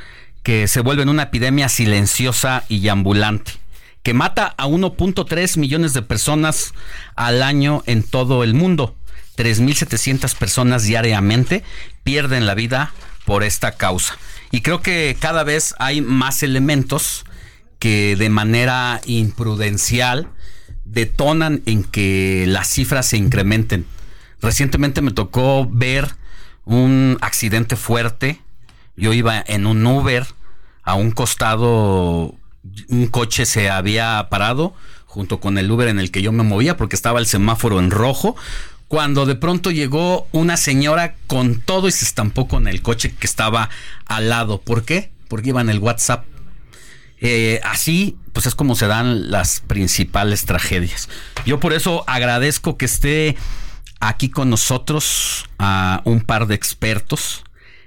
que se vuelven una epidemia silenciosa y ambulante, que mata a 1.3 millones de personas al año en todo el mundo. 3.700 personas diariamente pierden la vida por esta causa. Y creo que cada vez hay más elementos que de manera imprudencial detonan en que las cifras se incrementen. Recientemente me tocó ver un accidente fuerte. Yo iba en un Uber, a un costado un coche se había parado junto con el Uber en el que yo me movía porque estaba el semáforo en rojo. Cuando de pronto llegó una señora con todo y se estampó con el coche que estaba al lado. ¿Por qué? Porque iba en el WhatsApp. Eh, así, pues es como se dan las principales tragedias. Yo por eso agradezco que esté aquí con nosotros a un par de expertos.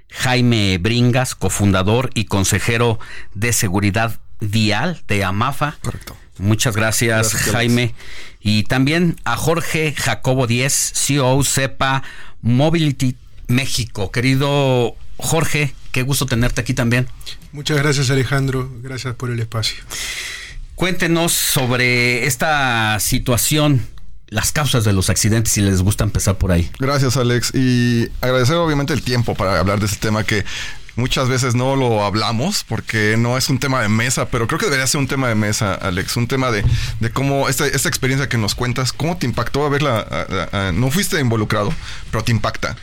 Jaime Bringas, cofundador y consejero de seguridad vial de AMAFA. Correcto. Muchas gracias, Gracias, Jaime. Y también a Jorge Jacobo Díez, CEO CEPA Mobility México. Querido Jorge, qué gusto tenerte aquí también. Muchas gracias Alejandro, gracias por el espacio. Cuéntenos sobre esta situación, las causas de los accidentes, si les gusta empezar por ahí. Gracias Alex y agradecer obviamente el tiempo para hablar de este tema que muchas veces no lo hablamos porque no es un tema de mesa, pero creo que debería ser un tema de mesa, Alex, un tema de, de cómo esta, esta experiencia que nos cuentas, cómo te impactó haberla, a- a- a- no fuiste involucrado, pero te impacta.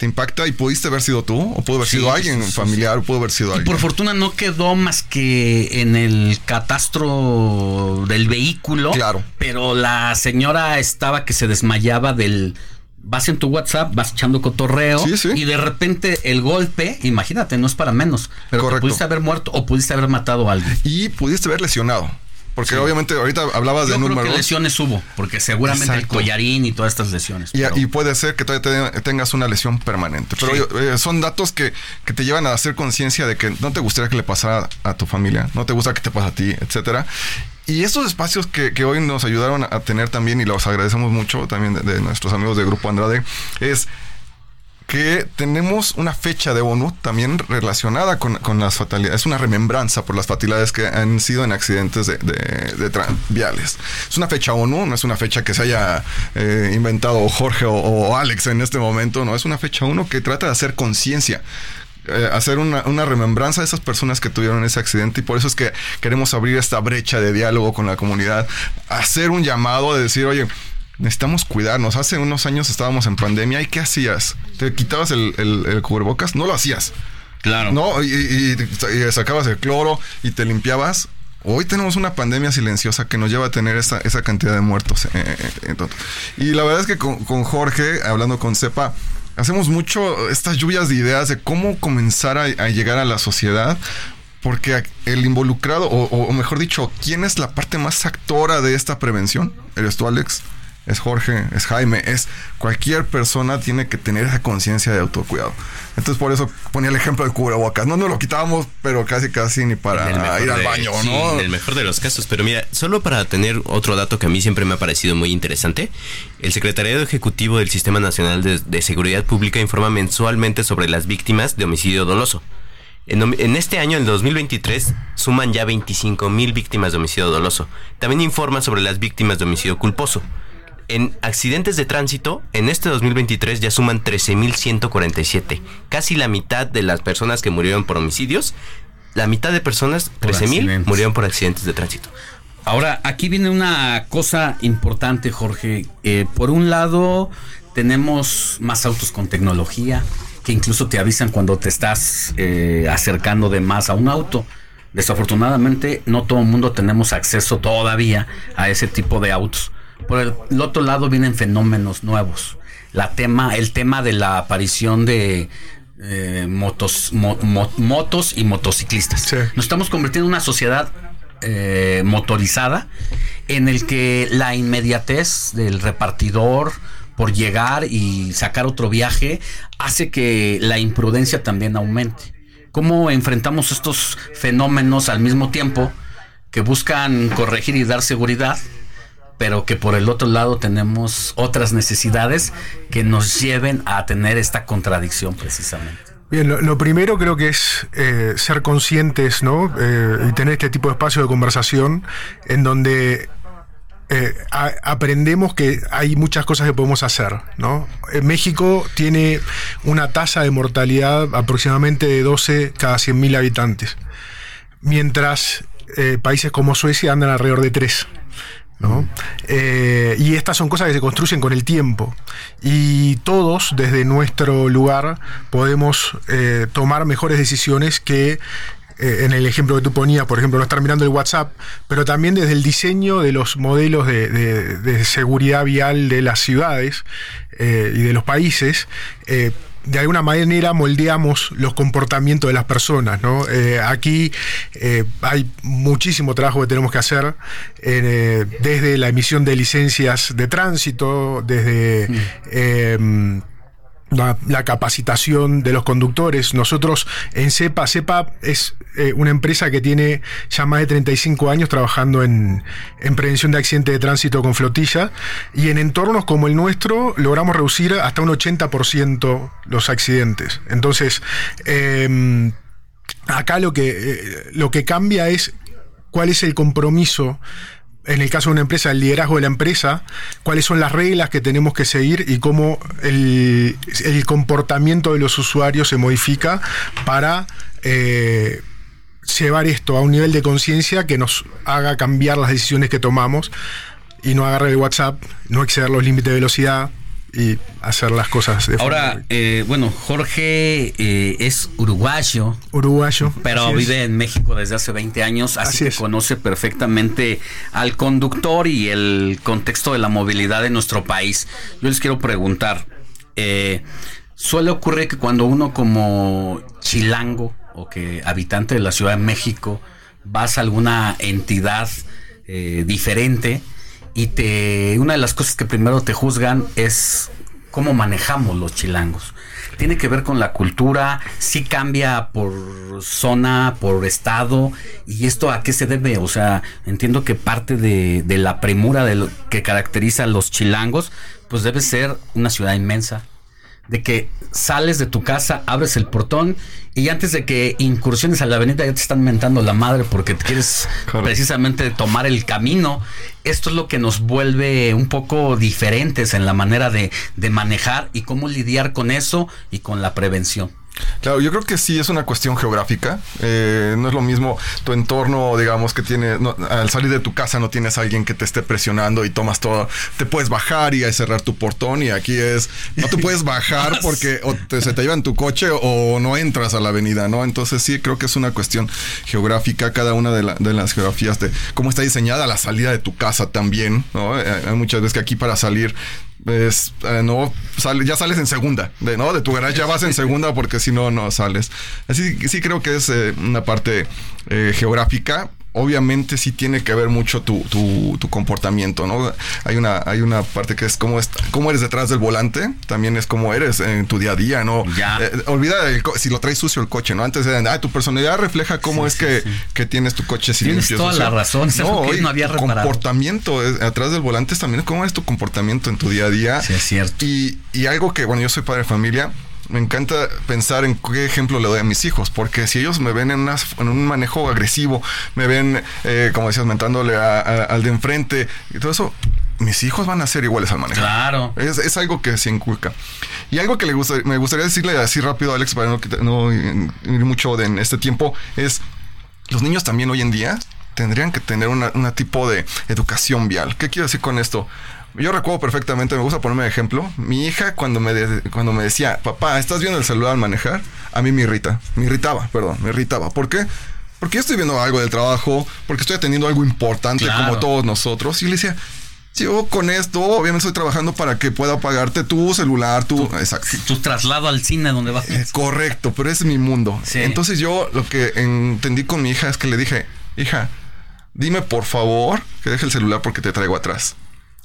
Te impacta y pudiste haber sido tú, o pudo haber Sí, sido alguien sí, familiar, o pudo haber sido Y alguien. por fortuna no quedó más que en el catastro del vehículo. Claro. Pero la señora estaba que se desmayaba del. Vas en tu WhatsApp, vas echando cotorreo Sí, sí. y de repente el golpe, imagínate, no es para menos, pero pudiste haber muerto o pudiste haber matado a alguien. Y pudiste haber lesionado. Porque obviamente ahorita hablabas Yo de creo números. que lesiones hubo, porque seguramente el collarín y todas estas lesiones. Y, pero- y puede ser que todavía te- tengas una lesión permanente. Pero Sí. eh, son datos que, que te llevan a hacer conciencia de que no te gustaría que le pasara a tu familia, no te gusta que te pase a ti, etcétera. Y estos espacios que, que hoy nos ayudaron a tener también, y los agradecemos mucho también de, de nuestros amigos de Grupo Andrade, es que tenemos una fecha de ONU también relacionada con, con las fatalidades. Es una remembranza por las fatalidades que han sido en accidentes de, de- de viales. Es una fecha ONU, no es una fecha que se haya eh, inventado Jorge o, o Alex en este momento, no, es una fecha ONU que trata de hacer conciencia eh, hacer una, una, remembranza de esas personas que tuvieron ese accidente y por eso es que queremos abrir esta brecha de diálogo con la comunidad, hacer un llamado de decir, oye, necesitamos cuidarnos. Hace unos años estábamos en pandemia y ¿qué hacías? ¿Te quitabas el, el, cubrebocas? No lo hacías. Claro. No, y, y, sacabas el cloro y te limpiabas. Hoy tenemos una pandemia silenciosa que nos lleva a tener esa, esa cantidad de muertos. Eh, eh, eh, y la verdad es que con, con Jorge, hablando con Cepa, hacemos mucho estas lluvias de ideas de cómo comenzar a, llegar a la sociedad. Porque el involucrado, o, mejor dicho, ¿quién es la parte más actora de esta prevención? ¿Eres tú, Alex? Es Jorge, es Jaime, es cualquier persona tiene que tener esa conciencia de autocuidado. Entonces por eso ponía el ejemplo del cubrebocas. No nos lo quitábamos, pero casi casi ni para ir al baño, ¿no? en el mejor de los casos. Pero mira, solo para tener otro dato que a mí siempre me ha parecido muy interesante, el Secretariado Ejecutivo del Sistema Nacional de, Seguridad Pública informa mensualmente sobre las víctimas de homicidio doloso. En, este año, el 2023, suman ya 25 mil víctimas de homicidio doloso. También informa sobre las víctimas de homicidio culposo en accidentes de tránsito, en este 2023 ya suman 13.147. Casi la mitad de las personas que murieron por homicidios, la mitad de personas, 13.000, murieron por accidentes de tránsito. Ahora, aquí viene una cosa importante, Jorge. Eh, por un lado, tenemos más autos con tecnología, que incluso te avisan cuando te estás eh, acercando de más a un auto. Desafortunadamente, no todo el mundo tenemos acceso todavía a ese tipo de autos. Por el, otro lado vienen fenómenos nuevos. La tema, el tema de la aparición de eh, motos, motos y motociclistas. Nos estamos convirtiendo en una sociedad eh, motorizada en el que la inmediatez del repartidor por llegar y sacar otro viaje hace que la imprudencia también aumente. ¿Cómo enfrentamos estos fenómenos al mismo tiempo que buscan corregir y dar seguridad? Pero que por el otro lado tenemos otras necesidades que nos lleven a tener esta contradicción precisamente. Bien, lo, primero creo que es eh, ser conscientes, ¿no? Eh, y tener este tipo de espacio de conversación en donde eh, aprendemos que hay muchas cosas que podemos hacer, ¿no? México tiene una tasa de mortalidad aproximadamente de 12 cada 100.000 habitantes, mientras países como Suecia andan alrededor de 3. Eh, y estas son cosas que se construyen con el tiempo. Y todos, desde nuestro lugar, podemos eh, tomar mejores decisiones que eh, en el ejemplo que tú ponías, por ejemplo, no estar mirando el WhatsApp, pero también desde el diseño de los modelos de, seguridad vial de las ciudades y de los países de alguna manera moldeamos los comportamientos de las personas. ¿no? Eh, aquí eh, hay muchísimo trabajo que tenemos que hacer eh, desde la emisión de licencias de tránsito, desde... Mm la, capacitación de los conductores. Nosotros en CEPA, CEPA es eh, una empresa que tiene ya más de 35 años trabajando en, prevención de accidentes de tránsito con flotilla y en entornos como el nuestro logramos reducir hasta un 80% los accidentes. Entonces, em, acá lo que, eh, lo que cambia es cuál es el compromiso en el caso de una empresa, el liderazgo de la empresa, cuáles son las reglas que tenemos que seguir y cómo el, comportamiento de los usuarios se modifica para eh, llevar esto a un nivel de conciencia que nos haga cambiar las decisiones que tomamos y no agarrar el WhatsApp, no exceder los límites de velocidad, y hacer las cosas de Ahora, eh, bueno, Jorge eh, es uruguayo. Uruguayo. Pero vive en México desde hace 20 años, así, que conoce perfectamente al conductor y el contexto de la movilidad de nuestro país. Yo les quiero preguntar, eh, suele ocurrir que cuando uno como chilango o que habitante de la Ciudad de México vas a alguna entidad diferente, y te una de las cosas que primero te juzgan es cómo manejamos los chilangos. Tiene que ver con la cultura, sí cambia por zona, por estado, y esto a qué se debe. O sea, entiendo que parte de, de la premura de lo que caracteriza a los chilangos, pues debe ser una ciudad inmensa, de que sales de tu casa, abres el portón y antes de que incursiones a la avenida ya te están mentando la madre porque te quieres precisamente tomar el camino. Esto es lo que nos vuelve un poco diferentes en la manera de, de manejar y cómo lidiar con eso y con la prevención. Claro, yo creo que sí es una cuestión geográfica. Eh, no es lo mismo tu entorno, digamos, que tiene. no, al salir de tu casa no tienes a alguien que te esté presionando y tomas todo. Te puedes bajar y cerrar tu portón. Y aquí es. No te puedes bajar porque o te- se te llevan tu coche o no entras a la avenida, ¿no? Entonces sí creo que es una cuestión geográfica. Cada una de, la- de las geografías de cómo está diseñada la salida de tu casa también, ¿no? Eh, hay muchas veces que aquí para salir es, eh, no sale- ya sales en segunda, de, ¿no? De tu garage ya vas en segunda porque si no, no sales. Así sí creo que es eh, una parte eh, geográfica. Obviamente sí tiene que ver mucho tu, tu, tu comportamiento, ¿no? Hay una, hay una parte que es cómo, es cómo eres detrás del volante, también es cómo eres en tu día a día, ¿no? Eh, olvida el co- si lo traes sucio el coche, ¿no? Antes eran, ah, tu personalidad refleja cómo es que, que tienes tu coche así Tienes limpio, toda sucio. la razón, que oye, no había tu comportamiento es- atrás del volante es también cómo es tu comportamiento en tu día a día. Sí, es cierto. Y, y algo que, bueno, yo soy padre de familia, me encanta pensar en qué ejemplo le doy a mis hijos, porque si ellos me ven en, un manejo agresivo, me ven, eh, como decías, mentándole a- a- al de enfrente y todo eso, mis hijos van a ser iguales al manejar. Claro. Es, es algo que se inculca. Y algo que le gusta, me gustaría decirle así rápido, Alex, para no, no ir mucho de- en este tiempo, es los niños también hoy en día tendrían que tener una, una tipo de educación vial. ¿Qué quiero decir con esto? Yo recuerdo perfectamente, me gusta ponerme de ejemplo. Mi hija cuando me, de- cuando me decía, papá, ¿estás viendo el celular al manejar? A mí me irrita, me irritaba, perdón, me irritaba. ¿Por qué? Porque yo estoy viendo algo del trabajo, porque estoy atendiendo algo importante Claro. como todos nosotros. Y le decía, yo con esto obviamente estoy trabajando para que pueda pagarte tu celular, tu... exacto. Tu traslado al cine donde vas. Eh, correcto, pero ese es mi mundo. Sí. Entonces yo lo que entendí con mi hija es que le dije, hija, dime por favor que deje el celular porque te traigo atrás.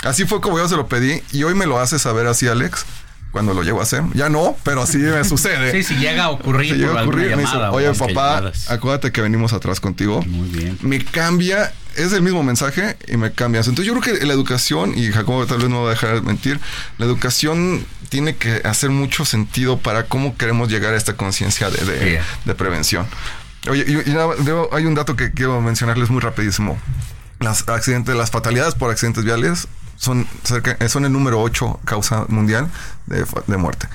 Así fue como yo se lo pedí y hoy me lo hace saber así Alex cuando lo llego a hacer. Ya no, pero así me sucede. Sí, si llega a ocurrir Si llega a ocurrir, me dice, oye papá, llamadas". acuérdate que venimos atrás contigo. Muy bien. Me cambia, es el mismo mensaje y me cambias. Entonces yo creo que la educación, y Jacobo tal vez no va a dejar de mentir, la educación tiene que hacer mucho sentido para cómo queremos llegar a esta conciencia de, de- de prevención. Oye, y- y nada, hay un dato que quiero mencionarles muy rapidísimo. Las accidentes, las fatalidades por accidentes viales son cerca, eh, son el número 8 causa mundial de, de muerte.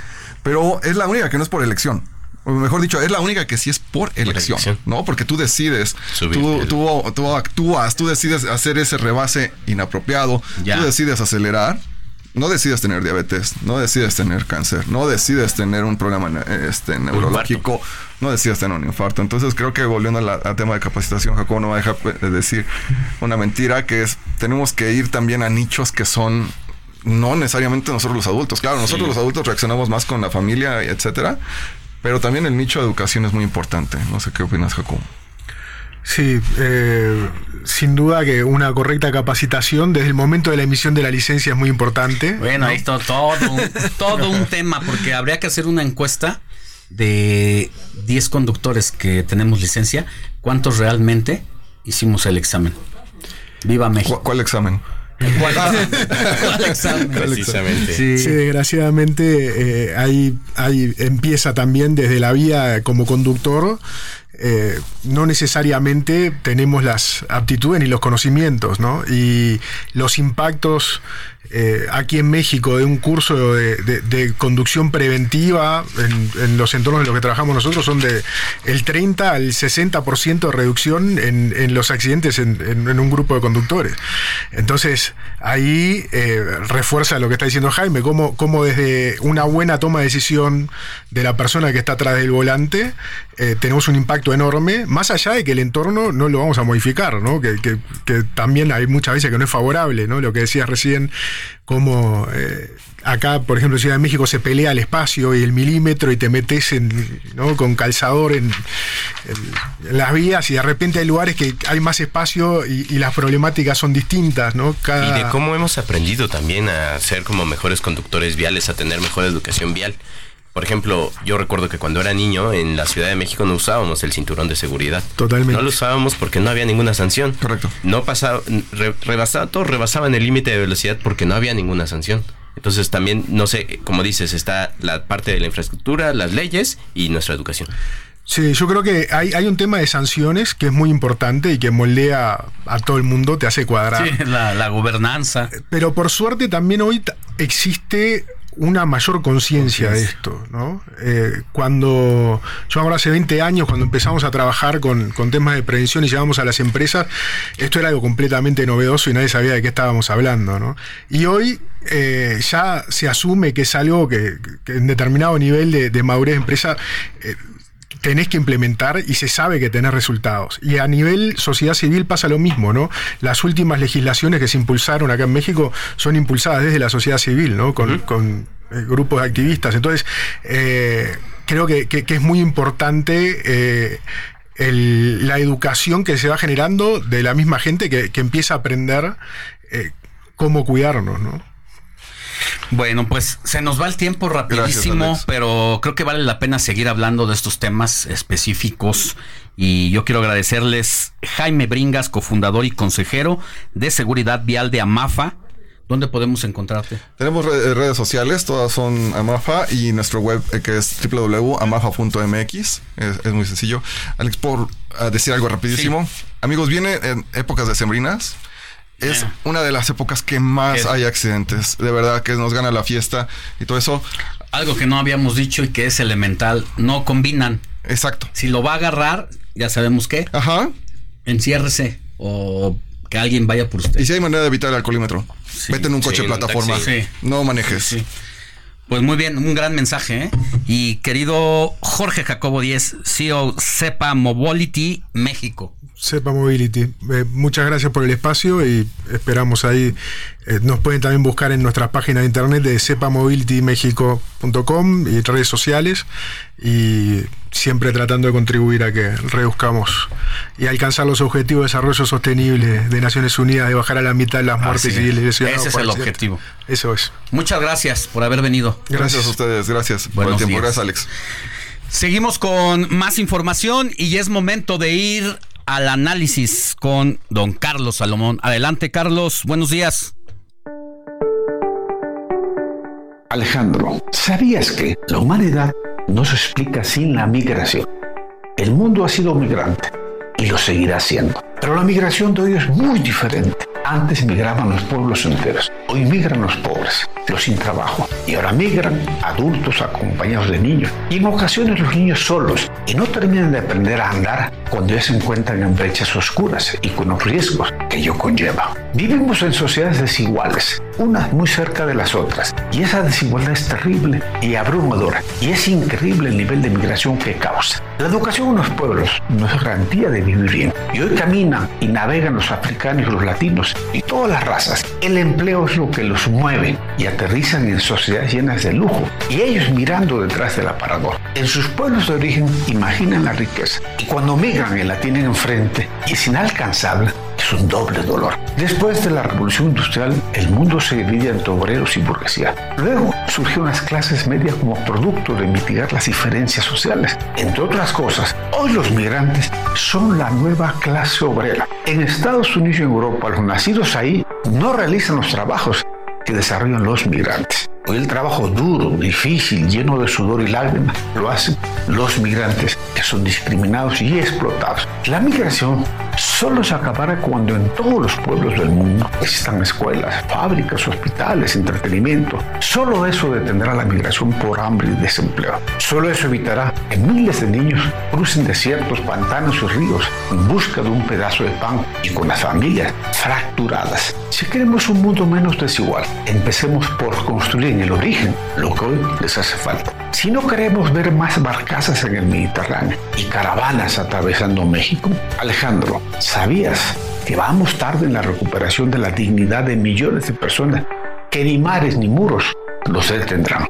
Pero es la única que no es por elección. O mejor dicho, es la única que sí es por elección, elección. ¿no? Porque tú decides, tú, el- tú, tú actúas, tú decides hacer ese rebase inapropiado, Ya. tú decides acelerar, no decides tener diabetes, no decides tener cáncer, no decides tener un problema este, neurológico, no decides tener un infarto. Entonces creo que volviendo al tema de capacitación, Jacobo no va a dejar de decir una mentira que es, tenemos que ir también a nichos que son no necesariamente nosotros los adultos. Claro, nosotros los adultos reaccionamos más con la familia, etcétera. Pero también el nicho de educación es muy importante. No sé qué opinas, Jacobo. Sí, eh, sin duda que una correcta capacitación desde el momento de la emisión de la licencia es muy importante. Bueno, ahí está todo, un- todo un tema, porque habría que hacer una encuesta de 10 conductores que tenemos licencia, ¿cuántos realmente hicimos el examen? Viva México. ¿Cuál examen? ¿Cuál, cuál examen? Precisamente. Sí. Sí, desgraciadamente eh, ahí, ahí empieza también desde la vía como conductor. eh, no necesariamente tenemos las aptitudes ni los conocimientos, ¿no? Y los impactos eh, aquí en México de un curso de, conducción preventiva en, los entornos en los que trabajamos nosotros son de el 30 al 60% de reducción en, los accidentes en, en- en un grupo de conductores. Entonces, ahí eh, refuerza lo que está diciendo Jaime, cómo, cómo desde una buena toma de decisión de la persona que está atrás del volante, eh, tenemos un impacto enorme, más allá de que el entorno no lo vamos a modificar, ¿no? Que, que- que también hay muchas veces que no es favorable, ¿no? Lo que decías recién, como eh, acá, por ejemplo, en Ciudad de México se pelea el espacio y el milímetro y te metes en, ¿no? con calzador en, las vías y de repente hay lugares que hay más espacio y, y las problemáticas son distintas, ¿no? Cada... Y de cómo hemos aprendido también a ser como mejores conductores viales, a tener mejor educación vial. Por ejemplo, yo recuerdo que cuando era niño en la Ciudad de México no usábamos el cinturón de seguridad. Totalmente. No lo usábamos porque no había ninguna sanción. Correcto. No pasaba, re- rebasaba, todos rebasaban el límite de velocidad porque no había ninguna sanción. Entonces también, no sé, como dices, está la parte de la infraestructura, las leyes y nuestra educación. Sí, yo creo que hay, hay un tema de sanciones que es muy importante y que moldea a todo el mundo, te hace cuadrar. Sí, la, la gobernanza. Pero por suerte también hoy existe una mayor conciencia de esto, ¿no? Eh, cuando, yo ahora hace 20 años, cuando empezamos a trabajar con, con, temas de prevención y llevamos a las empresas, esto era algo completamente novedoso y nadie sabía de qué estábamos hablando, ¿no? Y hoy eh, ya se asume que es algo que, que en determinado nivel de, de madurez de empresa eh, tenés que implementar y se sabe que tenés resultados. Y a nivel sociedad civil pasa lo mismo, ¿no? Las últimas legislaciones que se impulsaron acá en México son impulsadas desde la sociedad civil, ¿no? Con, con eh, grupos de activistas. Entonces, eh, creo que, que, que, es muy importante eh, el, la educación que se va generando de la misma gente que, que empieza a aprender eh, cómo cuidarnos, ¿no? Bueno, pues se nos va el tiempo rapidísimo, Gracias, pero creo que vale la pena seguir hablando de estos temas específicos. Y yo quiero agradecerles Jaime Bringas, cofundador y consejero de seguridad vial de AMAFA. ¿Dónde podemos encontrarte? Tenemos redes sociales, todas son AMAFA y nuestro web eh, que es www.amafa.mx. Es, es, muy sencillo. Alex, por decir algo rapidísimo. Sí. Amigos, viene en épocas decembrinas es yeah. una de las épocas que más hay accidentes. De verdad que nos gana la fiesta y todo eso. Algo que no habíamos dicho y que es elemental, no combinan. Exacto. Si lo va a agarrar, ya sabemos qué. Ajá. Enciérrese o que alguien vaya por usted. Y si hay manera de evitar el alcoholímetro, sí, vete en un coche plataforma. Sí. No manejes. Sí. Pues muy bien, un gran mensaje. ¿eh? Y querido Jorge Jacobo Díez, CEO CEPA Mobility México. Sepa Mobility. Eh, muchas gracias por el espacio y esperamos ahí. Eh, nos pueden también buscar en nuestras páginas de internet de sepamobilitymexico.com y redes sociales y siempre tratando de contribuir a que reduzcamos y alcanzar los objetivos de desarrollo sostenible de Naciones Unidas de bajar a la mitad las muertes Así y lesionados. Ese es el objetivo. Eso es. Muchas gracias por haber venido. Gracias, gracias a ustedes, gracias Buenos por el tiempo. Días. Gracias, Alex. Seguimos con más información y es momento de ir al análisis con don Carlos Salomón. Adelante, Carlos, buenos días. Alejandro, ¿sabías que la humanidad no se explica sin la migración? El mundo ha sido migrante y lo seguirá siendo. Pero la migración de hoy es muy diferente. Antes migraban los pueblos enteros, hoy migran los pobres, los sin trabajo, y ahora migran adultos acompañados de niños, y en ocasiones los niños solos, y no terminan de aprender a andar cuando ya se encuentran en brechas oscuras y con los riesgos que ello conlleva. Vivimos en sociedades desiguales, unas muy cerca de las otras, y esa desigualdad es terrible y abrumadora, y es increíble el nivel de migración que causa. La educación en los pueblos no es garantía de vivir bien, y hoy caminan y navegan los africanos y los latinos y todas las razas. El empleo es lo que los mueve y aterrizan en sociedades llenas de lujo y ellos mirando detrás del aparador. En sus pueblos de origen imaginan la riqueza y cuando migran y la tienen enfrente y es inalcanzable, es un doble dolor. Después de la revolución industrial, el mundo se divide entre obreros y burguesía. Luego surgieron las clases medias como producto de mitigar las diferencias sociales. Entre otras cosas, hoy los migrantes son la nueva clase obrera. En Estados Unidos y Europa, los nacidos ahí no realizan los trabajos que desarrollan los migrantes. El trabajo duro, difícil, lleno de sudor y lágrimas, lo hacen los migrantes que son discriminados y explotados. La migración solo se acabará cuando en todos los pueblos del mundo existan escuelas, fábricas, hospitales, entretenimiento. Solo eso detendrá la migración por hambre y desempleo. Solo eso evitará que miles de niños crucen desiertos, pantanos y ríos en busca de un pedazo de pan y con las familias fracturadas. Si queremos un mundo menos desigual, empecemos por construir en el origen lo que hoy les hace falta. Si no queremos ver más barcazas en el Mediterráneo y caravanas atravesando México, Alejandro, ¿sabías que vamos tarde en la recuperación de la dignidad de millones de personas que ni mares ni muros los detendrán?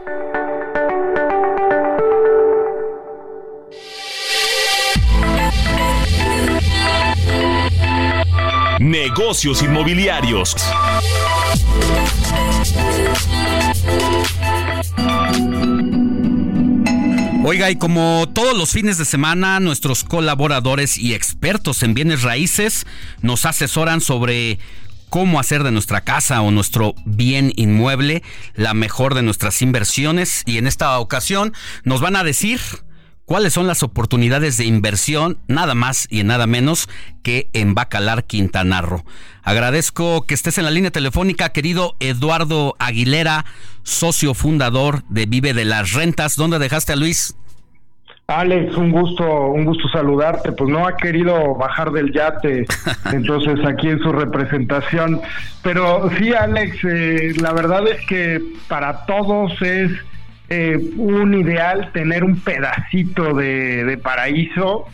Negocios inmobiliarios. Oiga, y como todos los fines de semana, nuestros colaboradores y expertos en bienes raíces nos asesoran sobre cómo hacer de nuestra casa o nuestro bien inmueble la mejor de nuestras inversiones. Y en esta ocasión nos van a decir cuáles son las oportunidades de inversión, nada más y nada menos que en Bacalar Quintana Roo. Agradezco que estés en la línea telefónica, querido Eduardo Aguilera, socio fundador de Vive de las Rentas. ¿Dónde dejaste a Luis? Alex, un gusto, un gusto saludarte. Pues no ha querido bajar del yate, entonces aquí en su representación. Pero sí, Alex, eh, la verdad es que para todos es eh, un ideal tener un pedacito de, paraíso.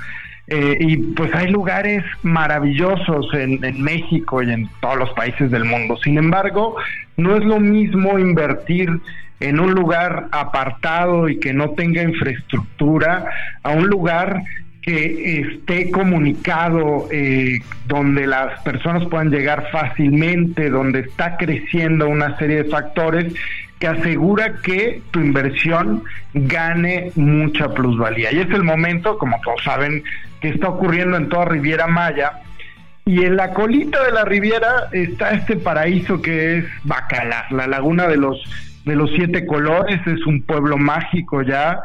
Eh, y pues hay lugares maravillosos en, en, México y en todos los países del mundo. Sin embargo, no es lo mismo invertir en un lugar apartado y que no tenga infraestructura, a un lugar que esté comunicado, eh, donde las personas puedan llegar fácilmente, donde está creciendo una serie de factores que asegura que tu inversión gane mucha plusvalía. Y es el momento, como todos saben, que está ocurriendo en toda Riviera Maya. Y en la colita de la Riviera está este paraíso que es Bacalar, la laguna de los de los siete colores, es un pueblo mágico ya,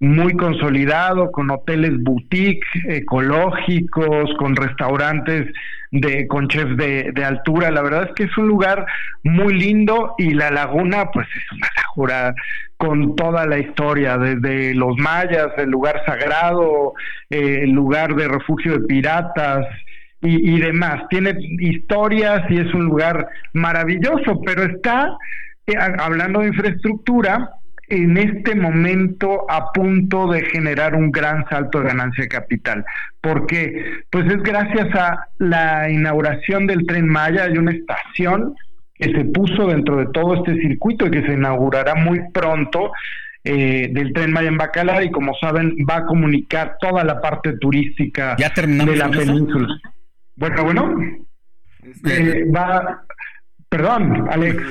muy consolidado, con hoteles boutique, ecológicos, con restaurantes de, con chefs de, de, altura. La verdad es que es un lugar muy lindo y la laguna, pues es una laguna con toda la historia, desde los mayas, el lugar sagrado, eh, el lugar de refugio de piratas, y, demás. Tiene historias y es un lugar maravilloso, pero está eh, hablando de infraestructura, en este momento a punto de generar un gran salto de ganancia de capital. porque Pues es gracias a la inauguración del tren Maya, hay una estación que se puso dentro de todo este circuito y que se inaugurará muy pronto eh, del tren Maya en Bacalar y como saben va a comunicar toda la parte turística de la península. Bueno, bueno, eh, va, perdón, Alex.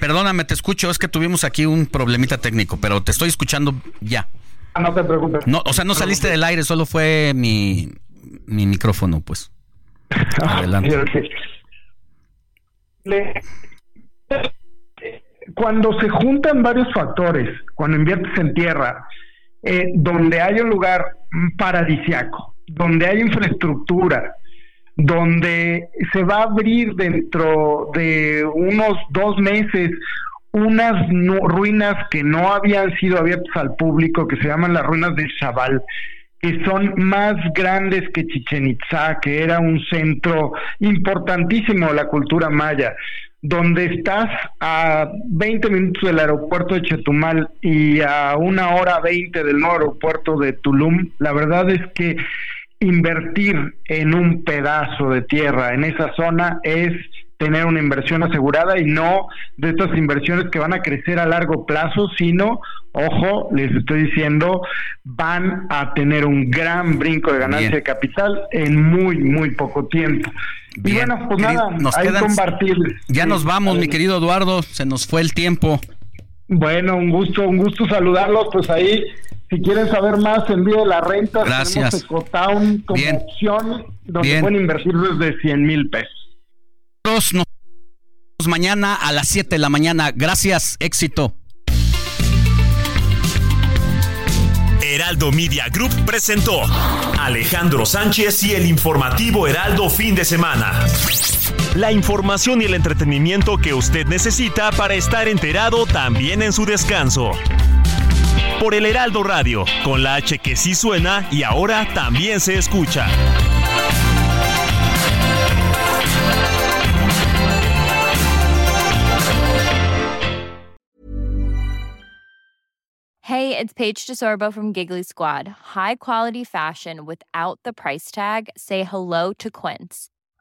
Perdóname, te escucho, es que tuvimos aquí un problemita técnico, pero te estoy escuchando ya. Ah, no te preocupes. No, o sea, no saliste del aire, solo fue mi, mi micrófono, pues. Ah, Adelante. Cuando se juntan varios factores, cuando inviertes en tierra, eh, donde hay un lugar paradisiaco, donde hay infraestructura, donde se va a abrir dentro de unos dos meses unas ruinas que no habían sido abiertas al público, que se llaman las ruinas de Chaval, que son más grandes que Chichen Itza, que era un centro importantísimo de la cultura maya, donde estás a 20 minutos del aeropuerto de Chetumal y a una hora 20 del nuevo aeropuerto de Tulum, la verdad es que invertir en un pedazo de tierra en esa zona es tener una inversión asegurada y no de estas inversiones que van a crecer a largo plazo, sino, ojo, les estoy diciendo, van a tener un gran brinco de ganancia de capital en muy, muy poco tiempo. Y bueno, pues nada, nos hay compartir. Ya nos vamos, mi querido Eduardo, se nos fue el tiempo. Bueno, un gusto, un gusto saludarlos, pues ahí si quieren saber más, envíe la renta. Gracias. Ecotown como opción donde pueden invertir desde 100 mil pesos. Nos vemos mañana a las 7 de la mañana. Gracias, éxito. Heraldo Media Group presentó Alejandro Sánchez y el informativo Heraldo fin de semana. La información y el entretenimiento que usted necesita para estar enterado también en su descanso por el Heraldo Radio, con la H que sí suena y ahora también se escucha. Hey, it's Paige DeSorbo from Giggly Squad. High quality fashion without the price tag. Say hello to Quince.